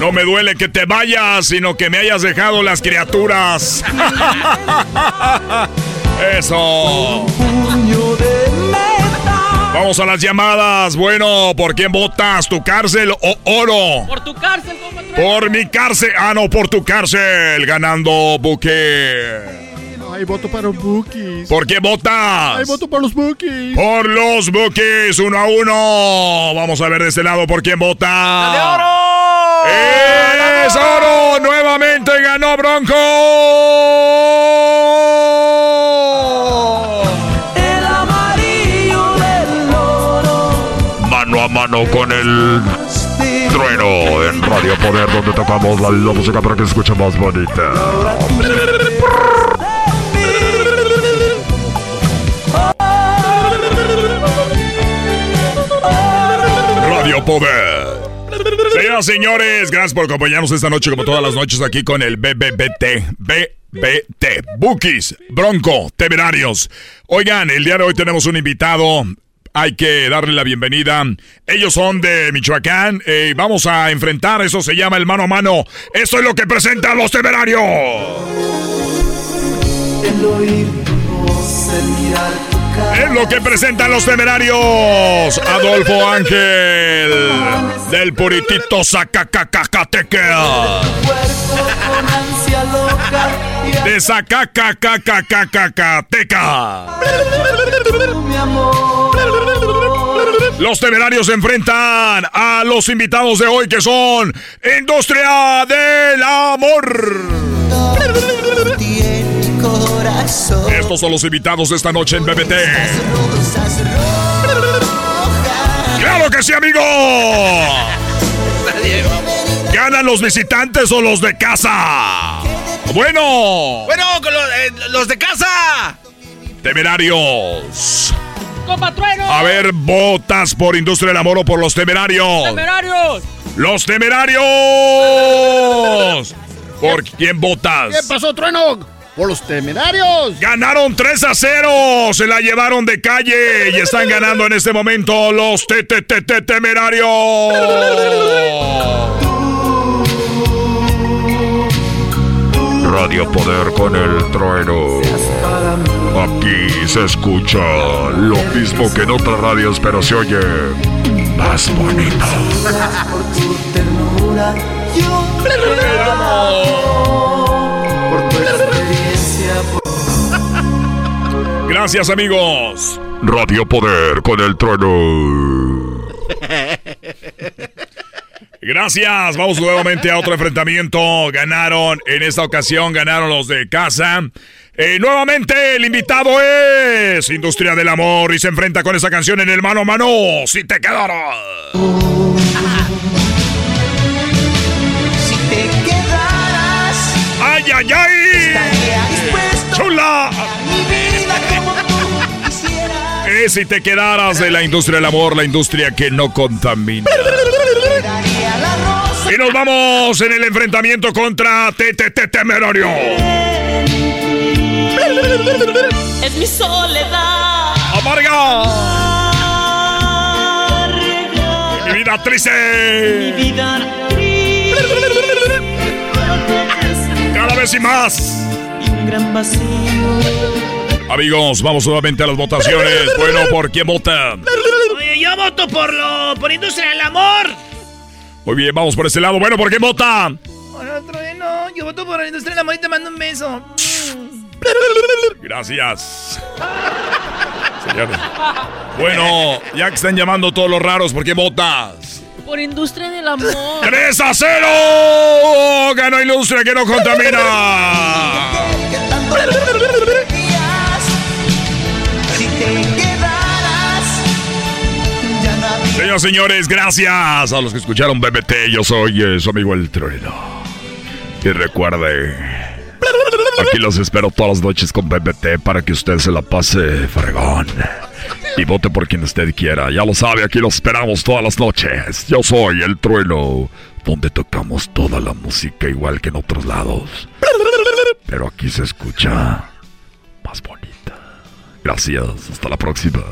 No me duele que te vayas, sino que me hayas dejado las criaturas. (laughs) Eso. Vamos a las llamadas. Bueno, ¿por quién votas? ¿Tu cárcel o oro? Por tu cárcel, Por mi cárcel. Ah, no, por tu cárcel. Ganando buque. Hay voto para los bookies. ¿Por qué votas? Hay voto para los bookies. Por los bookies, uno a uno. Vamos a ver de este lado por quién vota. ¡De oro! ¡Es oro! Nuevamente ganó Bronco. Con el trueno en Radio Poder, donde tocamos la, la música para que se escuche más bonita. Radio Poder. Señoras señores, gracias por acompañarnos esta noche, como todas las noches, aquí con el BBBT. BBT. Bookies, Bronco, Temerarios. Oigan, el día de hoy tenemos un invitado. Hay que darle la bienvenida. Ellos son de Michoacán. y vamos a enfrentar, eso se llama el mano a mano. Esto es lo que presentan los temerarios. El oír el mirar. Es lo que presentan los temerarios. Adolfo Ángel. Del puritito y De amor. Los temerarios se enfrentan a los invitados de hoy que son Industria del Amor. Corazón. Estos son los invitados de esta noche en BBT. Rosas. ¡Claro que sí, amigo! ¿Ganan los visitantes o los de casa? Bueno, Bueno, con los, eh, los de casa. temerarios. ¡Compatrueno! A ver, ¿votas por Industria del Amor o por los temerarios? ¡Temerarios! ¡Los temerarios! (laughs) ¿Por quién votas? ¿Qué pasó, Trueno? Por los temerarios. Ganaron 3 a 0. Se la llevaron de calle y están ganando en este momento los te te te te temerarios. Radio Poder con el trueno. Aquí se escucha lo mismo que en otras radios, pero se oye más bonito. Por tu ternura, yo Gracias, amigos. Radio Poder con el trueno. Gracias. Vamos nuevamente a otro enfrentamiento. Ganaron, en esta ocasión ganaron los de casa. Eh, nuevamente el invitado es Industria del Amor y se enfrenta con esa canción en el mano a mano. Si te quedaras. Si te quedaras, ¡Ay, ay, ay! estaría dispuesto ¡Chula! Si te quedaras de la industria del amor, la industria que no contamina. Y nos vamos en el enfrentamiento contra TTT Temerario. Es mi soledad. ¡Amarga! ¡Mi vida triste! Mi vida ¡Cada vez y más! y un gran vacío. Amigos, vamos nuevamente a las votaciones. (laughs) Bueno, ¿por quién votan? Oye, yo voto por lo por Industria del Amor. Muy bien, vamos por ese lado. Bueno, ¿por quién votan? Bueno, no, yo voto por Industria del Amor y te mando un beso. Gracias. Señores. Bueno, ya que están llamando todos los raros, ¿por qué votas? Por industria del amor. ¡3 a 0! ¡Ganó Industria que no contamina! (laughs) Señoras señores, gracias a los que escucharon BBT. Yo soy eh, su amigo El Trueno. Y recuerde, aquí los espero todas las noches con BBT para que usted se la pase fregón. Y vote por quien usted quiera. Ya lo sabe, aquí los esperamos todas las noches. Yo soy El Trueno, donde tocamos toda la música igual que en otros lados. Pero aquí se escucha más bonita. Gracias, hasta la próxima.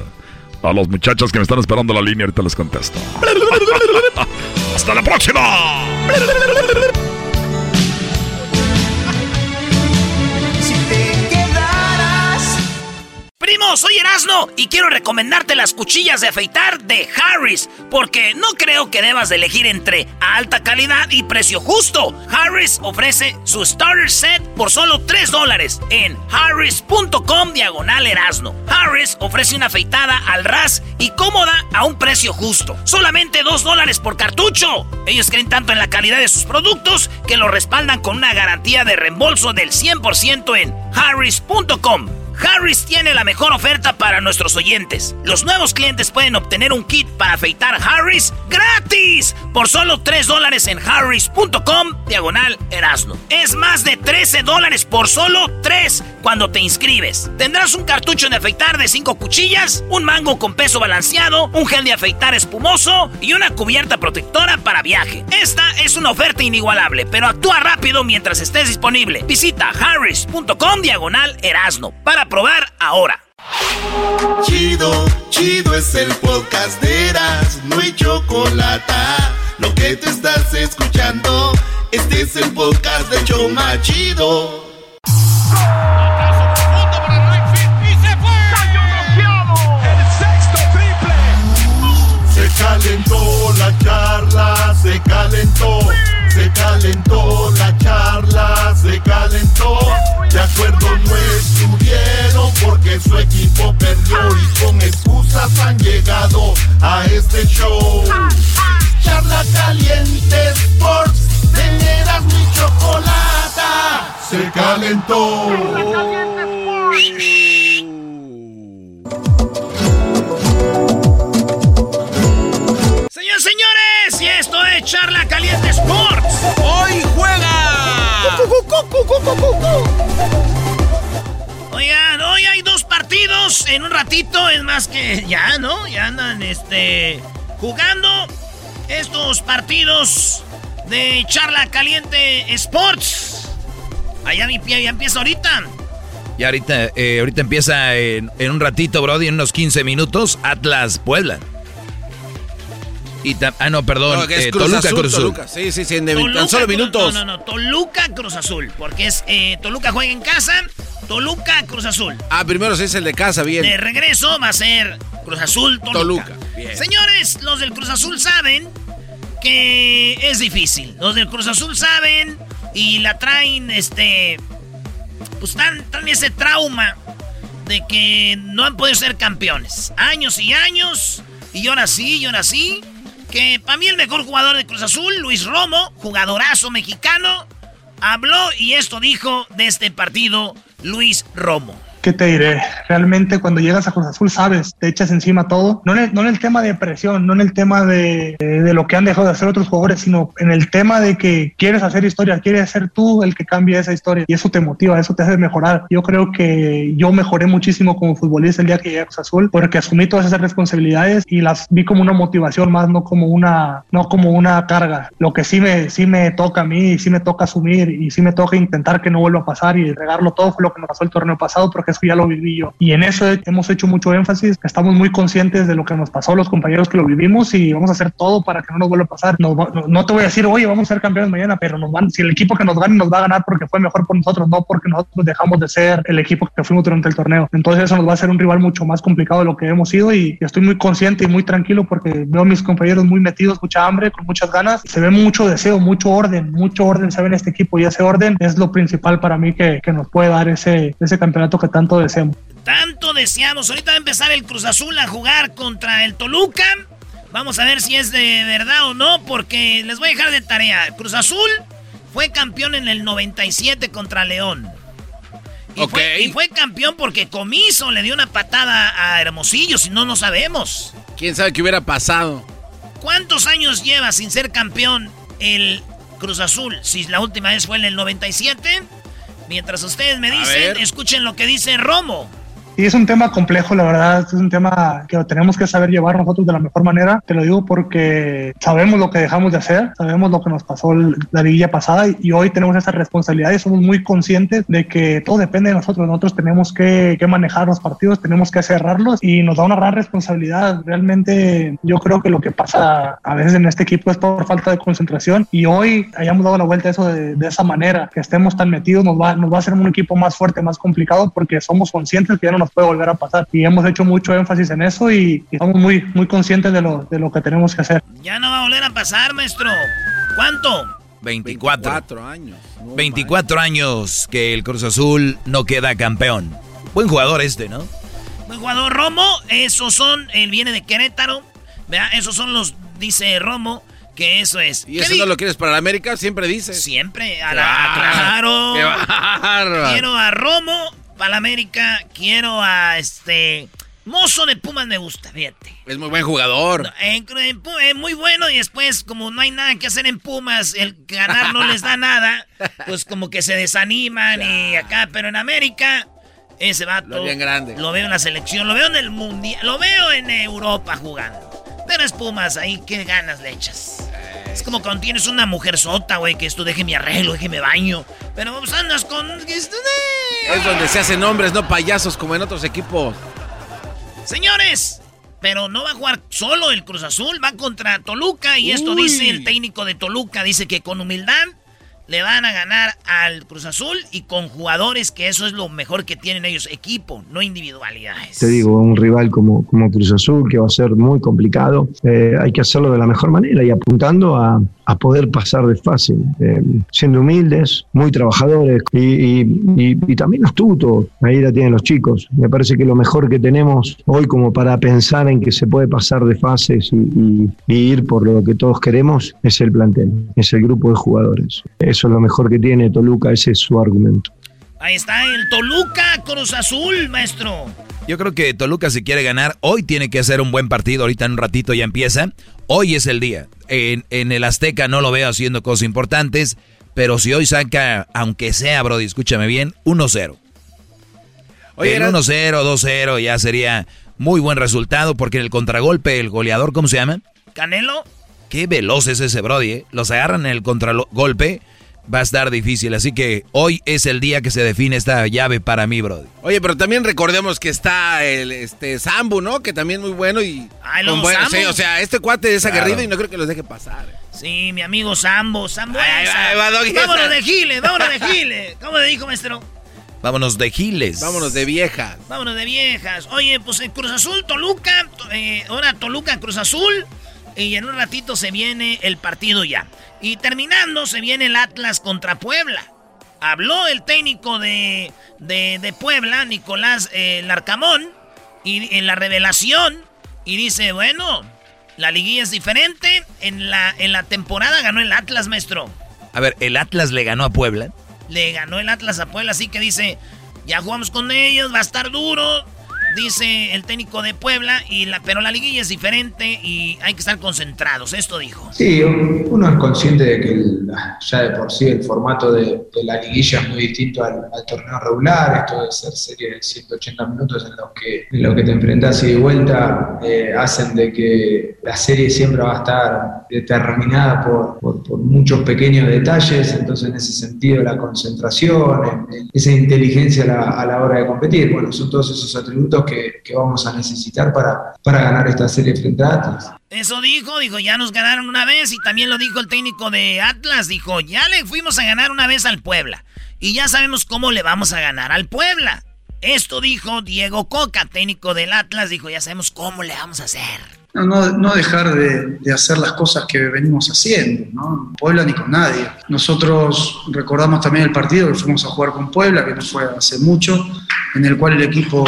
A los muchachos que me están esperando la línea, ahorita les contesto. (laughs) ¡Hasta la próxima! Primo, soy Erasno y quiero recomendarte las cuchillas de afeitar de Harris, porque no creo que debas de elegir entre alta calidad y precio justo. Harris ofrece su starter set por solo 3 dólares en harris.com diagonal Erasno. Harris ofrece una afeitada al ras y cómoda a un precio justo. Solamente 2 dólares por cartucho. Ellos creen tanto en la calidad de sus productos que lo respaldan con una garantía de reembolso del 100% en harris.com. Harris tiene la mejor oferta para nuestros oyentes. Los nuevos clientes pueden obtener un kit para afeitar Harris gratis por solo 3 dólares en harris.com diagonal Erasno. Es más de 13 dólares por solo 3 cuando te inscribes. Tendrás un cartucho de afeitar de 5 cuchillas, un mango con peso balanceado, un gel de afeitar espumoso y una cubierta protectora para viaje. Esta es una oferta inigualable, pero actúa rápido mientras estés disponible. Visita harris.com diagonal Erasno para probar ahora. Chido, chido es el podcast de Eras, no hay chocolate. Lo que te estás escuchando, este es el podcast de Choma Chido. Se calentó la charla, se calentó, se calentó la charla, se calentó. Acuerdo no estuvieron porque su equipo perdió y con excusas han llegado a este show. Charla caliente Sports, teneras mi chocolata, se calentó. Señores, señores, y esto es Charla Caliente Sports. ¡Hoy juega! Oigan, hoy hay dos partidos en un ratito, es más que ya, ¿no? Ya andan este jugando estos partidos de Charla Caliente Sports. Allá mi pie ya empieza ahorita. Y ahorita, eh, ahorita empieza en, en un ratito, Brody, en unos 15 minutos, Atlas Puebla. Y ah, no, perdón. No, que es eh, Cruz Toluca, Azul, Cruz Azul. Toluca. Sí, sí, sí, en Toluca, tan solo minutos. No, no, no, Toluca Cruz Azul, porque es eh, Toluca juega en casa Toluca, Cruz Azul. Ah, primero se es el de casa, bien. De regreso va a ser Cruz Azul, Toluca. Toluca, bien. Señores, los del Cruz Azul saben que es difícil. Los del Cruz Azul saben y la traen, este, pues están, también ese trauma de que no han podido ser campeones. Años y años, y ahora sí, y ahora sí. Que para mí el mejor jugador de Cruz Azul, Luis Romo, jugadorazo mexicano, habló y esto dijo de este partido Luis Romo. ¿Qué te diré? Realmente cuando llegas a Cruz Azul sabes, te echas encima todo. No en el, no en el tema de presión, no en el tema de, de, de, lo que han dejado de hacer otros jugadores, sino en el tema de que quieres hacer historia, quieres ser tú el que cambie esa historia. Y eso te motiva, eso te hace mejorar. Yo creo que yo mejoré muchísimo como futbolista el día que llegué a Cruz Azul, porque asumí todas esas responsabilidades y las vi como una motivación más, no como una, no como una carga. Lo que sí me, sí me toca a mí, sí me toca asumir y sí me toca intentar que no vuelva a pasar y regarlo todo fue lo que nos pasó el torneo pasado, porque eso ya lo viví yo. Y en eso hemos hecho mucho énfasis, estamos muy conscientes de lo que nos pasó, los compañeros que lo vivimos y vamos a hacer todo para que no nos vuelva a pasar. No, no, no te voy a decir, oye, vamos a ser campeones mañana, pero nos van, si el equipo que nos gane nos va a ganar porque fue mejor por nosotros, no porque nosotros dejamos de ser el equipo que fuimos durante el torneo. Entonces eso nos va a ser un rival mucho más complicado de lo que hemos sido y estoy muy consciente y muy tranquilo porque veo a mis compañeros muy metidos, mucha hambre, con muchas ganas. Se ve mucho deseo, mucho orden, mucho orden se ve en este equipo y ese orden es lo principal para mí que, que nos puede dar ese, ese campeonato que tanto deseamos. Tanto deseamos. Ahorita va a empezar el Cruz Azul a jugar contra el Toluca. Vamos a ver si es de verdad o no, porque les voy a dejar de tarea. Cruz Azul fue campeón en el 97 contra León. Y, fue, y fue campeón porque Comiso le dio una patada a Hermosillo, si no, no sabemos. ¿Quién sabe qué hubiera pasado? ¿Cuántos años lleva sin ser campeón el Cruz Azul? Si la última vez fue en el 97. Mientras ustedes me dicen, escuchen lo que dice Romo. Y es un tema complejo, la verdad, es un tema que lo tenemos que saber llevar nosotros de la mejor manera. Te lo digo porque sabemos lo que dejamos de hacer, sabemos lo que nos pasó la liguilla pasada y hoy tenemos esa responsabilidad y somos muy conscientes de que todo depende de nosotros. Nosotros tenemos que, que manejar los partidos, tenemos que cerrarlos y nos da una gran responsabilidad. Realmente yo creo que lo que pasa a veces en este equipo es por falta de concentración y hoy hayamos dado la vuelta a eso de, de esa manera, que estemos tan metidos, nos va, nos va a hacer un equipo más fuerte, más complicado porque somos conscientes que ya no nos puede volver a pasar y hemos hecho mucho énfasis en eso y, y estamos muy, muy conscientes de lo, de lo que tenemos que hacer. Ya no va a volver a pasar, maestro. ¿Cuánto? 24. años. 24 años que el Cruz Azul no queda campeón. Buen jugador este, ¿no? Buen jugador Romo, esos son, él viene de Querétaro. ¿verdad? Esos son los, dice Romo, que eso es. ¿Y eso no lo quieres para la América? Siempre dices. Siempre, a la, claro. Quiero a Romo para la América, quiero a este Mozo de Pumas me gusta, fíjate. Es muy buen jugador. No, en- muy bueno y después como no hay nada que hacer en Pumas, el ganar no les da nada, pues como que se desaniman y acá, pero en América ese vato Lo bien grande. lo veo en la selección, lo veo en el mundial, lo veo en Europa jugando. Pero es Pumas, ahí qué ganas le echas. Es como cuando tienes una mujer sota, güey, que esto deje mi arreglo, deje mi baño. Pero pues andas con. Es donde se hacen hombres, no payasos como en otros equipos. Señores, pero no va a jugar solo el Cruz Azul, va contra Toluca y esto Uy. dice el técnico de Toluca, dice que con humildad le van a ganar al Cruz Azul y con jugadores que eso es lo mejor que tienen ellos, equipo, no individualidades. Te digo, un rival como, como Cruz Azul que va a ser muy complicado, eh, hay que hacerlo de la mejor manera y apuntando a, a poder pasar de fase, eh, siendo humildes, muy trabajadores y, y- también astutos. Ahí la tienen los chicos. Me parece que lo mejor que tenemos hoy como para pensar en que se puede pasar de fases y ir por lo que todos queremos es el plantel, es el grupo de jugadores. Eso es lo mejor que tiene Toluca, ese es su argumento. Ahí está el Toluca Cruz Azul, maestro. Yo creo que Toluca si quiere ganar, hoy tiene que hacer un buen partido, ahorita en un ratito ya empieza. Hoy es el día. En, en el Azteca no lo veo haciendo cosas importantes, pero si hoy saca, aunque sea, Brody, escúchame bien, 1-0. Oye, El era- 1-0, 2-0 ya sería muy buen resultado porque en el contragolpe, el goleador, ¿cómo se llama? Canelo. Qué veloz es ese Brody, ¿eh? Los agarran en el contragolpe, va a estar difícil. Así que hoy es el día que se define esta llave para mí, Brody. Oye, pero también recordemos que está el este Sambu, ¿no? Que también muy bueno y. Ay, con los buen- Sambu. sí, o sea, este cuate es Claro. aguerrido y no creo que los deje pasar. Sí, mi amigo Sambo, Sambo. Ay, esa. ay, va, Doggy, vámonos esa. de Giles, vámonos de Giles. ¿Cómo le dijo, maestro? Vámonos de giles. Vámonos de viejas. Vámonos de viejas. Oye, pues en Cruz Azul, Toluca, eh, ahora Toluca, Cruz Azul. Y en un ratito se viene el partido ya. Y terminando se viene el Atlas contra Puebla. Habló el técnico de, de, Puebla, Nicolás eh, Larcamón, y en la revelación, y dice, bueno, la liguilla es diferente. En la, en la temporada ganó el Atlas, maestro. A ver, ¿el Atlas le ganó a Puebla? Le ganó el Atlas a Puebla, así que dice, ya jugamos con ellos, va a estar duro dice el técnico de Puebla, y la, pero la liguilla es diferente y hay que estar concentrados. Esto dijo. Sí, uno es consciente de que ya de por sí el formato de, la liguilla es muy distinto al, torneo regular. Esto de ser serie de 180 minutos en los que, en lo que te enfrentas y de vuelta eh, hacen de que la serie siempre va a estar determinada por, muchos pequeños detalles. Entonces, en ese sentido, la concentración, esa inteligencia a la hora de competir, bueno, son todos esos atributos que, vamos a necesitar para, para ganar esta serie frente a Atlas. Eso dijo, dijo, ya nos ganaron una vez y también lo dijo el técnico de Atlas, dijo, ya le fuimos a ganar una vez al Puebla y ya sabemos cómo le vamos a ganar al Puebla. Esto dijo Diego Coca, técnico del Atlas, dijo, ya sabemos cómo le vamos a hacer. No, no, no dejar de, de, hacer las cosas que venimos haciendo, ¿no? Puebla ni con nadie. Nosotros recordamos también el partido que fuimos a jugar con Puebla, que no fue hace mucho, en el cual el equipo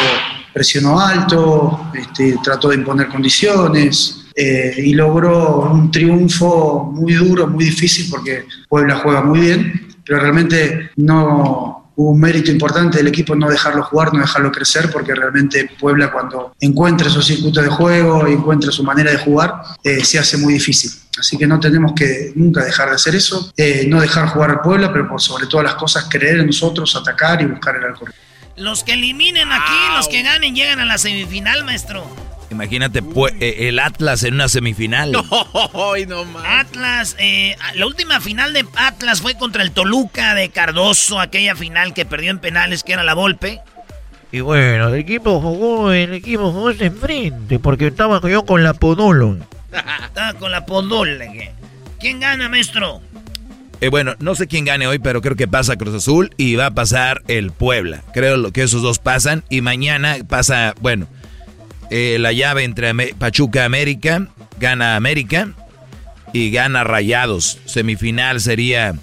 presionó alto, este, trató de imponer condiciones eh, y logró un triunfo muy duro, muy difícil porque Puebla juega muy bien, pero realmente no un mérito importante del equipo no dejarlo jugar, no dejarlo crecer, porque realmente Puebla cuando encuentra esos circuitos de juego, encuentra su manera de jugar, eh, se hace muy difícil. Así que no tenemos que nunca dejar de hacer eso, eh, no dejar jugar al Puebla, pero por sobre todas las cosas creer en nosotros, atacar y buscar el alcohol. Los que eliminen aquí, los que ganen, llegan a la semifinal, maestro. Imagínate eh, el Atlas en una semifinal. (laughs) No, no Atlas, eh, la última final de Atlas fue contra el Toluca de Cardoso, aquella final que perdió en penales, que era la Volpe. Y bueno, el equipo jugó, el equipo jugó de frente, porque estaba yo con la Podolo. (laughs) estaba con la Podolo. ¿Quién gana, maestro? Eh, bueno, no sé quién gane hoy, pero creo que pasa Cruz Azul y va a pasar el Puebla. Creo que esos dos pasan y mañana pasa, bueno, eh, la llave entre Pachuca América, gana América y gana Rayados. Semifinal sería,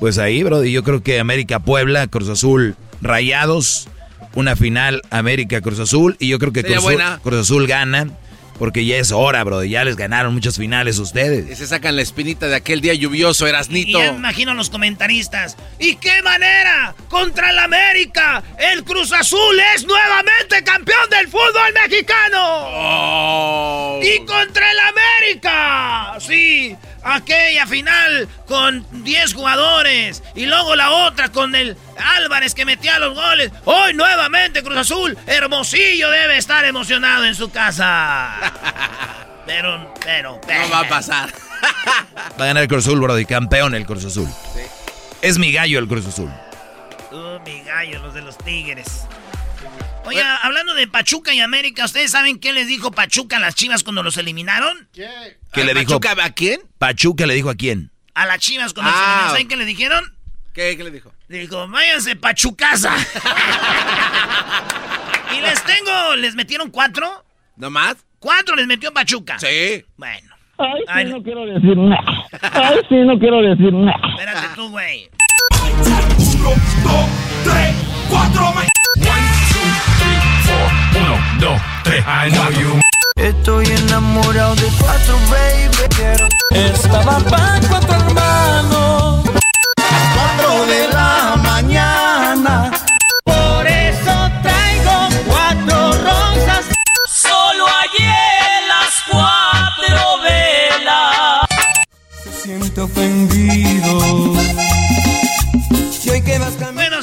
pues ahí, bro. Y yo creo que América Puebla, Cruz Azul Rayados, una final América Cruz Azul y yo creo que Cruz Azul gana. Porque ya es hora, bro. Ya les ganaron muchas finales ustedes. Y se sacan la espinita de aquel día lluvioso, Erasnito. Y, ya imagino a los comentaristas. ¿Y qué manera? Contra el América. El Cruz Azul es nuevamente campeón del fútbol mexicano. Oh. Y contra el América. Sí aquella final con 10 jugadores y luego la otra con el Álvarez que metía los goles. Hoy nuevamente Cruz Azul, Hermosillo debe estar emocionado en su casa. (laughs) Pero, pero, No va a pasar. (laughs) Va a ganar el Cruz Azul, bro, y campeón el Cruz Azul. Es mi gallo el Cruz Azul. Uh, mi gallo, los de los Tigres. Oye, hablando de Pachuca y América, ¿ustedes saben qué les dijo Pachuca a las Chivas cuando los eliminaron? ¿Qué? ¿Qué le dijo? ¿Pachuca a quién? Pachuca le dijo a quién? A las Chivas cuando los ah. eliminaron. ¿Saben qué le dijeron? ¿Qué, ¿Qué le dijo? Dijo, váyanse Pachucasa. (laughs) y les tengo, les metieron cuatro. ¿No más? Cuatro les metió Pachuca. Sí. Bueno. Ay, sí, no quiero decir nada. Ay, sí, no quiero decir nada. Espérate tú, güey. Uno, dos, tres, cuatro, dos, tres, I know you. Estoy enamorado de cuatro, baby. Estaba para cuatro hermanos. Cuatro de la mañana. Por eso traigo cuatro rosas. Solo ayer las cuatro velas. Se siente ofendido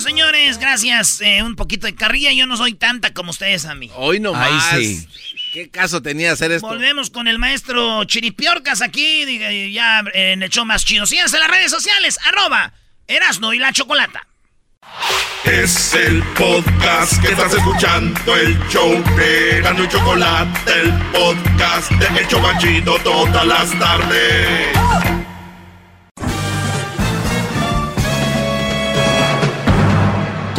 señores, gracias. Eh, un poquito de carrilla. Yo no soy tanta como ustedes a mí. Hoy no más. Sí. ¿Qué caso tenía hacer esto? Volvemos con el maestro Chiripiorcas aquí, ya en el show más chido. Síganse en las redes sociales, arroba Erasno y la Chocolata. Es el podcast que estás escuchando, el show de Erasno y Chocolata, el podcast de El Chocachito todas las tardes.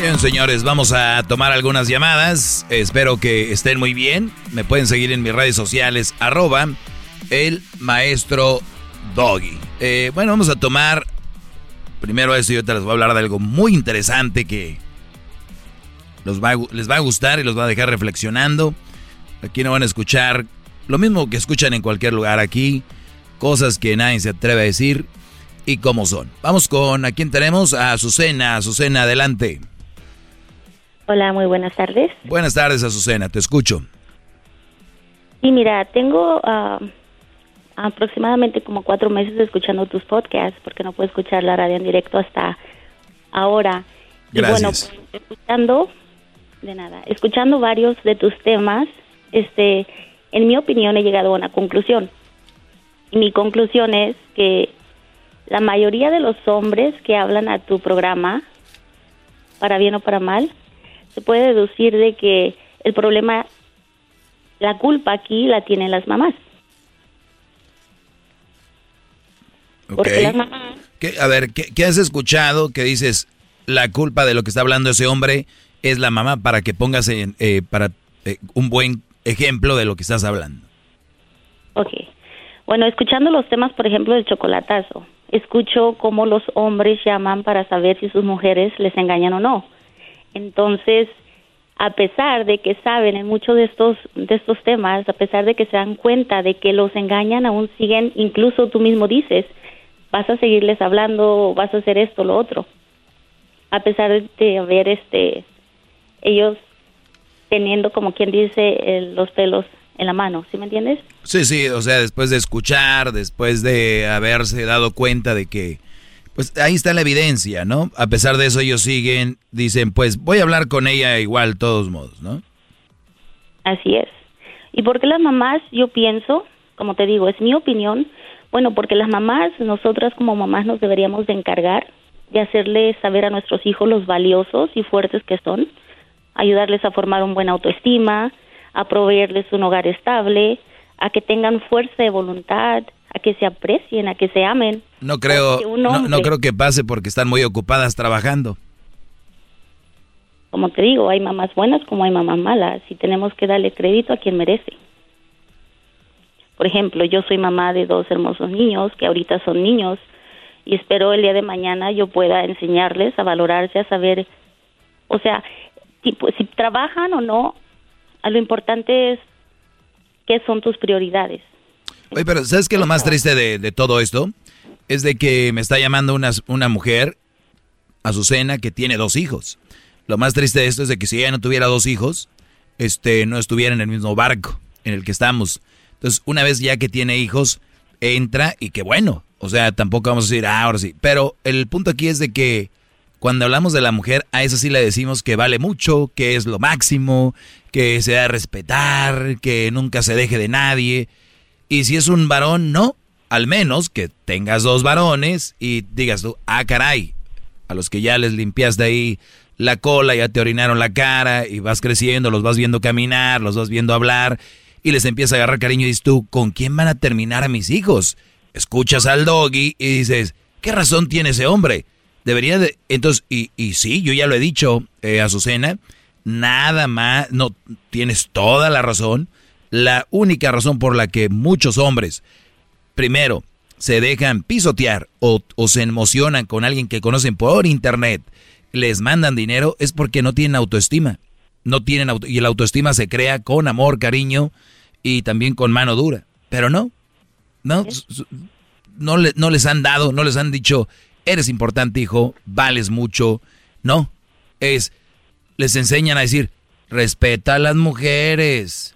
bien, señores, vamos a tomar algunas llamadas. Espero que estén muy bien. Me pueden seguir en mis redes sociales, arroba el maestro doggy. Eh, bueno, vamos a tomar primero esto y ahorita les voy a hablar de algo muy interesante que les va a gustar y los va a dejar reflexionando. Aquí no van a escuchar lo mismo que escuchan en cualquier lugar aquí, cosas que nadie se atreve a decir y cómo son. Vamos con a quién tenemos, a Azucena. Azucena, adelante. Hola, muy buenas tardes. Buenas tardes, Azucena, te escucho. Sí, mira, tengo ah, aproximadamente como cuatro meses escuchando tus podcasts, porque no puedo escuchar la radio en directo hasta ahora. Gracias. Y bueno, escuchando, de nada, escuchando varios de tus temas, este, en mi opinión he llegado a una conclusión. Y mi conclusión es que la mayoría de los hombres que hablan a tu programa, para bien o para mal, se puede deducir de que el problema, la culpa aquí la tienen las mamás. Porque las mamás... A ver, ¿qué, has escuchado que dices la culpa de lo que está hablando ese hombre es la mamá para que pongas en, eh, para eh, un buen ejemplo de lo que estás hablando? Ok. Bueno, escuchando los temas, por ejemplo, del chocolatazo, escucho cómo los hombres llaman para saber si sus mujeres les engañan o no entonces, a pesar de que saben en muchos de estos de estos temas, a pesar de que se dan cuenta de que los engañan, aún siguen, incluso tú mismo dices, vas a seguirles hablando, vas a hacer esto, lo otro. A pesar de haber este ellos teniendo como quien dice los pelos en la mano, ¿sí me entiendes? Sí, sí, o sea, después de escuchar, después de haberse dado cuenta de que pues ahí está la evidencia, ¿no? A pesar de eso ellos siguen, dicen, pues voy a hablar con ella igual, todos modos, ¿no? Así es. ¿Y por qué las mamás, yo pienso, como te digo, es mi opinión, bueno, porque las mamás, nosotras como mamás nos deberíamos de encargar de hacerles saber a nuestros hijos los valiosos y fuertes que son, ayudarles a formar un buen autoestima, a proveerles un hogar estable, a que tengan fuerza de voluntad, a que se aprecien, a que se amen. No creo, no, creo que pase porque están muy ocupadas trabajando. Como te digo, hay mamás buenas como hay mamás malas y tenemos que darle crédito a quien merece. Por ejemplo, yo soy mamá de dos hermosos niños que ahorita son niños y espero el día de mañana yo pueda enseñarles a valorarse, a saber, o sea, tipo, si trabajan o no, a lo importante es qué son tus prioridades. Oye, pero ¿sabes qué lo más triste de, todo esto? Es de que me está llamando una, una mujer, Azucena, que tiene dos hijos. Lo más triste de esto es de que si ella no tuviera dos hijos, este, no estuviera en el mismo barco en el que estamos. Entonces, una vez ya que tiene hijos, entra y qué bueno. O sea, tampoco vamos a decir, ah, ahora sí. Pero el punto aquí es de que cuando hablamos de la mujer, a esa sí le decimos que vale mucho, que es lo máximo, que se da a respetar, que nunca se deje de nadie. Y si es un varón, no. Al menos que tengas dos varones y digas tú, ah, caray, a los que ya les limpiaste ahí la cola, ya te orinaron la cara y vas creciendo, los vas viendo caminar, los vas viendo hablar y les empieza a agarrar cariño y dices tú, ¿con quién van a terminar a mis hijos? Escuchas al doggy y dices, ¿qué razón tiene ese hombre? Debería de... Entonces, y, y sí, yo ya lo he dicho, eh, Azucena, nada más, no, tienes toda la razón la única razón por la que muchos hombres, primero, se dejan pisotear o, se emocionan con alguien que conocen por internet, les mandan dinero, es porque no tienen autoestima. No tienen y la autoestima se crea con amor, cariño y también con mano dura. Pero no, no, no, no les han dado, no les han dicho, eres importante, hijo, vales mucho. No, es, les enseñan a decir, respeta a las mujeres,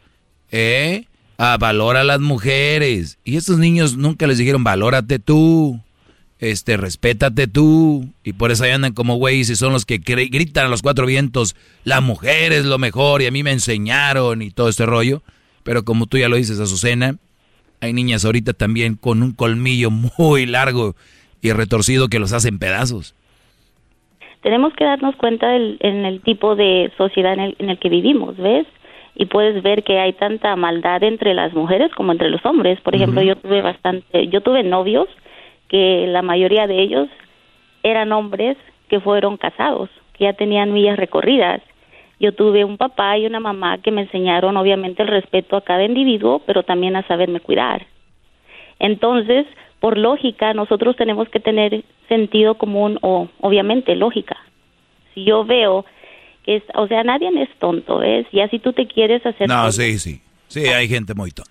¿eh? A valora a las mujeres. Y estos niños nunca les dijeron, valórate tú, este, respétate tú. Y por eso ahí andan como güeyes y son los que gritan a los cuatro vientos, la mujer es lo mejor y a mí me enseñaron y todo este rollo. Pero como tú ya lo dices, Azucena, hay niñas ahorita también con un colmillo muy largo y retorcido que los hacen pedazos. Tenemos que darnos cuenta del, en el tipo de sociedad en en el que vivimos, ¿ves? Y puedes ver que hay tanta maldad entre las mujeres como entre los hombres. Por ejemplo, yo tuve bastante, yo tuve novios que la mayoría de ellos eran hombres que fueron casados, que ya tenían millas recorridas. Yo tuve un papá y una mamá que me enseñaron obviamente el respeto a cada individuo, pero también a saberme cuidar. Entonces, por lógica, nosotros tenemos que tener sentido común o obviamente lógica. Si yo veo es, o sea, nadie es tonto, ¿ves? Y así tú te quieres hacer... No, sí, sí, sí, hay gente muy tonta.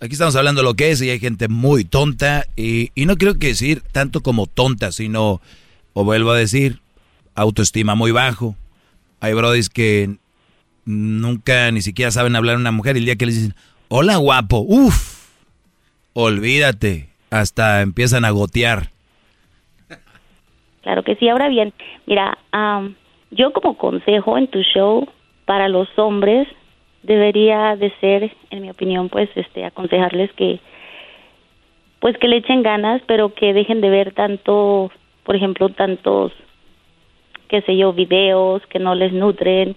Aquí estamos hablando de lo que es y hay gente muy tonta y, y no creo que decir tanto como tonta, sino, o vuelvo a decir, autoestima muy bajo. Hay brodis que nunca ni siquiera saben hablar a una mujer y el día que le dicen, hola guapo, uff, olvídate, hasta empiezan a gotear. Claro que sí, ahora bien, mira, yo como consejo en tu show para los hombres debería de ser, en mi opinión, pues este aconsejarles que pues que le echen ganas, pero que dejen de ver tanto, por ejemplo, tantos qué sé yo, videos que no les nutren,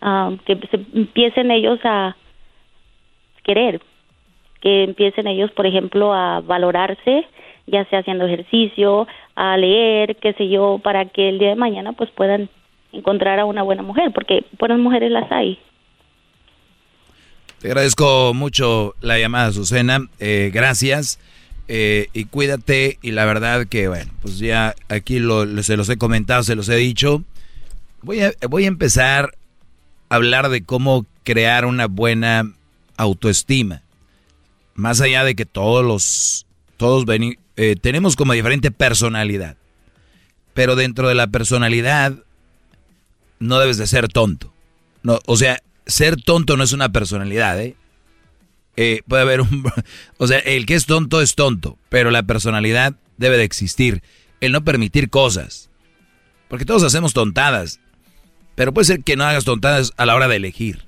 um, que se empiecen ellos a querer, que empiecen ellos, por ejemplo, a valorarse, ya sea haciendo ejercicio, a leer, qué sé yo, para que el día de mañana pues puedan encontrar a una buena mujer, porque buenas mujeres las hay. Te agradezco mucho la llamada, Azucena. Eh, gracias. Eh, y cuídate. Y la verdad que, bueno, pues ya aquí lo, se los he comentado, se los he dicho. Voy a, voy a empezar a hablar de cómo crear una buena autoestima. Más allá de que todos los, todos eh, tenemos como diferente personalidad. Pero dentro de la personalidad no debes de ser tonto. No, o sea, ser tonto no es una personalidad, ¿eh? ¿eh? puede haber un... (laughs) O sea, el que es tonto es tonto, pero la personalidad debe de existir. El no permitir cosas. Porque todos hacemos tontadas. Pero puede ser que no hagas tontadas a la hora de elegir.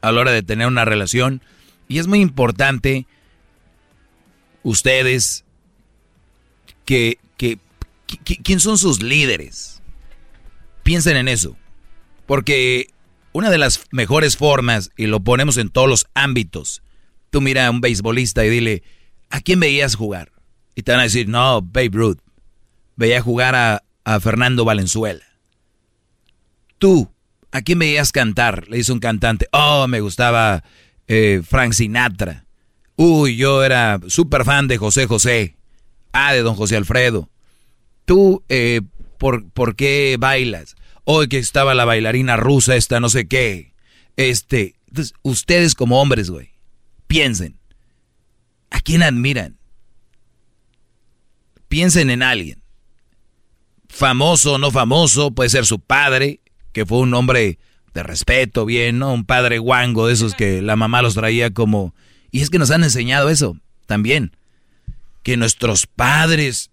A la hora de tener una relación. Y es muy importante, ustedes, que, que, que ¿quién son sus líderes? Piensen en eso. Porque una de las mejores formas, y lo ponemos en todos los ámbitos, tú mira a un beisbolista y dile, ¿a quién veías jugar? Y te van a decir, no, Babe Ruth. Veía jugar a, Fernando Valenzuela. Tú, ¿a quién veías cantar? Le dice un cantante, oh, me gustaba eh, Frank Sinatra. Uy, yo era súper fan de José José. Ah, de don José Alfredo. Tú, eh, por, qué bailas. Hoy que estaba la bailarina rusa, esta no sé qué. Este, entonces, ustedes como hombres, güey, piensen. ¿A quién admiran? Piensen en alguien. Famoso o no famoso, puede ser su padre, que fue un hombre de respeto, bien, ¿no? Un padre guango de esos que la mamá los traía como... Y es que nos han enseñado eso también. Que nuestros padres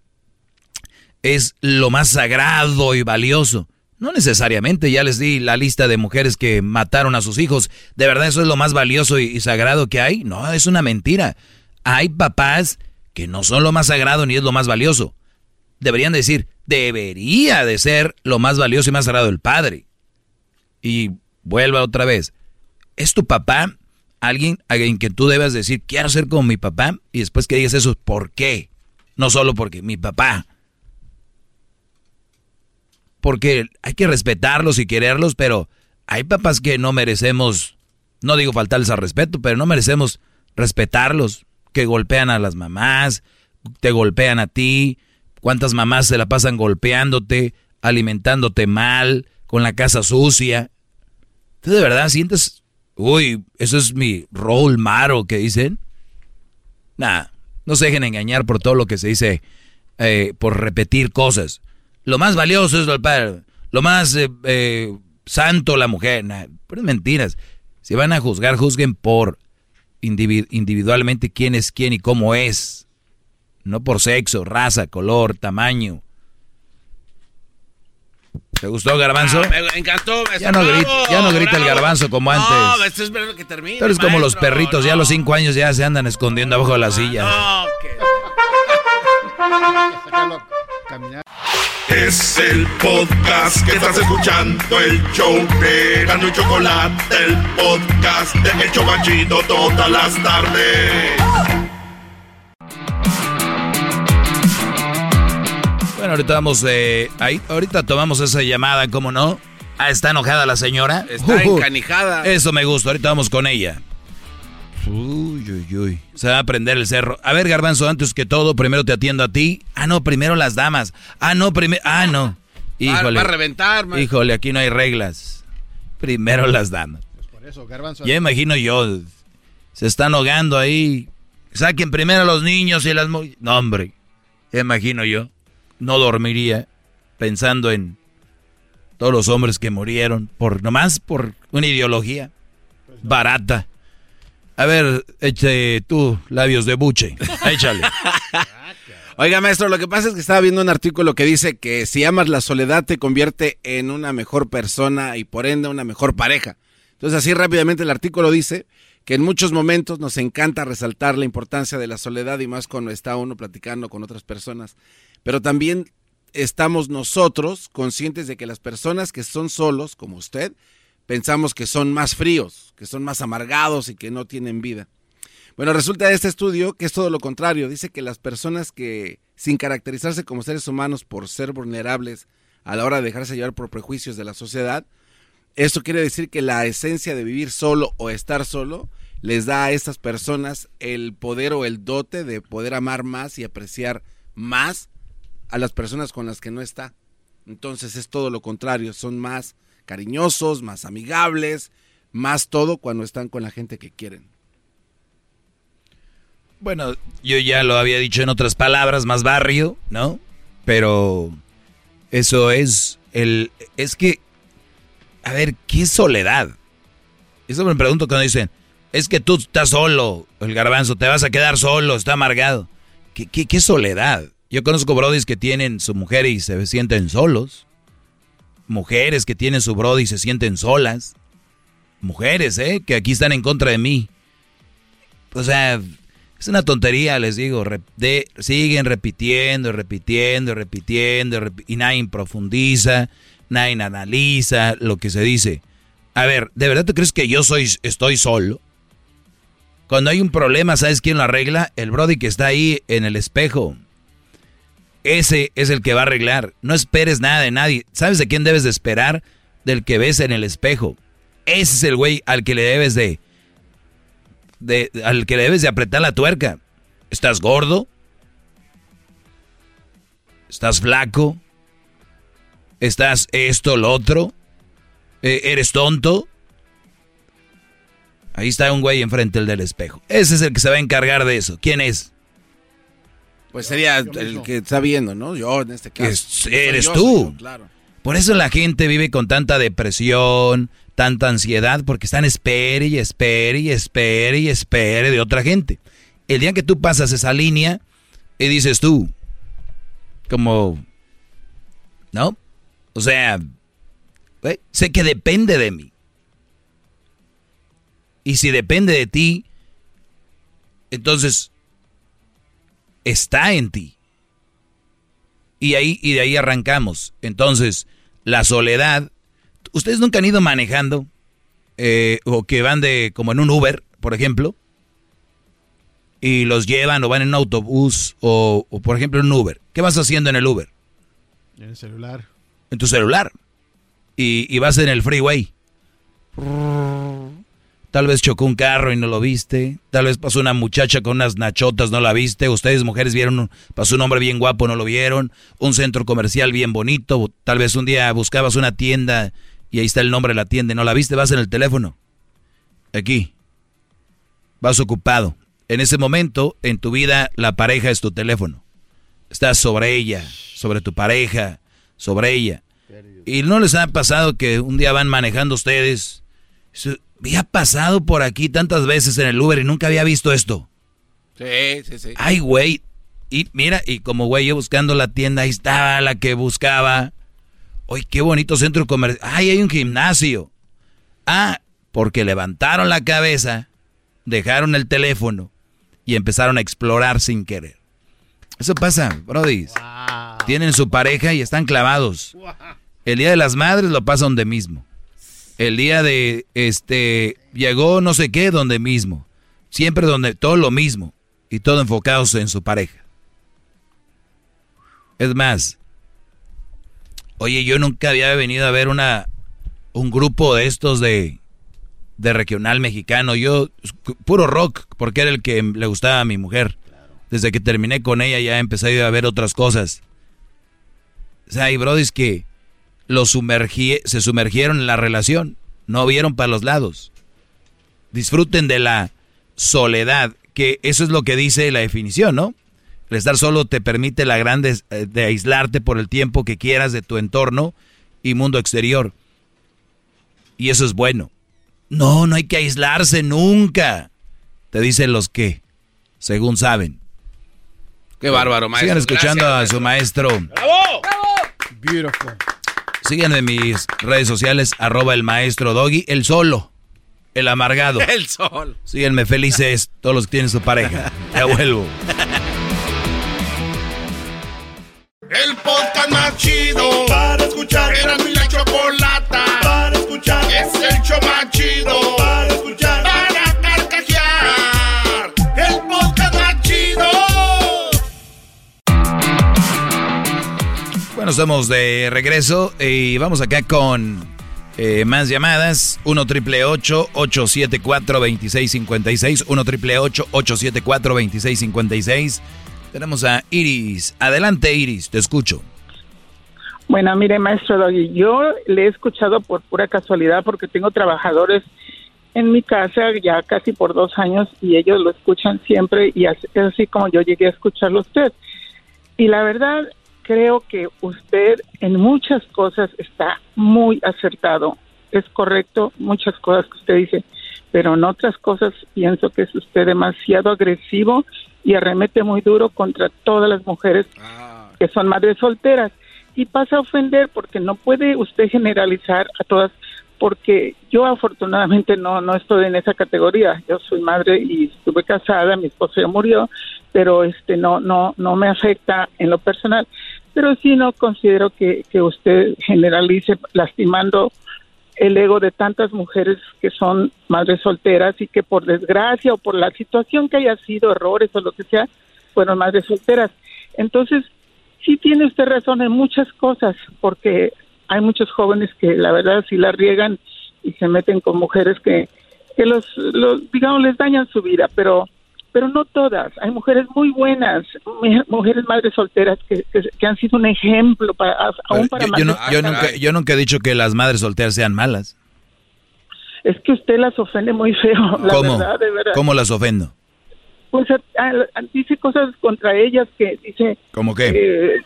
es lo más sagrado y valioso. No necesariamente, ya les di la lista de mujeres que mataron a sus hijos. ¿De verdad eso es lo más valioso y, sagrado que hay? No, es una mentira. Hay papás que no son lo más sagrado ni es lo más valioso. Deberían decir, debería de ser lo más valioso y más sagrado el padre. Y vuelva otra vez. ¿Es tu papá alguien, alguien que tú debes decir, quiero ser como mi papá? Y después que digas eso, ¿por qué? No solo porque mi papá porque hay que respetarlos y quererlos, pero hay papás que no merecemos, no digo faltarles al respeto, pero no merecemos respetarlos, que golpean a las mamás, te golpean a ti, cuántas mamás se la pasan golpeándote, alimentándote mal, con la casa sucia. ¿Tú de verdad sientes, uy, eso es mi rol maro que dicen? Nah, no se dejen engañar por todo lo que se dice, eh, por repetir cosas. Lo más valioso es el padre. Lo más eh, eh, santo la mujer. pero es mentiras. Si van a juzgar, juzguen por individualmente quién es quién y cómo es. No por sexo, raza, color, tamaño. ¿Te gustó, Garbanzo? Ah, me encantó. Ya no, grita, ya no grita el garbanzo como No, antes. esto es verdad que termine. Tú eres como los perritos, ya a los cinco años ya se andan escondiendo abajo de las sillas. No, (laughs) Es el podcast que estás escuchando, el show de Gano y Chocolate, el podcast de El Chobachito todas las tardes. Bueno, ahorita vamos, eh, ahí, ahorita tomamos esa llamada, ¿cómo no? Ah, está enojada la señora. Está Uh, encanijada. Eso me gusta, ahorita vamos con ella. Uy, uy, uy. Se va a prender el cerro. A ver, Garbanzo, antes que todo, primero te atiendo a ti. Ah, no, primero las damas. Ah, no, primero. Ah, no. Híjole. Va a reventar. Híjole, aquí no hay reglas. Primero las damas. Por eso, garbanzo. Ya imagino yo. Se están ahogando ahí. Saquen primero a los niños y las mu- No, hombre. Ya imagino yo. No dormiría pensando en todos los hombres que murieron por nomás por una ideología barata. A ver, eche tú labios de buche. (laughs) Échale. Oiga, maestro, lo que pasa es que estaba viendo un artículo que dice que si amas la soledad te convierte en una mejor persona y por ende una mejor pareja. Entonces, así rápidamente el artículo dice que en muchos momentos nos encanta resaltar la importancia de la soledad y más cuando está uno platicando con otras personas. Pero también estamos nosotros conscientes de que las personas que son solos, como usted, pensamos que son más fríos, que son más amargados y que no tienen vida. Bueno, resulta de este estudio que es todo lo contrario. Dice que las personas que, sin caracterizarse como seres humanos por ser vulnerables a la hora de dejarse llevar por prejuicios de la sociedad, esto quiere decir que la esencia de vivir solo o estar solo les da a estas personas el poder o el dote de poder amar más y apreciar más a las personas con las que no está. Entonces es todo lo contrario, son más cariñosos, más amigables, más todo cuando están con la gente que quieren. Bueno, yo ya lo había dicho en otras palabras, más barrio, ¿no? Pero eso es el es que a ver, ¿qué soledad? Eso me pregunto cuando dicen, es que tú estás solo, el garbanzo, te vas a quedar solo, está amargado. ¿Qué, qué, qué soledad? Yo conozco brodis que tienen su mujer y se sienten solos. Mujeres que tienen su brody y se sienten solas. Mujeres, ¿eh? Que aquí están en contra de mí. O sea, es una tontería, les digo. siguen repitiendo, repitiendo, repitiendo, repi- y nadie profundiza, nadie analiza lo que se dice. A ver, ¿de verdad tú crees que yo soy, estoy solo? Cuando hay un problema, ¿sabes quién lo arregla? El Brody que está ahí en el espejo. Ese es el que va a arreglar. No esperes nada de nadie. ¿Sabes de quién debes de esperar? Del que ves en el espejo. Ese es el güey al que le debes de, de al que le debes de apretar la tuerca. ¿Estás gordo? ¿Estás flaco? ¿Estás esto, lo otro? Eh, ¿Eres tonto? Ahí está un güey enfrente el del espejo. Ese es el que se va a encargar de eso. ¿Quién es? Pues sería el que está viendo, ¿no? Yo en este caso. Es- eres yo, tú. soy yo, claro. Por eso la gente vive con tanta depresión, tanta ansiedad, porque están espere y espere y espere y espere de otra gente. El día que tú pasas esa línea y dices tú, como, ¿no? O sea, sé que depende de mí. Y si depende de ti, entonces está en ti. Y ahí y de ahí arrancamos. Entonces, la soledad. Ustedes nunca han ido manejando eh, o que van de como en un Uber, por ejemplo, y los llevan o van en un autobús o, o, por ejemplo en un Uber. ¿Qué vas haciendo en el Uber? En el celular. En tu celular. Y, y vas en el freeway. Tal vez chocó un carro y no lo viste. Tal vez pasó una muchacha con unas nachotas, no la viste. Ustedes, mujeres, vieron, pasó un hombre bien guapo, no lo vieron. Un centro comercial bien bonito. Tal vez un día buscabas una tienda y ahí está el nombre de la tienda y no la viste. Vas en el teléfono. Aquí. Vas ocupado. En ese momento, en tu vida, la pareja es tu teléfono. Estás sobre ella, sobre tu pareja, sobre ella. ¿Y no les ha pasado que un día van manejando ustedes? Había pasado por aquí tantas veces en el Uber y nunca había visto esto. Sí, sí, sí. Ay, güey. Y mira, y como güey, yo buscando la tienda, ahí estaba la que buscaba. Uy, qué bonito centro comercial. Ay, hay un gimnasio. Ah, porque levantaron la cabeza, dejaron el teléfono y empezaron a explorar sin querer. Eso pasa, Brody. Tienen su pareja y están clavados. El día de las madres lo pasa donde mismo. El día de este llegó no sé qué donde mismo. Siempre donde todo lo mismo y todo enfocados en su pareja. Es más, oye, yo nunca había venido a ver una un grupo de estos de de regional mexicano. Yo puro rock porque era el que le gustaba a mi mujer. Desde que terminé con ella ya empecé a ver otras cosas. O sea, hay brodis que lo sumergí, se sumergieron en la relación, no vieron para los lados. Disfruten de la soledad, que eso es lo que dice la definición, ¿no? El estar solo te permite la grande eh, de aislarte por el tiempo que quieras de tu entorno y mundo exterior. Y eso es bueno. No, no hay que aislarse nunca. Te dicen los que, según saben. Qué bárbaro, maestro. Sigan escuchando a su maestro. ¡Bravo! Beautiful. Síganme en mis redes sociales, arroba el maestro Doggy, el solo, el amargado. (laughs) El sol. Síganme felices todos los que tienen su pareja. Ya vuelvo. Estamos de regreso y vamos acá con eh, más llamadas. 1 triple 874 2656 1 triple 874 2656 Tenemos a Iris. Adelante, Iris, te escucho. Bueno, mire, maestro Doggy, yo le he escuchado por pura casualidad porque tengo trabajadores en mi casa ya casi por dos años y ellos lo escuchan siempre y así, así como yo llegué a escucharlo a usted. Y la verdad, creo que usted en muchas cosas está muy acertado. Es correcto, muchas cosas que usted dice, pero en otras cosas pienso que es usted demasiado agresivo y arremete muy duro contra todas las mujeres que son madres solteras. Y pasa a ofender porque no puede usted generalizar a todas porque yo afortunadamente no no estoy en esa categoría. Yo soy madre y estuve casada mi esposo ya murió pero este no no no me afecta en lo personal pero sí no considero que, que usted generalice lastimando el ego de tantas mujeres que son madres solteras y que por desgracia o por la situación que haya sido errores o lo que sea fueron madres solteras. Entonces sí tiene usted razón en muchas cosas, porque hay muchos jóvenes que la verdad sí la riegan y se meten con mujeres que, que los, los, digamos, les dañan su vida, pero pero no todas. Hay mujeres muy buenas, mu- mujeres madres solteras que, que, que han sido un ejemplo para aún para Yo, yo no- yo nunca, yo nunca he dicho que las madres solteras sean malas. Es que usted las ofende muy feo, (laughs) la ¿Cómo? verdad, de verdad. ¿Cómo las ofendo? Pues a- a- dice cosas contra ellas que dice ¿Cómo qué? eh,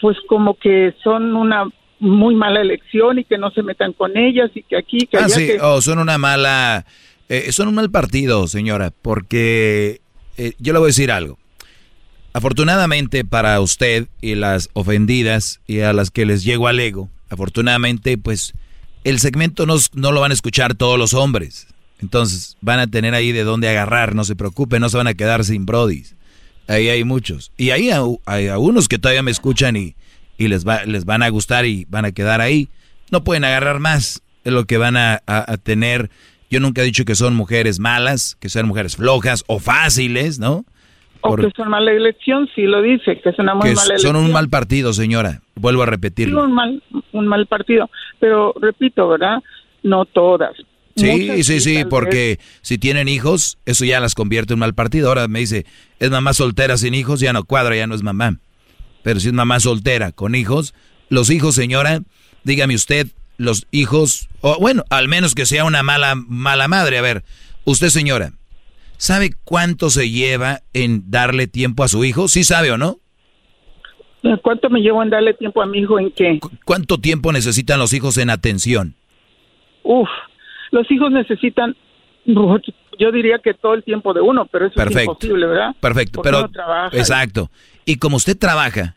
pues como que son una muy mala elección y que no se metan con ellas y que aquí que Ah, allá sí, que oh, son una mala... eh, son un mal partido, señora, porque eh, yo le voy a decir algo. Afortunadamente para usted y las ofendidas y a las que les llego al ego, afortunadamente pues el segmento no, no lo van a escuchar todos los hombres. Entonces van a tener ahí de dónde agarrar, no se preocupe, no se van a quedar sin brodis. Ahí hay muchos. Y ahí hay, hay a unos que todavía me escuchan y, y les, va, les van a gustar y van a quedar ahí. No pueden agarrar más de lo que van a- a tener. Yo nunca he dicho que son mujeres malas, que sean mujeres flojas o fáciles, ¿no? o que son mala elección, sí lo dice, que es una muy que mala son elección. un mal partido, señora. Vuelvo a Sí, repetirlo. un mal un mal partido, pero repito, ¿verdad? No todas. Sí, Muchas sí, sí, porque si tienen hijos, eso ya las convierte en mal partido. Ahora me dice, es mamá soltera sin hijos, ya no cuadra, ya no es mamá. Pero si es mamá soltera con hijos, los hijos, señora, dígame usted, los hijos, o bueno, al menos que sea una mala, mala madre. A ver, usted, señora, ¿sabe cuánto se lleva en darle tiempo a su hijo? ¿Sí sabe o no? ¿Cuánto me llevo en darle tiempo a mi hijo en qué? ¿Cuánto tiempo necesitan los hijos en atención? Uf, los hijos necesitan yo diría que todo el tiempo de uno, pero eso Perfecto. es imposible, ¿verdad? Perfecto, Porque pero uno trabaja y- exacto. Y como usted trabaja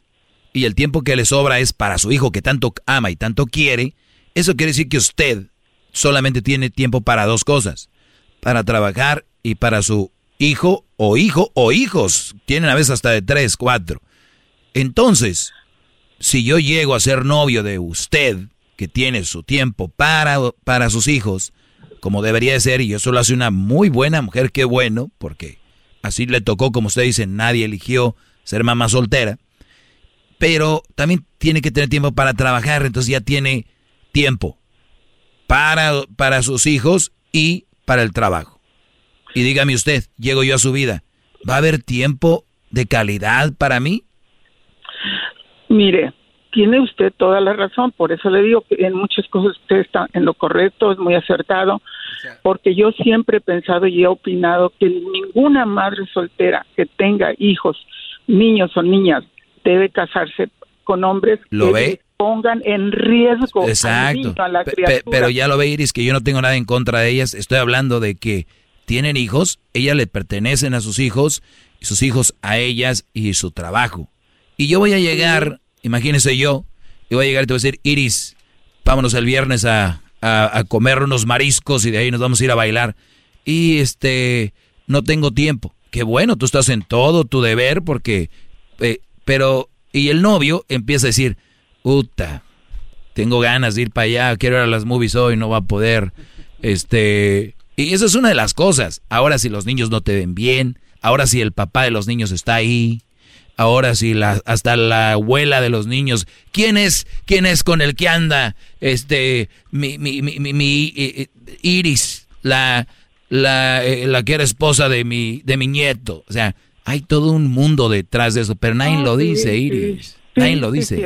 y el tiempo que le sobra es para su hijo que tanto ama y tanto quiere, eso quiere decir que usted solamente tiene tiempo para dos cosas, para trabajar y para su hijo o hijo o hijos. Tienen a veces hasta de tres, cuatro. Entonces, si yo llego a ser novio de usted, que tiene su tiempo para, para sus hijos, como debería de ser, y eso lo hace una muy buena mujer, qué bueno, porque así le tocó, como usted dice, nadie eligió ser mamá soltera, pero también tiene que tener tiempo para trabajar, entonces ya tiene tiempo para, para sus hijos y para el trabajo. Y dígame usted, llego yo a su vida, ¿va a haber tiempo de calidad para mí? Mire, tiene usted toda la razón, por eso le digo que en muchas cosas usted está en lo correcto, es muy acertado, porque yo siempre he pensado y he opinado que ninguna madre soltera que tenga hijos, niños o niñas, debe casarse con hombres ¿Lo que pongan en riesgo Exacto. a la criatura. pero ya lo ve Iris, que yo no tengo nada en contra de ellas. Estoy hablando de que tienen hijos, ellas le pertenecen a sus hijos, y sus hijos a ellas y su trabajo. Y yo voy a llegar, imagínese yo, y voy a llegar y te voy a decir, Iris, vámonos el viernes a, a- a comer unos mariscos y de ahí nos vamos a ir a bailar. Y este, no tengo tiempo. Qué bueno, tú estás en todo tu deber porque, eh, pero, y el novio empieza a decir, puta, tengo ganas de ir para allá, quiero ir a las movies hoy, no va a poder. Este, y eso es una de las cosas. Ahora si los niños no te ven bien, ahora si el papá de los niños está ahí, ahora si la, hasta la abuela de los niños, ¿quién es, quién es con el que anda? Este, mi, mi, mi, mi, mi, eh, eh, Iris, la, la, eh, la que era esposa de mi, de mi nieto. O sea, hay todo un mundo detrás de eso, pero nadie No, lo dice. Iris. Nadie lo dice.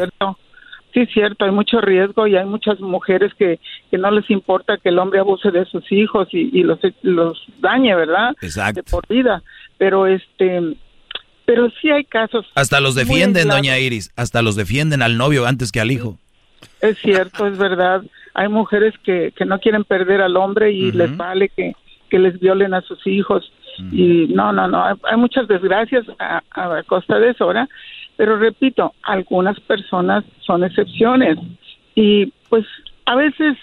Sí, es cierto, hay mucho riesgo y hay muchas mujeres que, que no les importa que el hombre abuse de sus hijos y, y los, los dañe, ¿verdad? Exacto. De por vida. Pero este, pero sí hay casos. Hasta los defienden, doña Iris. Hasta los defienden al novio antes que al hijo. Es cierto, es verdad. Hay mujeres que, que no quieren perder al hombre y les vale que, que les violen a sus hijos. Y no, no, no, hay, hay muchas desgracias a, a costa de eso, ¿verdad? Pero repito, algunas personas son excepciones y pues a veces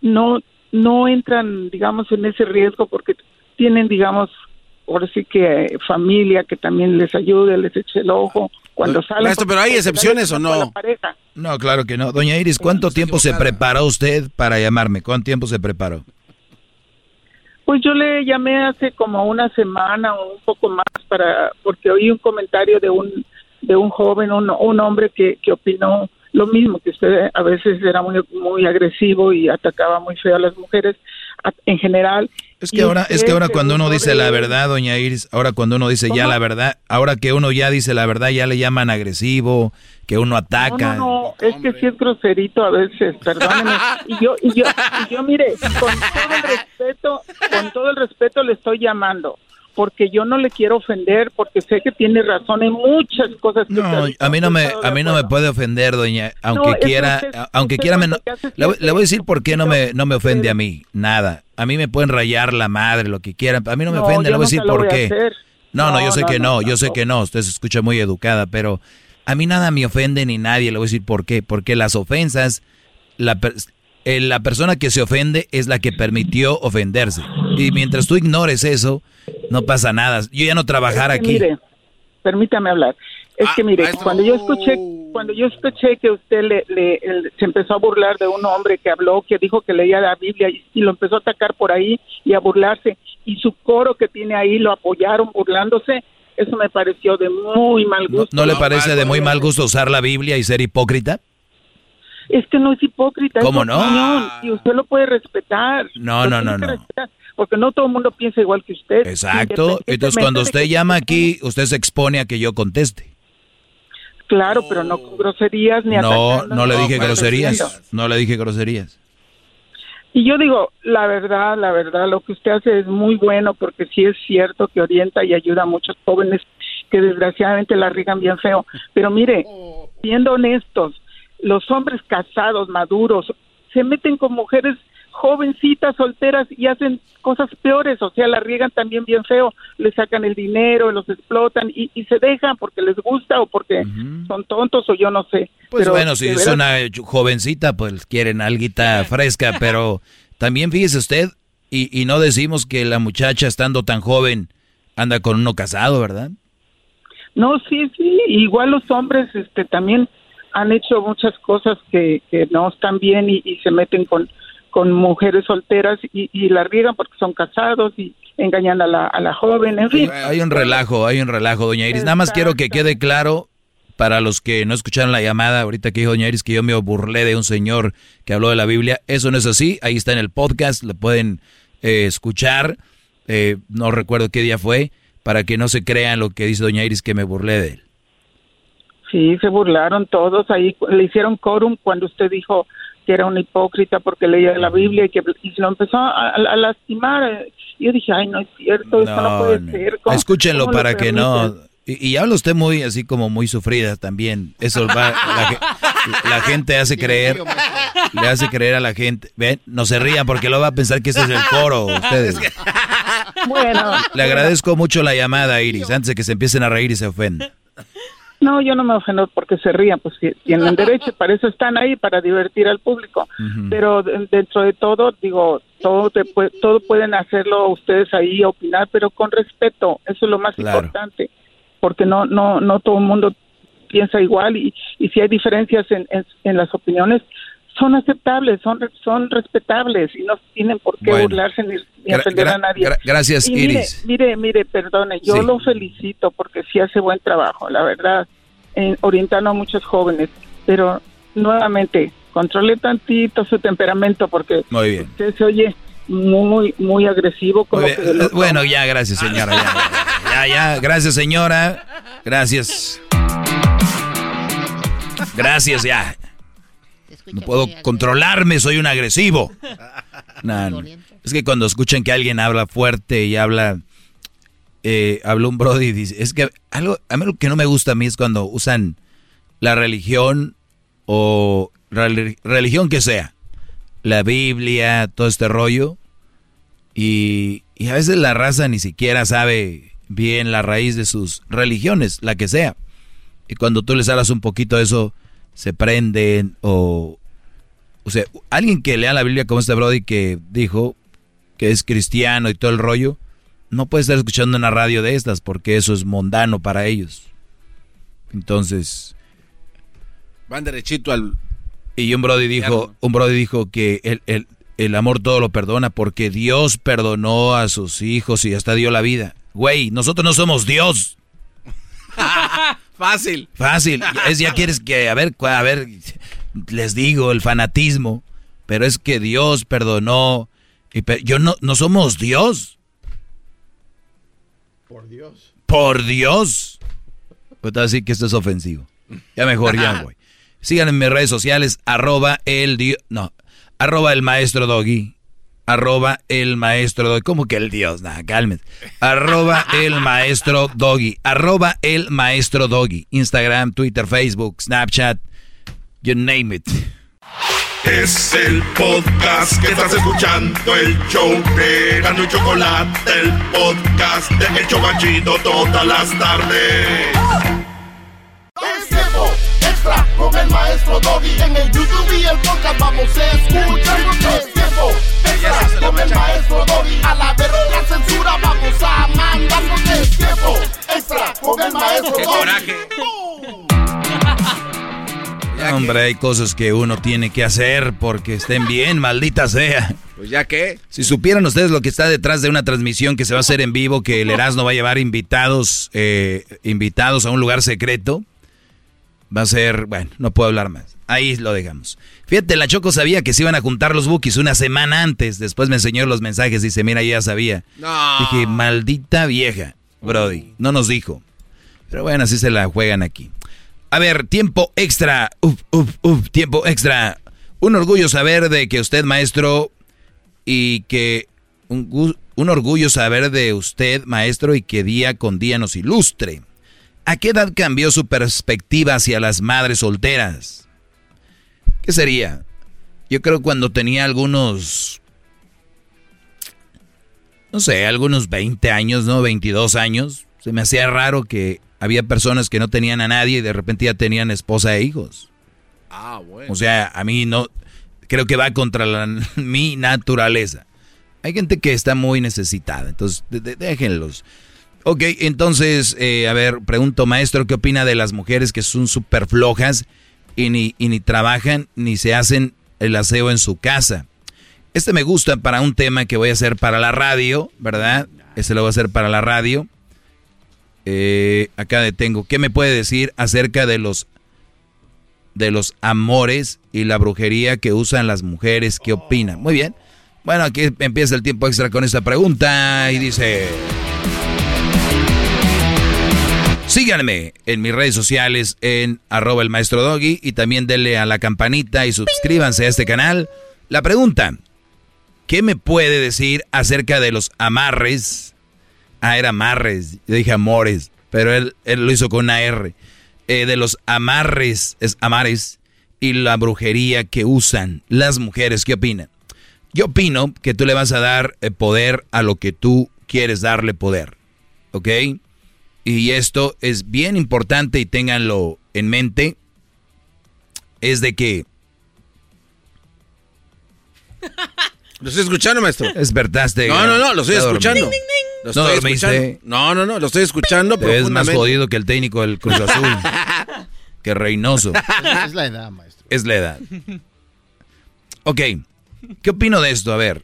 no, no entran, digamos, en ese riesgo porque tienen, digamos, ahora sí que eh, familia que también les ayude, les eche el ojo cuando salen. Maestro, pero ¿hay excepciones o no? No, claro que no. Doña Iris, ¿cuánto tiempo se preparó usted para llamarme? ¿Cuánto tiempo se preparó? Pues yo le llamé hace como una semana o un poco más para porque oí un comentario de un de un joven, un, un hombre que, que opinó lo mismo que usted a veces era muy muy agresivo y atacaba muy feo a las mujeres en general. Es que ahora, es que ahora cuando uno dice la verdad, doña Iris, ahora cuando uno dice ya la verdad, ahora que uno ya dice la verdad, ya le llaman agresivo, que uno ataca. No, no, es que sí es groserito a veces, perdóneme. Y yo, y yo, y yo, mire, con todo el respeto, con todo el respeto le estoy llamando, porque yo no le quiero ofender, porque sé que tiene razón en muchas cosas que No, a mí no me, a mí no me puede ofender, doña, aunque quiera, aunque quiera, me- le, voy- le voy a decir por qué no me, no me ofende a mí, nada. A mí me pueden rayar la madre, lo que quieran, a mí no me ofende, le voy a decir por qué. No, no, yo sé que no, yo sé que no, usted se escucha muy educada, pero a mí nada me ofende ni nadie, le voy a decir por qué, porque las ofensas, la, eh, la persona que se ofende es la que permitió ofenderse. Y mientras tú ignores eso, no pasa nada. Yo ya no trabajar Es que aquí. Mire, permítame hablar. Es que mire, cuando yo escuché, cuando yo escuché que usted le, le- el- se empezó a burlar de un hombre que habló, que dijo que leía la Biblia y, y lo empezó a atacar por ahí y a burlarse, y su coro que tiene ahí lo apoyaron burlándose, eso me pareció de muy mal ¿No, gusto. no le parece de muy mal gusto usar la Biblia y ser hipócrita? Es que no es hipócrita, ¿Cómo es no? opinión, y usted lo puede respetar. No, no, no, no. Porque no todo el mundo piensa igual que usted. Exacto. Entonces cuando usted llama aquí, usted se expone a que yo conteste. Claro, pero no con groserías ni No, no le dije groserías. No le dije groserías. Y yo digo, la verdad, la verdad, lo que usted hace es muy bueno porque sí es cierto que orienta y ayuda a muchos jóvenes que desgraciadamente la riegan bien feo. Pero mire, siendo honestos, los hombres casados, maduros, se meten con mujeres jovencitas solteras y hacen cosas peores, o sea, la riegan también bien feo, le sacan el dinero, los explotan y, y se dejan porque les gusta o porque son tontos o yo no sé. Pues Pero, bueno, si es una jovencita, pues quieren alguita (laughs) fresca, pero también fíjese usted, y, y no decimos que la muchacha estando tan joven anda con uno casado, ¿verdad? No, sí, sí, igual los hombres este, también han hecho muchas cosas que, que no están bien y, y se meten con, con mujeres solteras y, y la riegan porque son casados y engañan a la, a la joven, en fin. Hay un relajo, hay un relajo, doña Iris. Nada más quiero que quede claro para los que no escucharon la llamada ahorita que dijo doña Iris que yo me burlé de un señor que habló de la Biblia. Eso no es así. Ahí está en el podcast, lo pueden eh, escuchar. Eh, no recuerdo qué día fue, para que no se crean lo que dice doña Iris que me burlé de él. Sí, se burlaron todos, ahí le hicieron quórum cuando usted dijo que era un hipócrita porque leía la Biblia y que y se lo empezó a, a lastimar. Yo dije, ay, no es cierto, esto no puede no. ser. ¿cómo- Escúchenlo cómo para que no. Y, y habla usted muy así como muy sufrida también. Eso va, la, la gente hace creer, le hace creer a la gente. Ven, no se rían porque lo va a pensar que ese es el coro. Ustedes. (laughs) Bueno, Le agradezco mucho la llamada, Iris, antes de que se empiecen a reír y se ofendan. No, yo no me ofendo porque se rían, pues tienen derecho, para eso están ahí, para divertir al público. Pero de- dentro de todo, digo, todo, te todo pueden hacerlo ustedes ahí, opinar, pero con respeto, eso es lo más Claro. importante, porque no, no, no todo el mundo piensa igual y, y si hay diferencias en, en, en las opiniones, son aceptables, son, son respetables y no tienen por qué Bueno. burlarse ni, ni ofender a nadie. gra- gracias, Y Iris. Mire, mire, perdone, yo Sí. lo felicito porque sí hace buen trabajo, la verdad, en, orientando a muchos jóvenes, pero nuevamente, controle tantito su temperamento porque Muy bien. usted se oye muy, muy agresivo. Como Muy que Bueno, ya, gracias, señora. Ya, ya, ya, gracias, señora. Gracias. Gracias, ya. No puedo controlarme, soy un agresivo. No, no. Es que cuando escuchan que alguien habla fuerte y habla, eh, habla un brody y dice, es que algo, a mí lo que no me gusta a mí es cuando usan la religión o rel- religión que sea, la Biblia, todo este rollo, y, y a veces la raza ni siquiera sabe bien la raíz de sus religiones, la que sea. Y cuando tú les hablas un poquito de eso, se prenden o... O sea, alguien que lea la Biblia como este Brody que dijo que es cristiano y todo el rollo, no puede estar escuchando una radio de estas porque eso es mundano para ellos. Entonces... Van derechito al... Y un Brody dijo, un Brody dijo que el, el, el amor todo lo perdona porque Dios perdonó a sus hijos y hasta dio la vida. Güey, nosotros no somos Dios. (laughs) Fácil. Fácil. (laughs) Es ya quieres que, a ver, a ver, les digo, el fanatismo, pero es que Dios perdonó. Y yo no, no somos Dios. Por Dios. Por Dios. Pues te voy a decir que esto es ofensivo. Ya mejor ya, (laughs) güey. Síganme en mis redes sociales, arroba el Dios, no, arroba el maestro Doggy, arroba el maestro Doggy, ¿cómo que el Dios? Cálmense. Arroba el maestro Doggy, arroba el maestro Doggy, Instagram, Twitter, Facebook, Snapchat, you name it. Es el podcast que estás escuchando, el show de Gano y Chocolate, el podcast de El Chocachito todas las tardes. Es tiempo extra con el maestro Doggy. En el YouTube y el podcast vamos a escuchar. Es tiempo extra con el maestro Doggy. A la verga la censura vamos a mandar. Es tiempo extra con el maestro ¡Qué Doggy. Hombre, hay cosas que uno tiene que hacer porque estén bien, (laughs) maldita sea. Pues ya que. Si supieran ustedes lo que está detrás de una transmisión que se va a hacer en vivo, que el Erasmo va a llevar invitados, eh, invitados a un lugar secreto, va a ser, bueno, no puedo hablar más. Ahí lo dejamos. Fíjate, la Choco sabía que se iban a juntar los bookies una semana antes. Después me enseñó los mensajes. Dice, mira, ya sabía. No. Dije, maldita vieja, Brody. No nos dijo. Pero bueno, así se la juegan aquí. A ver, tiempo extra. Uf, uf, uf, tiempo extra. Un orgullo saber de que usted, maestro, y que un, un orgullo saber de usted, maestro, y que día con día nos ilustre. ¿A qué edad cambió su perspectiva hacia las madres solteras? ¿Qué sería? Yo creo cuando tenía algunos no sé, algunos 20 años, ¿no? 22 años. Se me hacía raro que había personas que no tenían a nadie y de repente ya tenían esposa e hijos. Ah, bueno. O sea, a mí no, creo que va contra la, (laughs) mi naturaleza. Hay gente que está muy necesitada, entonces déjenlos. Ok, entonces, eh, a ver, pregunto, maestro, ¿qué opina de las mujeres que son súper flojas y ni, y ni trabajan ni se hacen el aseo en su casa? Este me gusta para un tema que voy a hacer para la radio, ¿verdad? Este lo voy a hacer para la radio. Eh, acá detengo. ¿Qué me puede decir acerca de los de los amores y la brujería que usan las mujeres? ¿Qué opina? Muy bien. Bueno, aquí empieza el tiempo extra con esta pregunta y dice... Síganme en mis redes sociales en arroba el maestro doggy y también denle a la campanita y suscríbanse a este canal. La pregunta, ¿qué me puede decir acerca de los amarres? Ah, era amarres, yo dije amores, pero él, él lo hizo con una R. Eh, de los amarres, es amares, y la brujería que usan las mujeres, ¿qué opinan? Yo opino que tú le vas a dar eh, poder a lo que tú quieres darle poder. ¿Ok? Y esto es bien importante y ténganlo en mente. Es de que... (laughs) Lo estoy escuchando, maestro. Despertaste. No, no, no, lo estoy escuchando. Lo no estoy escuchando. No, no, no, lo estoy escuchando. Es más jodido que el técnico del Cruz Azul. (laughs) que Reynoso. Es la edad, maestro. Es la edad. Ok. ¿Qué opino de esto? A ver.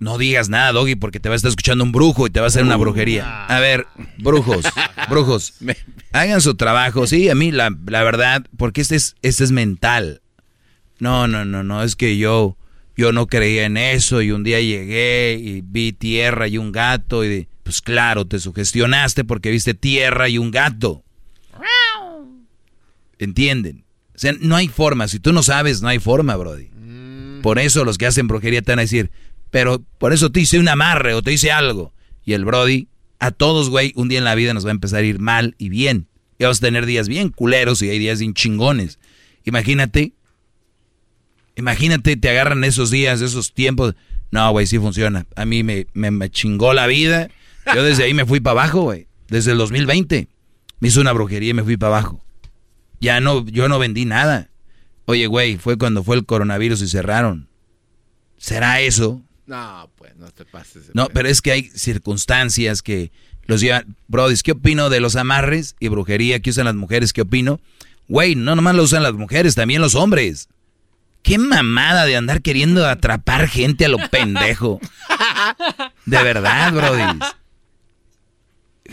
No digas nada, Doggy, porque te va a estar escuchando un brujo y te va a hacer una brujería. A ver, brujos, (laughs) brujos, hagan su trabajo. Sí, a mí la, la verdad, porque este es, este es mental. No, no, no, no, es que yo, yo no creía en eso y un día llegué y vi tierra y un gato y pues claro, te sugestionaste porque viste tierra y un gato. ¿Entienden? O sea, no hay forma. Si tú no sabes, no hay forma, Brody. Por eso los que hacen brujería te van a decir, pero por eso te hice un amarre o te hice algo. Y el Brody, a todos, güey, un día en la vida nos va a empezar a ir mal y bien. Y vamos a tener días bien culeros y hay días bien chingones. Imagínate, imagínate, te agarran esos días, esos tiempos. No, güey, sí funciona. A mí me, me, me chingó la vida. Yo desde ahí me fui para abajo, güey. Desde el 2020. Me hizo una brujería y me fui para abajo. Ya no, yo no vendí nada. Oye, güey, fue cuando fue el coronavirus y cerraron. ¿Será eso? No, pues no te pases. No, pero es que hay circunstancias que los llevan. Brody, ¿qué opino de los amarres y brujería que usan las mujeres? ¿Qué opino? Güey, no nomás lo usan las mujeres, también los hombres. Qué mamada de andar queriendo atrapar gente a lo pendejo. De verdad, Brody.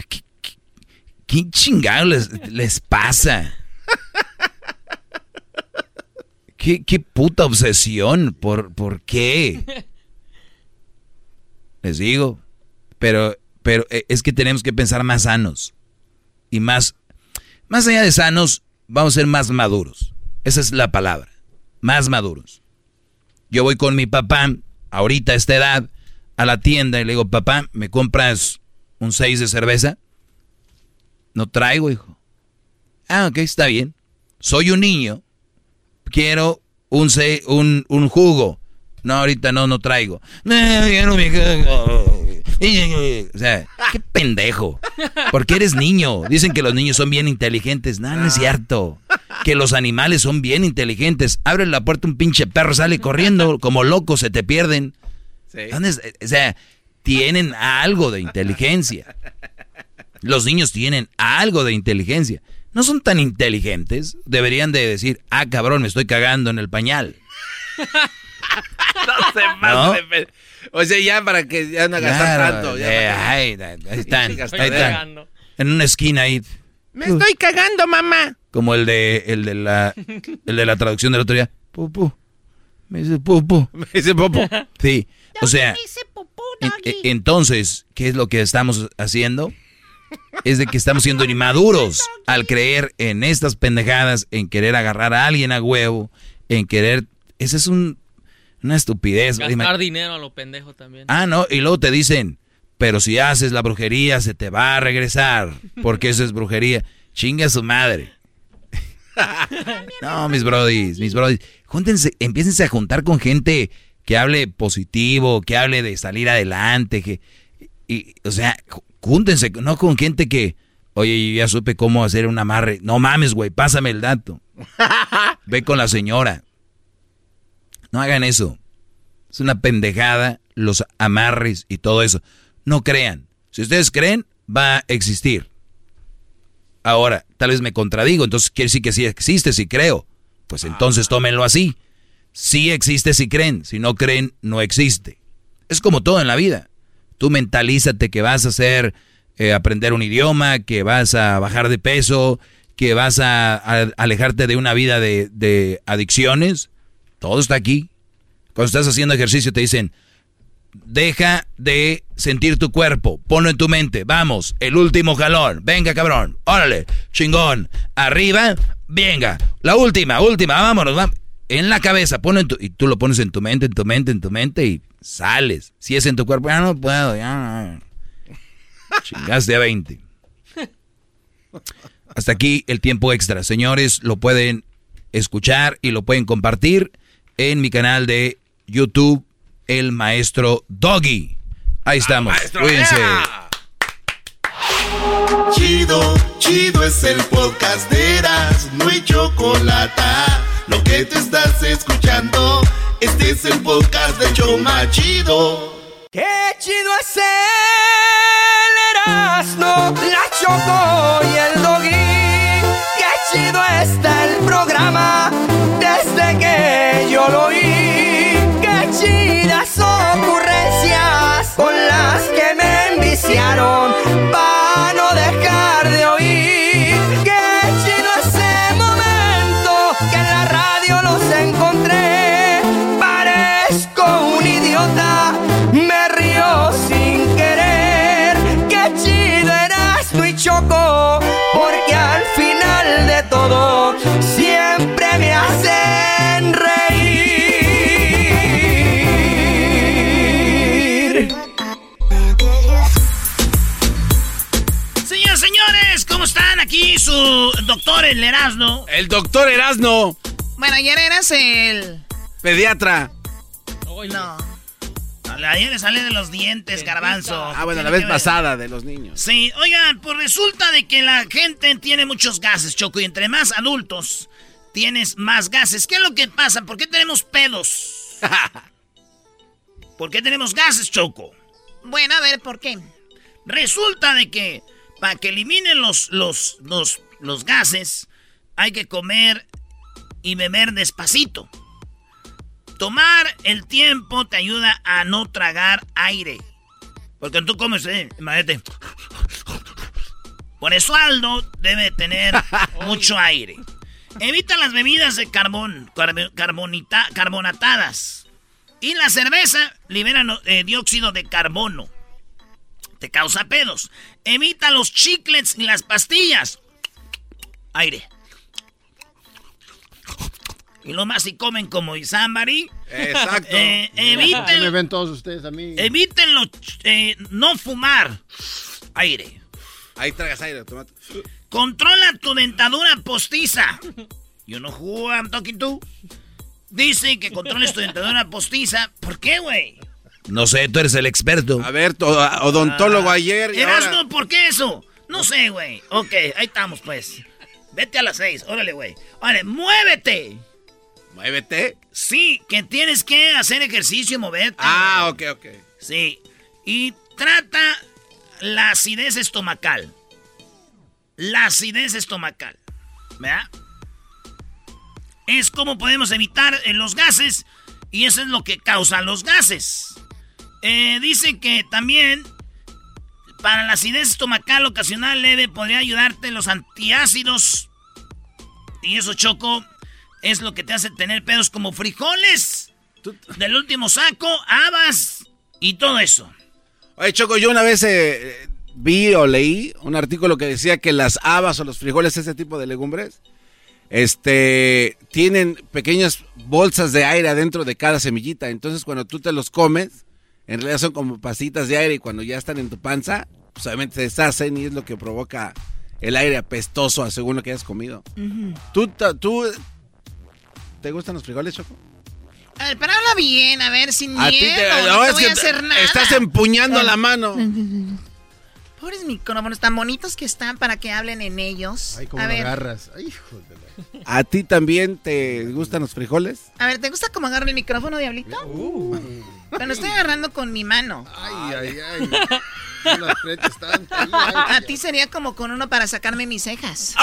¿Qué, qué, qué chingado les, les pasa? ¿Qué, ¿Qué, puta obsesión? ¿Por, ¿Por qué? Les digo. Pero, pero eh, es que tenemos que pensar más sanos. Y más, más allá de sanos, vamos a ser más maduros. Esa es la palabra. Más maduros. Yo voy con mi papá, ahorita a esta edad, a la tienda y le digo, papá, ¿me compras un 6 de cerveza? No traigo, hijo. Ah, ok, está bien. Soy un niño. Quiero un, un, un jugo. No, ahorita no, no traigo. O sea, qué pendejo. Porque eres niño. Dicen que los niños son bien inteligentes. No, no es cierto. Que los animales son bien inteligentes. Abre la puerta un pinche perro, sale corriendo como loco, se te pierden. O sea, tienen algo de inteligencia. Los niños tienen algo de inteligencia. No son tan inteligentes. Deberían de decir, ah, cabrón, me estoy cagando en el pañal. (laughs) no se ¿No? O sea, ya para que ya no gastar Claro, tanto. Ya eh, para ahí, que- ahí están, Sí, ahí estoy están. cagando. En una esquina ahí. Me estoy cagando, mamá. Como el de, el de la, el de la traducción del otro día. Pupu. Me dice pupu. (laughs) Me dice popo. Sí. O sea, en- entonces, ¿qué es lo que estamos haciendo? Es de que estamos siendo inmaduros al creer en estas pendejadas, en querer agarrar a alguien a huevo, en querer... Esa es un, una estupidez. Gastar dinero a lo pendejo también. Ah, no, y luego te dicen, pero si haces la brujería se te va a regresar, porque eso es brujería. Chinga a su madre. No, mis brodis, mis brodis, júntense, empiécense a juntar con gente que hable positivo, que hable de salir adelante, que, y, o sea, júntense, no con gente que, oye, yo ya supe cómo hacer un amarre. No mames, güey, pásame el dato. (laughs) Ve con la señora. No hagan eso. Es una pendejada los amarres y todo eso. No crean. Si ustedes creen, va a existir. Ahora, tal vez me contradigo, entonces quiere decir que sí existe, si creo. Pues entonces tómenlo así. Sí existe si creen, si no creen, no existe. Es como todo en la vida. Tú mentalízate que vas a hacer, eh, aprender un idioma, que vas a bajar de peso, que vas a, alejarte de una vida de, de adicciones. Todo está aquí. Cuando estás haciendo ejercicio te dicen, deja de sentir tu cuerpo, ponlo en tu mente, vamos, el último jalón, venga cabrón, órale, chingón, arriba, venga, la última, última, vámonos, vamos. En la cabeza, ponlo en tu, y tú lo pones en tu mente, en tu mente, en tu mente y sales. Si es en tu cuerpo, ya no puedo, ya. Chingaste a 20. Hasta aquí el tiempo extra. Señores, lo pueden escuchar y lo pueden compartir en mi canal de YouTube, El Maestro Doggy. Ahí estamos. Cuídense. Chido, chido es el podcast de Eras, no hay chocolate. Lo que te estás escuchando, este es el podcast de Choma Chido. Qué chido es el Erasmo, la Choco y el Doggy. Qué chido está el programa yo lo oí. Doctor el Erasno. El doctor Erasno, Bueno, ayer eras el... pediatra. No. Ayer le sale de los dientes, garbanzo. Ah, bueno, la vez pasada de los niños. Sí, oigan, pues resulta de que la gente tiene muchos gases, Choco, y entre más adultos tienes más gases. ¿Qué es lo que pasa? ¿Por qué tenemos pedos? (laughs) ¿Por qué tenemos gases, Choco? Bueno, a ver, ¿por qué? Resulta de que para que eliminen los, los, los, los gases, hay que comer y beber despacito. Tomar el tiempo te ayuda a no tragar aire. Porque tú comes, eh, imagínate. Por eso Aldo debe tener (laughs) mucho aire. Evita las bebidas de carbón, carbonita- carbonatadas. Y la cerveza libera eh, dióxido de carbono. Te causa pedos. Evita los chiclets y las pastillas. Aire. Y lo más si comen como Isambari. Exacto. Eh, ¿Qué me eviten, ven todos ustedes a mí? eviten lo, eh, no fumar. Aire. Ahí tragas aire, tomate. Controla tu dentadura postiza. You know who I'm talking to? Dice que controles tu dentadura postiza. ¿Por qué, güey? No sé, tú eres el experto. A ver, odontólogo ayer y ahora- Erasmo, ¿por qué eso? No sé, güey. Ok, ahí estamos, pues. Vete a las seis. Órale, güey. Vale, muévete. ¿Muévete? Sí, que tienes que hacer ejercicio y moverte. Ah, ok, ok. Sí. Y trata la acidez estomacal. La acidez estomacal. ¿Verdad? Es como podemos evitar eh, los gases. Y eso es lo que causa los gases. Eh, dice que también para la acidez estomacal ocasional leve podría ayudarte los antiácidos. Y eso, Choco, es lo que te hace tener pedos como frijoles del último saco, habas y todo eso. Oye, Choco, yo una vez eh, vi o leí un artículo que decía que las habas o los frijoles, ese tipo de legumbres, este, tienen pequeñas bolsas de aire adentro de cada semillita. Entonces, cuando tú te los comes, en realidad son como pasitas de aire y cuando ya están en tu panza, pues obviamente se deshacen y es lo que provoca el aire apestoso según lo que hayas comido. ¿Tú, tú, ¿Te gustan los frijoles, Choco? A ver, pero habla bien, a ver, sin A miedo. te- no, no, te voy a hacer nada. estás empuñando la mano. (laughs) Pobres micrófonos tan bonitos que están para que hablen en ellos. Ay, ver, agarras. Ay, hijo de la- ¿A ti también te gustan los frijoles? a ver, ¿te gusta cómo agarro el micrófono, Diablito? Pero lo estoy agarrando con mi mano. Ay, ay, ay. Tanto. Ay, ay, A ti sería como con uno para sacarme mis cejas.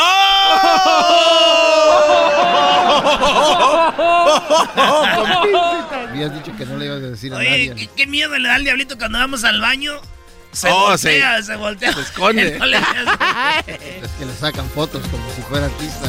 Habías dicho que no le ibas a decir a Oye, nadie. ¿qué, qué miedo le da al diablito cuando vamos al baño. Se Oh, voltea, sí. se voltea. Se esconde. (laughs) No le hagas- Es que le sacan fotos como si fuera artista.